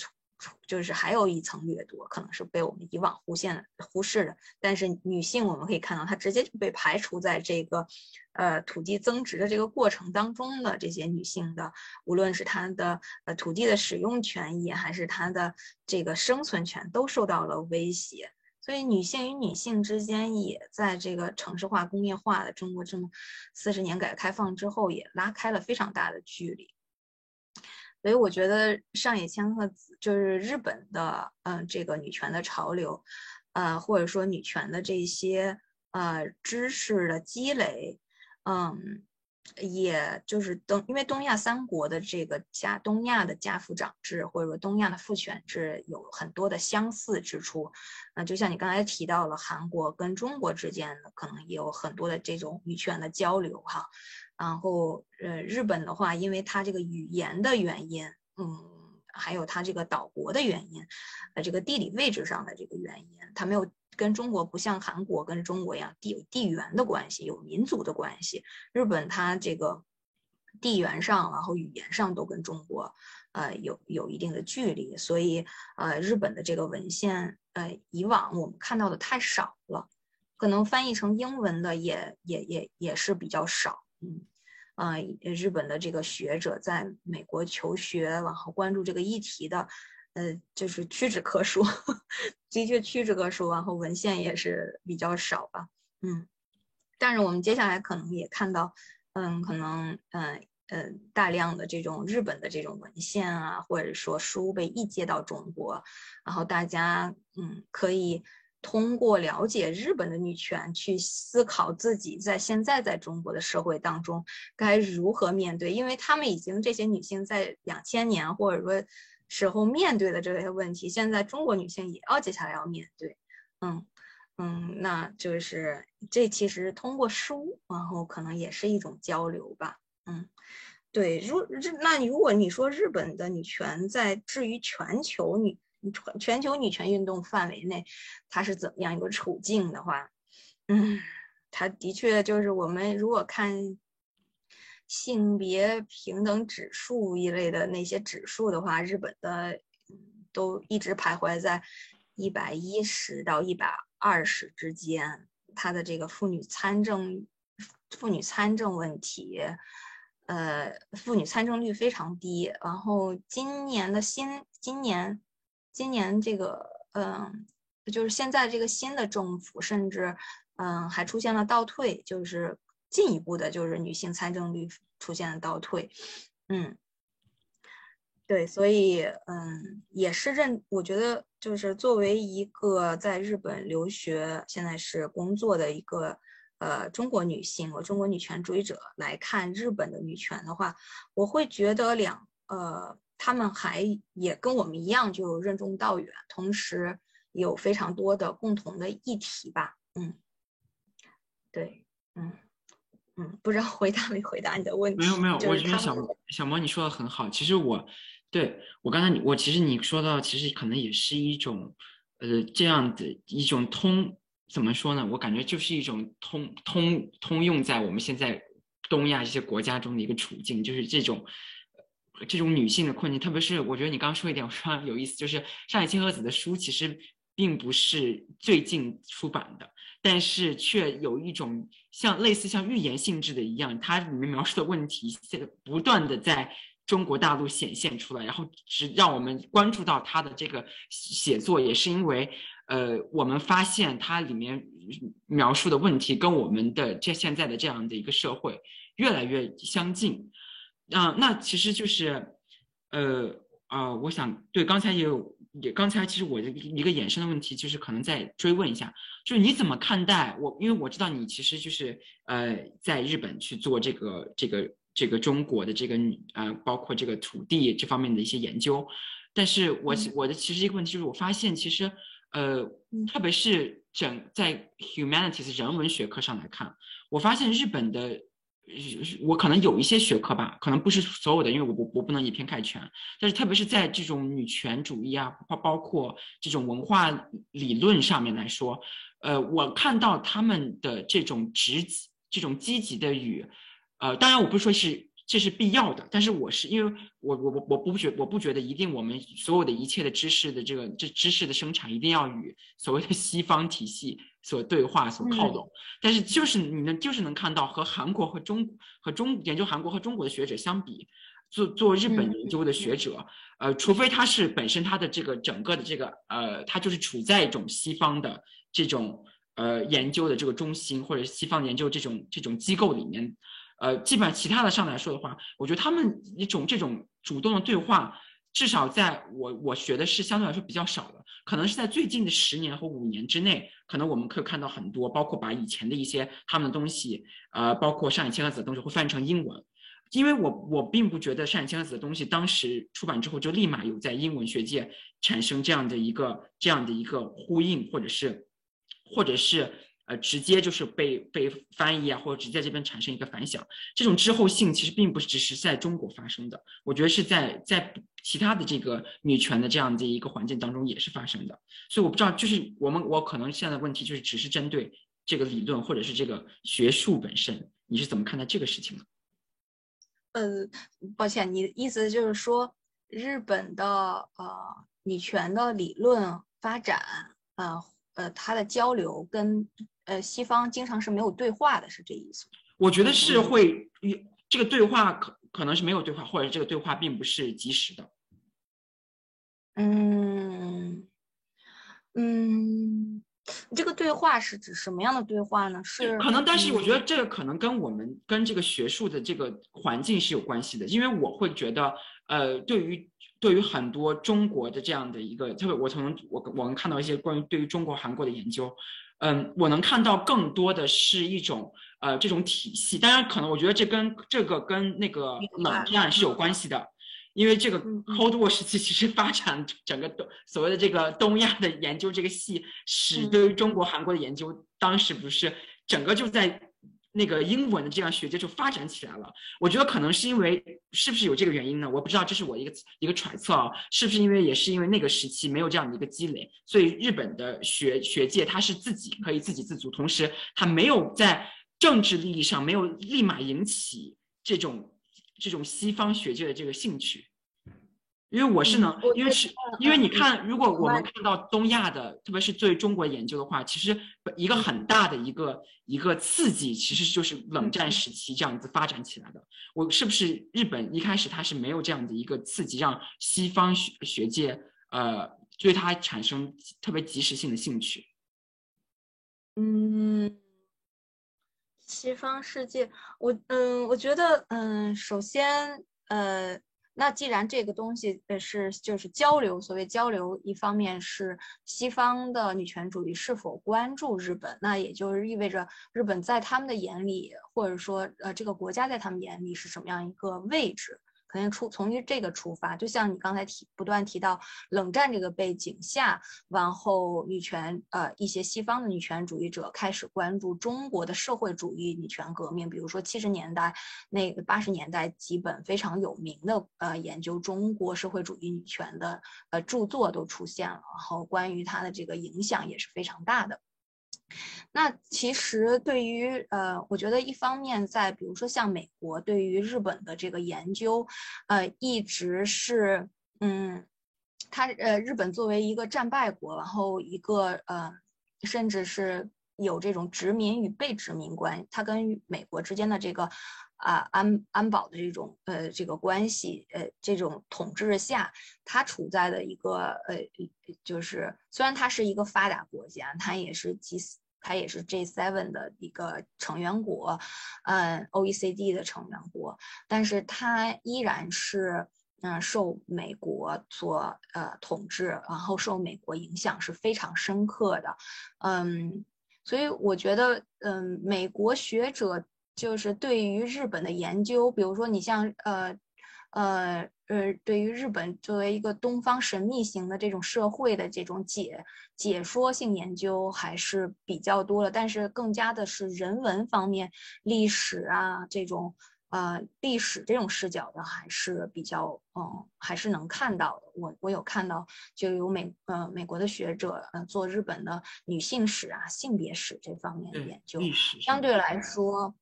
[SPEAKER 2] 就是还有一层掠夺，可能是被我们以往忽现忽视的。但是女性，我们可以看到，她直接就被排除在这个，呃，土地增值的这个过程当中的这些女性的，无论是她的呃土地的使用权益，还是她的这个生存权，都受到了威胁。所以，女性与女性之间，也在这个城市化、工业化的中国这么四十年改革开放之后，也拉开了非常大的距离。所以我觉得上野千鹤子就是日本的，嗯，这个女权的潮流，呃，或者说女权的这些呃知识的积累，嗯，也就是东，因为东亚三国的这个家，东亚的家父长制或者说东亚的父权制有很多的相似之处，那就像你刚才提到了韩国跟中国之间的可能也有很多的这种女权的交流，哈。然后，呃，日本的话，因为它这个语言的原因，嗯，还有它这个岛国的原因，呃，这个地理位置上的这个原因，它没有跟中国不像韩国跟中国一样地有地缘的关系，有民族的关系。日本它这个地缘上，然后语言上都跟中国，呃，有有一定的距离，所以，呃，日本的这个文献，呃，以往我们看到的太少了，可能翻译成英文的也也也也是比较少，嗯。啊，日本的这个学者在美国求学，然后关注这个议题的，呃，就是屈指可数，的确屈指可数。然后文献也是比较少吧，嗯。但是我们接下来可能也看到，嗯，可能，嗯，嗯，大量的这种日本的这种文献啊，或者说书被译介到中国，然后大家，嗯，可以。通过了解日本的女权，去思考自己在现在在中国的社会当中该如何面对，因为他们已经这些女性在两千年或者说时候面对的这些问题，现在中国女性也要接下来要面对。嗯嗯，那就是这其实通过书，然后可能也是一种交流吧。嗯，对，如那如果你说日本的女权在至于全球女。全全球女权运动范围内，它是怎么样一个处境的话，嗯，它的确就是我们如果看性别平等指数一类的那些指数的话，日本的都一直徘徊在一百一十到一百二十之间，它的这个妇女参政、妇女参政问题，呃，妇女参政率非常低。然后今年的新今年。今年这个，嗯，就是现在这个新的政府，甚至，嗯，还出现了倒退，就是进一步的，就是女性参政率出现了倒退，嗯，对，所以，嗯，也是认，我觉得就是作为一个在日本留学，现在是工作的一个，呃，中国女性，我中国女权主义者来看日本的女权的话，我会觉得两，呃。他们还也跟我们一样，就任重道远，同时有非常多的共同的议题吧。嗯，对，嗯嗯，不知道回答没回答你的问题？
[SPEAKER 1] 没有没有，我
[SPEAKER 2] 觉
[SPEAKER 1] 得小小魔你说的很好。其实我对我刚才你我其实你说到，其实可能也是一种呃这样的一种通怎么说呢？我感觉就是一种通通通用在我们现在东亚这些国家中的一个处境，就是这种这种女性的困境。特别是我觉得你刚刚说一点，我非常有意思，就是上海千鹤子的书其实并不是最近出版的，但是却有一种像类似像预言性质的一样，它里面描述的问题现不断的在中国大陆显现出来，然后只让我们关注到他的这个写作，也是因为。呃，我们发现它里面描述的问题跟我们的这现在的这样的一个社会越来越相近，啊，那其实就是，呃啊，我想对刚才也有也刚才其实我的一个衍生的问题就是可能再追问一下，就是你怎么看待我？因为我知道你其实就是呃在日本去做这个这个这个中国的这个呃包括这个土地这方面的一些研究，但是我我的其实一个问题就是我发现其实。呃，特别是整在 humanities 人文学科上来看，我发现日本的，我可能有一些学科吧，可能不是所有的，因为我我我不能以偏概全。但是特别是在这种女权主义啊，包包括这种文化理论上面来说，呃，我看到他们的这种积这种积极的语，呃，当然我不是说是。这是必要的，但是我是因为我我我我不觉我不觉得一定我们所有的一切的知识的这个这知识的生产一定要与所谓的西方体系所对话所靠拢，但是就是你能就是能看到和韩国和中和中研究韩国和中国的学者相比，做做日本研究的学者，呃，除非他是本身他的这个整个的这个呃，他就是处在一种西方的这种呃研究的这个中心或者西方研究这种这种机构里面。呃，基本上其他的上来说的话，我觉得他们一种这种主动的对话，至少在我我学的是相对来说比较少的，可能是在最近的十年和五年之内，可能我们可以看到很多，包括把以前的一些他们的东西，呃，包括上野千鹤子的东西会翻译成英文，因为我我并不觉得上野千鹤子的东西当时出版之后就立马有在英文学界产生这样的一个这样的一个呼应，或者是或者是。呃，直接就是被被翻译啊，或者直接这边产生一个反响，这种滞后性其实并不是只是在中国发生的，我觉得是在在其他的这个女权的这样的一个环境当中也是发生的。所以我不知道，就是我们我可能现在的问题就是只是针对这个理论或者是这个学术本身，你是怎么看待这个事情的？
[SPEAKER 2] 呃，抱歉，你的意思就是说日本的呃女权的理论发展啊呃它的交流跟。呃，西方经常是没有对话的，是这意思？
[SPEAKER 1] 我觉得是会，这个对话可可能是没有对话，或者这个对话并不是及时的。
[SPEAKER 2] 嗯嗯，这个对话是指什么样的对话呢？是
[SPEAKER 1] 可能，但是我觉得这个可能跟我们跟这个学术的这个环境是有关系的，因为我会觉得，呃，对于对于很多中国的这样的一个，特别我从我我们看到一些关于对于中国韩国的研究。嗯，我能看到更多的是一种呃这种体系，当然可能我觉得这跟这个跟那个冷战是有关系的，因为这个 Cold War 时期其实发展整个东所谓的这个东亚的研究这个系，使对于中国韩国的研究，当时不是整个就在。那个英文的这样学界就发展起来了，我觉得可能是因为是不是有这个原因呢？我不知道，这是我一个一个揣测啊，是不是因为也是因为那个时期没有这样的一个积累，所以日本的学学界它是自己可以自给自足，同时它没有在政治利益上没有立马引起这种这种西方学界的这个兴趣。因为我是能，因为是，因为你看，如果我们看到东亚的，特别是对中国研究的话，其实一个很大的一个一个刺激，其实就是冷战时期这样子发展起来的。我是不是日本一开始它是没有这样的一个刺激，让西方学学界呃对它产生特别及时性的兴趣？
[SPEAKER 2] 嗯，西方世界，我嗯，我觉得嗯，首先呃。那既然这个东西呃是就是交流，所谓交流，一方面是西方的女权主义是否关注日本，那也就是意味着日本在他们的眼里，或者说呃这个国家在他们眼里是什么样一个位置。肯定出从于这个出发，就像你刚才提不断提到冷战这个背景下，然后女权呃一些西方的女权主义者开始关注中国的社会主义女权革命，比如说七十年代那个八十年代几本非常有名的呃研究中国社会主义女权的呃著作都出现了，然后关于它的这个影响也是非常大的。那其实对于呃，我觉得一方面在比如说像美国对于日本的这个研究，呃，一直是嗯，它呃日本作为一个战败国，然后一个呃，甚至是有这种殖民与被殖民关，它跟美国之间的这个啊安安保的这种呃这个关系，呃这种统治下，它处在的一个呃就是虽然它是一个发达国家，它也是 G 它也是 G7 的一个成员国，嗯，OECD 的成员国，但是它依然是嗯受美国所呃统治，然后受美国影响是非常深刻的，嗯，所以我觉得嗯美国学者就是对于日本的研究，比如说你像呃。呃呃，对于日本作为一个东方神秘型的这种社会的这种解解说性研究还是比较多的，但是更加的是人文方面、历史啊这种呃历史这种视角的还是比较嗯还是能看到的。我我有看到就有美呃美国的学者呃做日本的女性史啊性别史这方面的研究，相对来说，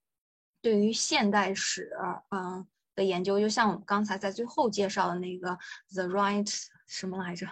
[SPEAKER 2] 对于现代史嗯。研究，就像我们刚才在最后介绍的那个 The Right 什么来着，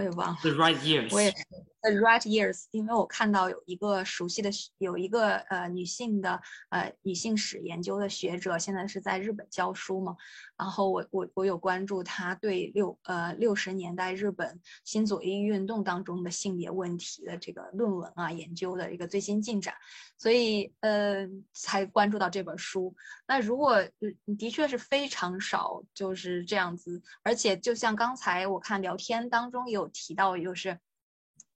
[SPEAKER 2] 我也忘了。
[SPEAKER 1] The Right Years。
[SPEAKER 2] 我也是 The Right Years，因为我看到有一个熟悉的，有一个呃女性的呃女性史研究的学者，现在是在日本教书嘛。然后我我我有关注他对六呃六十年代日本新左翼运动当中的性别问题的这个论文啊研究的一个最新进展，所以呃才关注到这本书。那如果的确是非常少就是这样子，而且就像刚才我看聊天当中有提到，就是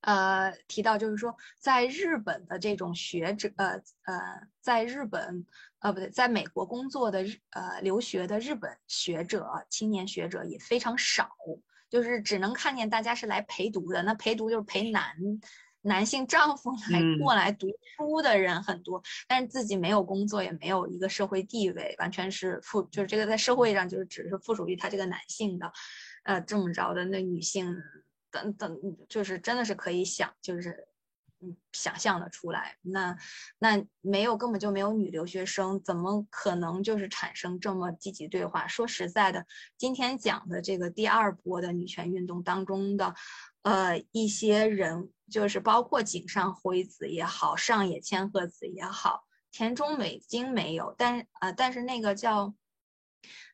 [SPEAKER 2] 呃提到就是说在日本的这种学者呃呃在日本。呃，不对，在美国工作的日呃留学的日本学者、青年学者也非常少，就是只能看见大家是来陪读的。那陪读就是陪男男性丈夫来过来读书的人很多，但是自己没有工作，也没有一个社会地位，完全是附就是这个在社会上就是只是附属于他这个男性的，呃，这么着的那女性等等，就是真的是可以想就是嗯。想象的出来，那那没有根本就没有女留学生，怎么可能就是产生这么积极对话？说实在的，今天讲的这个第二波的女权运动当中的，呃，一些人，就是包括井上辉子也好，上野千鹤子也好，田中美晶没有，但呃，但是那个叫。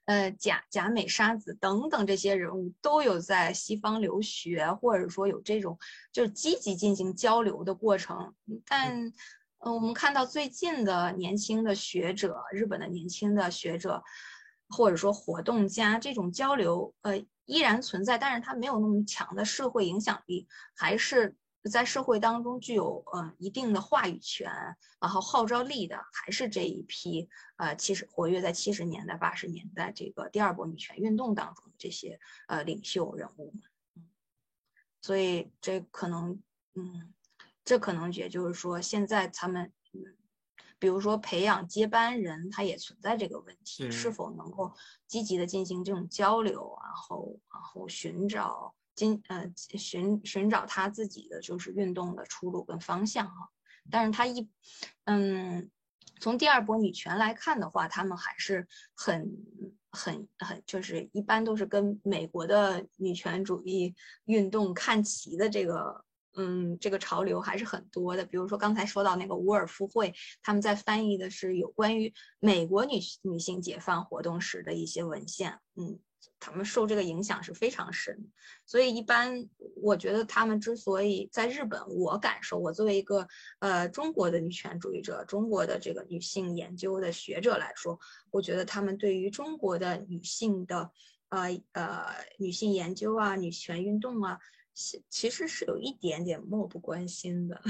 [SPEAKER 2] 呃，贾贾美沙子等等这些人物都有在西方留学，或者说有这种就是积极进行交流的过程。但，呃，我们看到最近的年轻的学者，日本的年轻的学者，或者说活动家，这种交流，呃，依然存在，但是它没有那么强的社会影响力，还是。在社会当中具有呃一定的话语权，然后号召力的，还是这一批呃七十活跃在七十年代八十年代这个第二波女权运动当中的这些呃领袖人物们，嗯，所以这可能嗯，这可能也就是说现在他们嗯，比如说培养接班人，他也存在这个问题，是否能够积极的进行这种交流，然后然后寻找。今呃寻寻找他自己的就是运动的出路跟方向哈，但是他一嗯从第二波女权来看的话，他们还是很很很就是一般都是跟美国的女权主义运动看齐的这个嗯这个潮流还是很多的。比如说刚才说到那个伍尔夫会，他们在翻译的是有关于美国女女性解放活动史的一些文献，嗯。他们受这个影响是非常深，所以一般我觉得他们之所以在日本，我感受，我作为一个呃中国的女权主义者，中国的这个女性研究的学者来说，我觉得他们对于中国的女性的呃呃女性研究啊、女权运动啊，其其实是有一点点漠不关心的。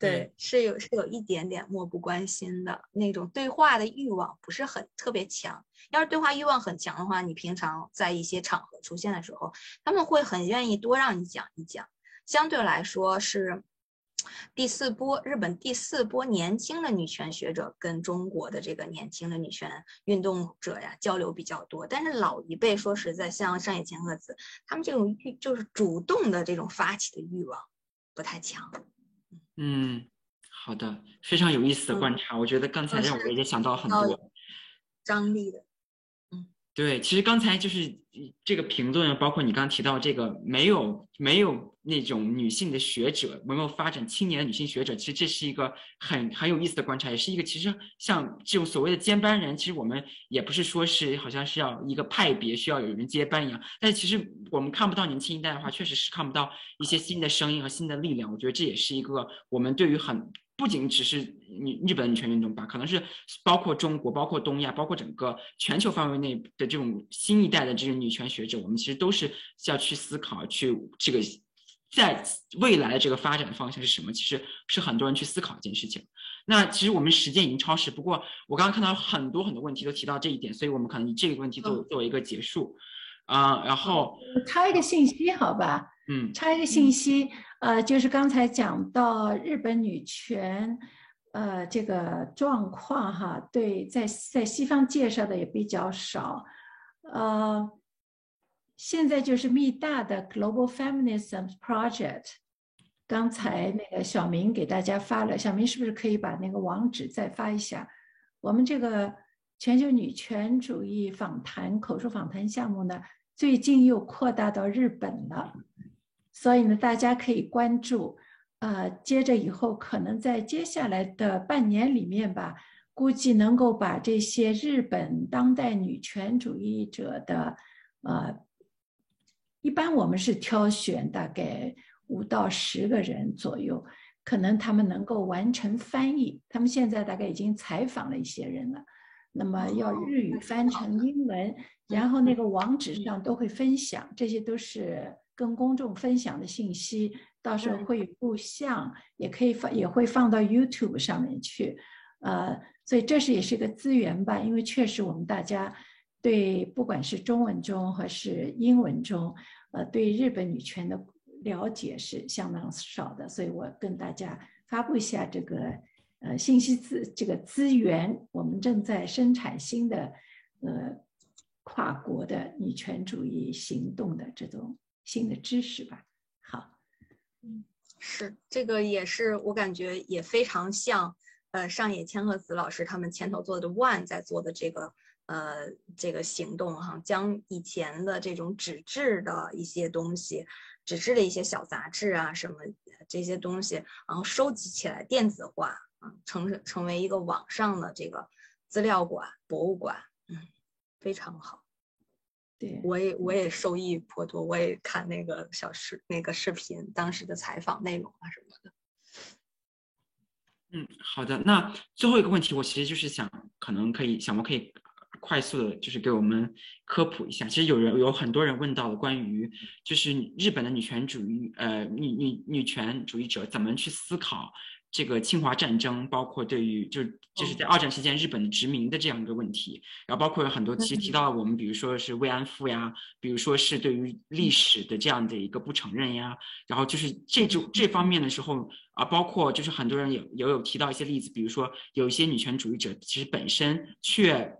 [SPEAKER 2] 对，是有是有一点点漠不关心的那种对话的欲望不是很特别强。要是对话欲望很强的话，你平常在一些场合出现的时候，他们会很愿意多让你讲一讲。相对来说是第四波日本第四波年轻的女权学者跟中国的这个年轻的女权运动者呀交流比较多。但是老一辈说实在，像上野千鹤子他们这种欲就是主动的这种发起的欲望不太强。
[SPEAKER 1] 嗯，好的，非常有意思的观察。我觉得刚才让我也想到很多
[SPEAKER 2] 张力的。
[SPEAKER 1] 对，其实刚才就是这个评论，包括你刚刚提到这个没有没有那种女性的学者，没有发展青年的女性学者，其实这是一个很很有意思的观察，也是一个其实像这种所谓的接班人，其实我们也不是说是好像是要一个派别需要有人接班一样，但其实我们看不到年轻一代的话，确实是看不到一些新的声音和新的力量。我觉得这也是一个我们对于很。不仅只是女日本女权运动吧，可能是包括中国、包括东亚、包括整个全球范围内的这种新一代的这种女权学者，我们其实都是要去思考，去这个在未来的这个发展方向是什么？其实是很多人去思考一件事情。那其实我们时间已经超时，不过我刚刚看到很多很多问题都提到这一点，所以我们可能以这个问题做作为一个结束啊。然后
[SPEAKER 5] 插一个信息，好吧？
[SPEAKER 1] 嗯，
[SPEAKER 5] 插一个信息。呃，就是刚才讲到日本女权，呃，这个状况哈，对，在在西方介绍的也比较少，呃，现在就是密大的 Global Feminism Project，刚才那个小明给大家发了，小明是不是可以把那个网址再发一下？我们这个全球女权主义访谈口述访谈项目呢，最近又扩大到日本了。所以呢，大家可以关注，呃，接着以后可能在接下来的半年里面吧，估计能够把这些日本当代女权主义者的，呃，一般我们是挑选大概五到十个人左右，可能他们能够完成翻译。他们现在大概已经采访了一些人了，那么要日语翻成英文，然后那个网址上都会分享，这些都是。跟公众分享的信息，到时候会录像，也可以放，也会放到 YouTube 上面去，呃，所以这是也是个资源吧。因为确实我们大家对不管是中文中还是英文中，呃，对日本女权的了解是相当少的，所以我跟大家发布一下这个呃信息资这个资源。我们正在生产新的呃跨国的女权主义行动的这种。新的知识吧，好，
[SPEAKER 2] 嗯，是这个也是我感觉也非常像，呃，上野千鹤子老师他们前头做的 One 在做的这个，呃，这个行动哈，将以前的这种纸质的一些东西，纸质的一些小杂志啊什么这些东西，然后收集起来电子化啊，成成为一个网上的这个资料馆、博物馆，嗯，非常好。
[SPEAKER 5] 对，
[SPEAKER 2] 我也我也受益颇多，我也看那个小视那个视频，当时的采访内容啊什么的。
[SPEAKER 1] 嗯，好的。那最后一个问题，我其实就是想，可能可以小毛可以快速的，就是给我们科普一下。其实有人有很多人问到了关于，就是日本的女权主义，呃，女女女权主义者怎么去思考。这个侵华战争，包括对于就就是在二战期间日本的殖民的这样一个问题，然后包括有很多其实提到了我们，比如说是慰安妇呀，比如说是对于历史的这样的一个不承认呀，然后就是这种这方面的时候啊，包括就是很多人也也有提到一些例子，比如说有一些女权主义者其实本身却。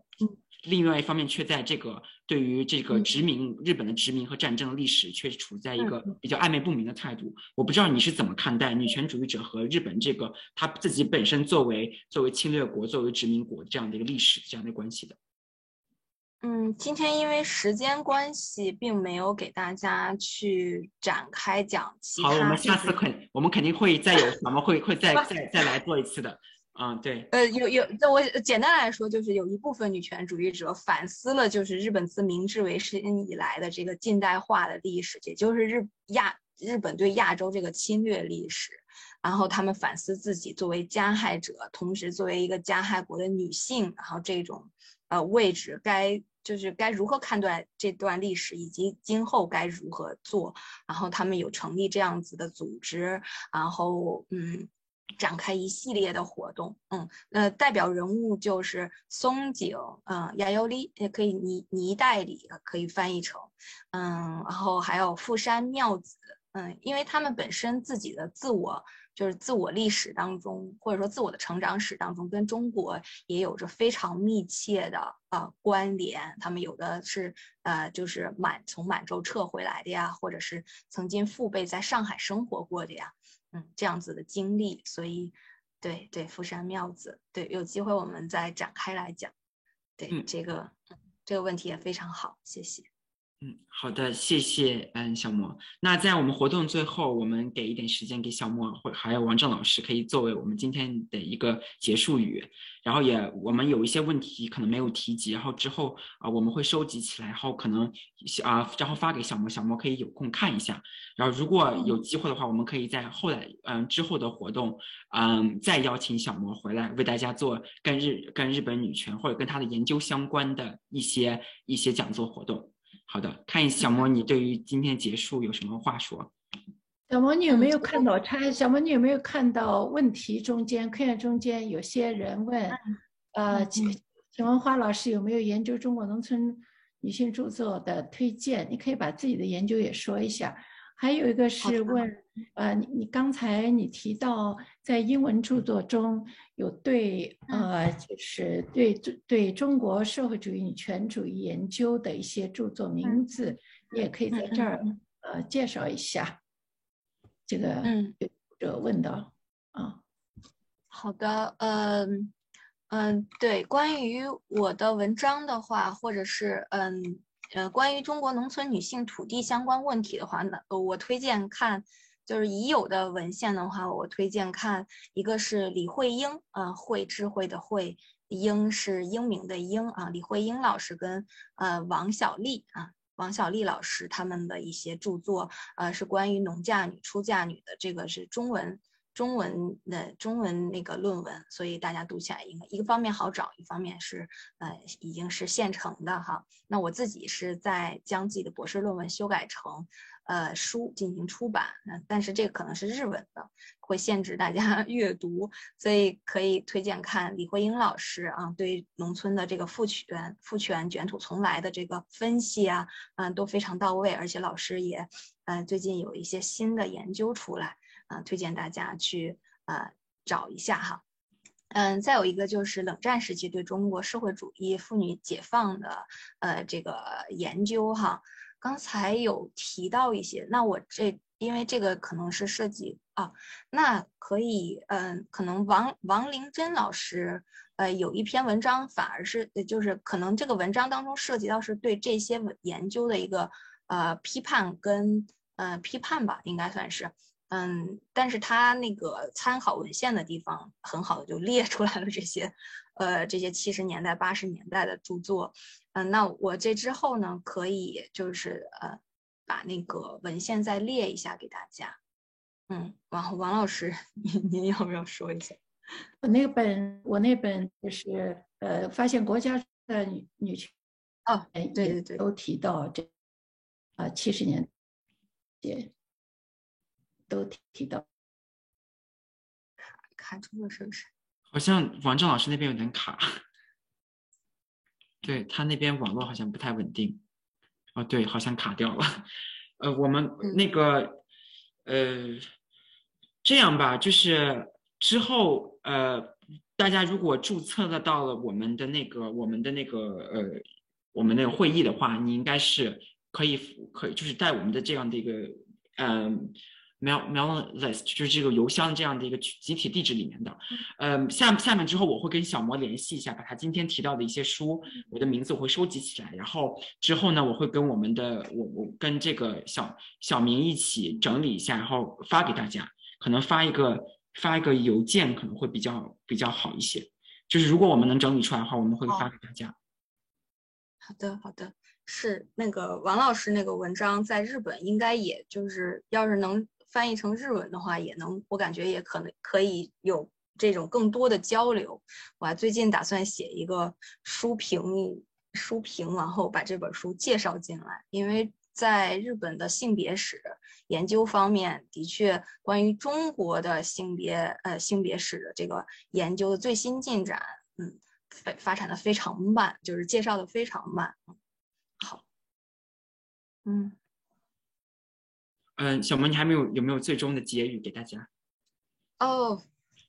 [SPEAKER 1] 另外一方面，却在这个对于这个殖民日本的殖民和战争的历史，却处在一个比较暧昧不明的态度。我不知道你是怎么看待女权主义者和日本这个他自己本身作为作为侵略国、作为殖民国这样的一个历史这样的关系的。
[SPEAKER 2] 嗯，今天因为时间关系，并没有给大家去展开讲。
[SPEAKER 1] 好，我们下次肯我们肯定会再有，我们会会再再再来做一次的。嗯，对，
[SPEAKER 2] 呃，有有，那我简单来说，就是有一部分女权主义者反思了，就是日本自明治维新以来的这个近代化的历史，也就是日亚日本对亚洲这个侵略历史，然后他们反思自己作为加害者，同时作为一个加害国的女性，然后这种呃位置该就是该如何判断这段历史，以及今后该如何做，然后他们有成立这样子的组织，然后嗯。展开一系列的活动，嗯，呃，代表人物就是松井，嗯，亚优里也可以，泥泥代理可以翻译成，嗯，然后还有富山妙子，嗯，因为他们本身自己的自我就是自我历史当中，或者说自我的成长史当中，跟中国也有着非常密切的呃关联。他们有的是呃，就是满从满洲撤回来的呀，或者是曾经父辈在上海生活过的呀。嗯这样子的经历，所以对对福山妙子，对有机会我们再展开来讲，对、
[SPEAKER 1] 嗯
[SPEAKER 2] 这个这个问题也非常好，谢谢。
[SPEAKER 1] 嗯，好的，谢谢，嗯，小莫。那在我们活动最后，我们给一点时间给小莫或还有王正老师，可以作为我们今天的一个结束语。然后也我们有一些问题可能没有提及，然后之后啊、我们会收集起来，然后可能啊、然后发给小莫，小莫可以有空看一下。然后如果有机会的话，我们可以在后来嗯之后的活动，嗯再邀请小莫回来为大家做跟日跟日本女权或者跟他的研究相关的一些一些讲座活动。好的，看小魔，你对于今天结束有什么话说？
[SPEAKER 5] 小魔，你有没有
[SPEAKER 2] 嗯
[SPEAKER 5] 看到他？小魔，你有没有看到问题中间、科研中间有些人问，呃，
[SPEAKER 2] 嗯
[SPEAKER 5] 请请问花老师有没有研究中国农村女性著作的推荐？你可以把自己的研究也说一下。还有一个是问，呃，你你刚才你提到在英文著作中有对呃，就是对对中国社会主义女权主义研究的一些著作名字，你也可以在这儿
[SPEAKER 2] 嗯。
[SPEAKER 5] 呃介绍一下。这个
[SPEAKER 2] 嗯。
[SPEAKER 5] 有读者问到啊，
[SPEAKER 2] 好的，嗯嗯，对，关于我的文章的话，或者是嗯呃，关于中国农村女性土地相关问题的话呢，呃我推荐看，就是已有的文献的话，我推荐看一个是李慧英啊，慧智慧的慧，英是英明的英啊，李慧英老师跟呃王小丽啊。王小丽老师他们的一些著作，呃，是关于农嫁女、出嫁女的，这个是中文中文的中文那个论文，所以大家读起来应该一个方面好找，一方面是呃已经是现成的哈。那我自己是在将自己的博士论文修改成呃书进行出版，那但是这个可能是日文的，会限制大家 阅读，所以可以推荐看李慧英老师啊对农村的这个父权父权卷土重来的这个分析啊，嗯都非常到位，而且老师也呃最近有一些新的研究出来。啊，推荐大家去呃找一下哈。嗯，再有一个就是冷战时期对中国社会主义妇女解放的呃这个研究哈。刚才有提到一些，那我这因为这个可能是涉及啊，那可以嗯，可能王王玲珍老师呃有一篇文章，反而是就是可能这个文章当中涉及到是对这些研究的一个呃批判跟呃批判吧，应该算是。嗯，但是他那个参考文献的地方很好的就列出来了这些，呃，这些七十年代、八十年代的著作。嗯，那我这之后呢，可以就是呃，把那个文献再列一下给大家。嗯，王王老师，您您要不要说一下？
[SPEAKER 5] 我那本我那本就是呃，发现国家的女女权
[SPEAKER 2] 哦，
[SPEAKER 5] 也
[SPEAKER 2] 对对对
[SPEAKER 5] 都提到这啊七十年也都提提到。
[SPEAKER 2] 卡住了是不是？
[SPEAKER 1] 好像王正老师那边有点卡，对他那边网络好像不太稳定。哦，对，好像卡掉了。呃，我们
[SPEAKER 2] 嗯
[SPEAKER 1] 那个，呃，这样吧，就是之后呃，大家如果注册了到了我们的那个我们的那个呃我们那个会议的话，你应该是可以可以就是在我们的这样的一个嗯。Mail mail list 就是这个邮箱这样的一个集体地址里面的，嗯，下下面之后我会跟小魔联系一下，把他今天提到的一些书，我的名字我会收集起来，然后之后呢，我会跟我们的我我跟这个小小明一起整理一下，然后发给大家，可能发一个发一个邮件可能会比较比较好一些，就是如果我们能整理出来的话，我们会发给大家。
[SPEAKER 2] 好的，好的，是那个王老师那个文章在日本应该也就是要是能。翻译成日文的话，也能，我感觉也可能可以有这种更多的交流。我还最近打算写一个书评，书评，然后把这本书介绍进来，因为在日本的性别史研究方面，的确关于中国的性别呃性别史的这个研究的最新进展，嗯，发发展的非常慢，就是介绍的非常慢。好，嗯。
[SPEAKER 1] 嗯，小萌，你还没有有没有最终的结语给大家？
[SPEAKER 2] 哦，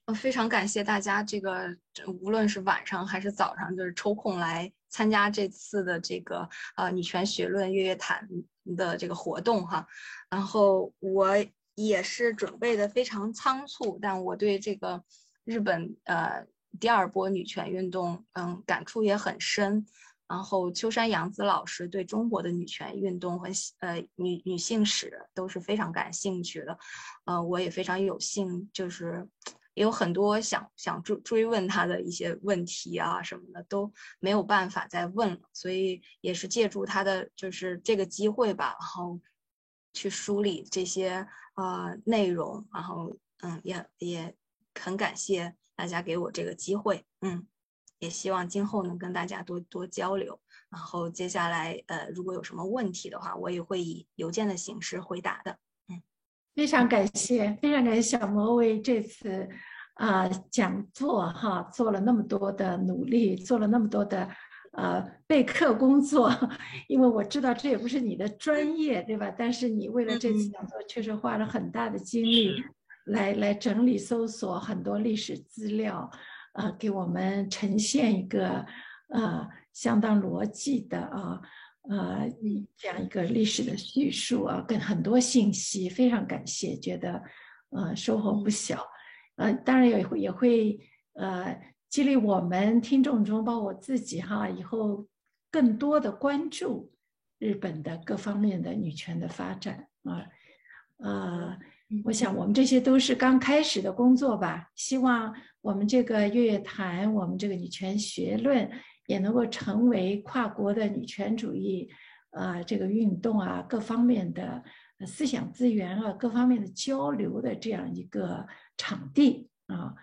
[SPEAKER 2] 我非常感谢大家，这个无论是晚上还是早上，就是抽空来参加这次的这个呃女权学论月月谈的这个活动哈。然后我也是准备的非常仓促，但我对这个日本呃第二波女权运动，嗯，感触也很深。然后秋山洋子老师对中国的女权运动和呃女女性史都是非常感兴趣的，呃，我也非常有幸，就是也有很多想想追追问他的一些问题啊什么的都没有办法再问了，所以也是借助他的就是这个机会吧，然后去梳理这些呃内容，然后嗯也也很感谢大家给我这个机会，嗯。也希望今后能跟大家多多交流，然后接下来呃，如果有什么问题的话，我也会以邮件的形式回答的。嗯，
[SPEAKER 5] 非常感谢，非常感谢小魔为这次啊讲座哈做了那么多的努力，做了那么多的呃备课工作，因为我知道这也不是你的专业对吧？但是你为了这次讲座确实花了很大的精力来来整理搜索很多历史资料。啊，给我们呈现一个呃相当逻辑的啊呃这样一个历史的叙述啊，跟很多信息，非常感谢，觉得呃收获不小，呃当然也会也会呃激励我们听众中，包括我自己哈，以后更多的关注日本的各方面的女权的发展啊，呃。我想，我们这些都是刚开始的工作吧。希望我们这个月月谈，我们这个女权学论，也能够成为跨国的女权主义，呃，这个运动啊，各方面的思想资源啊，各方面的交流的这样一个场地啊，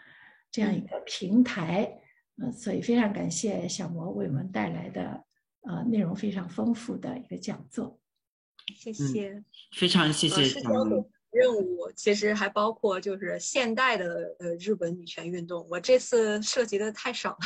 [SPEAKER 5] 这样一个平台。嗯，所以非常感谢小魔为我们带来的呃内容非常丰富的一个讲座。
[SPEAKER 2] 谢谢，
[SPEAKER 1] 非常谢谢小魔。
[SPEAKER 2] 任务其实还包括就是现代的呃日本女权运动，我这次涉及的太少了，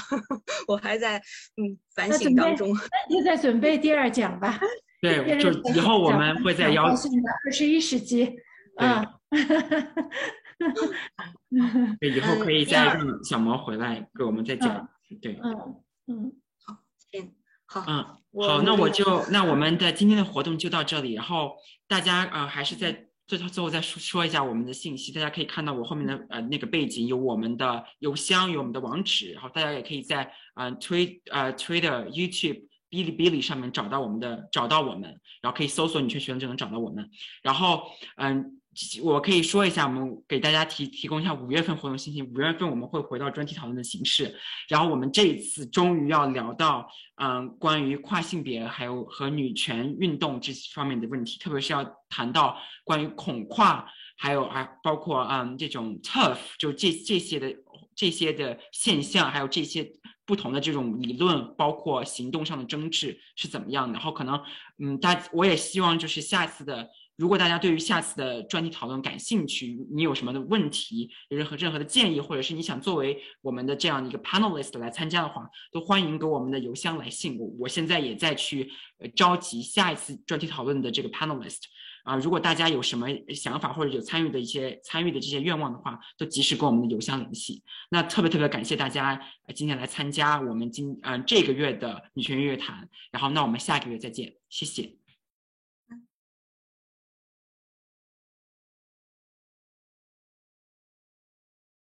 [SPEAKER 2] 我还在嗯反省当中。
[SPEAKER 5] 那就在准备第二讲吧。
[SPEAKER 1] 对，就以后我们会再邀请
[SPEAKER 5] 二十一世纪。啊。
[SPEAKER 1] 对，以后可以再让小毛回来给我们再讲。对。
[SPEAKER 5] 嗯嗯，
[SPEAKER 2] 好，行，好。
[SPEAKER 1] 嗯，好，那我就那我们的今天的活动就到这里，然后大家呃还是在。最后，最后再说说一下我们的信息，大家可以看到我后面的呃那个背景有我们的邮箱，有我们的网址，然后大家也可以在嗯推呃 Twitter、YouTube、哔哩哔哩上面找到我们的找到我们，然后可以搜索“女权学院”就能找到我们，然后嗯。我可以说一下，我们给大家提提供一下五月份活动信息。五月份我们会回到专题讨论的形式，然后我们这一次终于要聊到，嗯，关于跨性别还有和女权运动这些方面的问题，特别是要谈到关于恐跨，还有啊，包括嗯这种 tough，就这这些的这些的现象，还有这些不同的这种理论，包括行动上的争执是怎么样的。然后可能嗯，大我也希望就是下次的。如果大家对于下次的专题讨论感兴趣，你有什么的问题，有任何任何的建议，或者是你想作为我们的这样一个 panelist 来参加的话，都欢迎给我们的邮箱来信。我我现在也在去呃召集下一次专题讨论的这个 panelist 啊，如果大家有什么想法或者有参与的一些参与的这些愿望的话，都及时跟我们的邮箱联系。那特别特别感谢大家今天来参加我们今嗯这个月的女权音乐谈，然后那我们下个月再见，谢谢。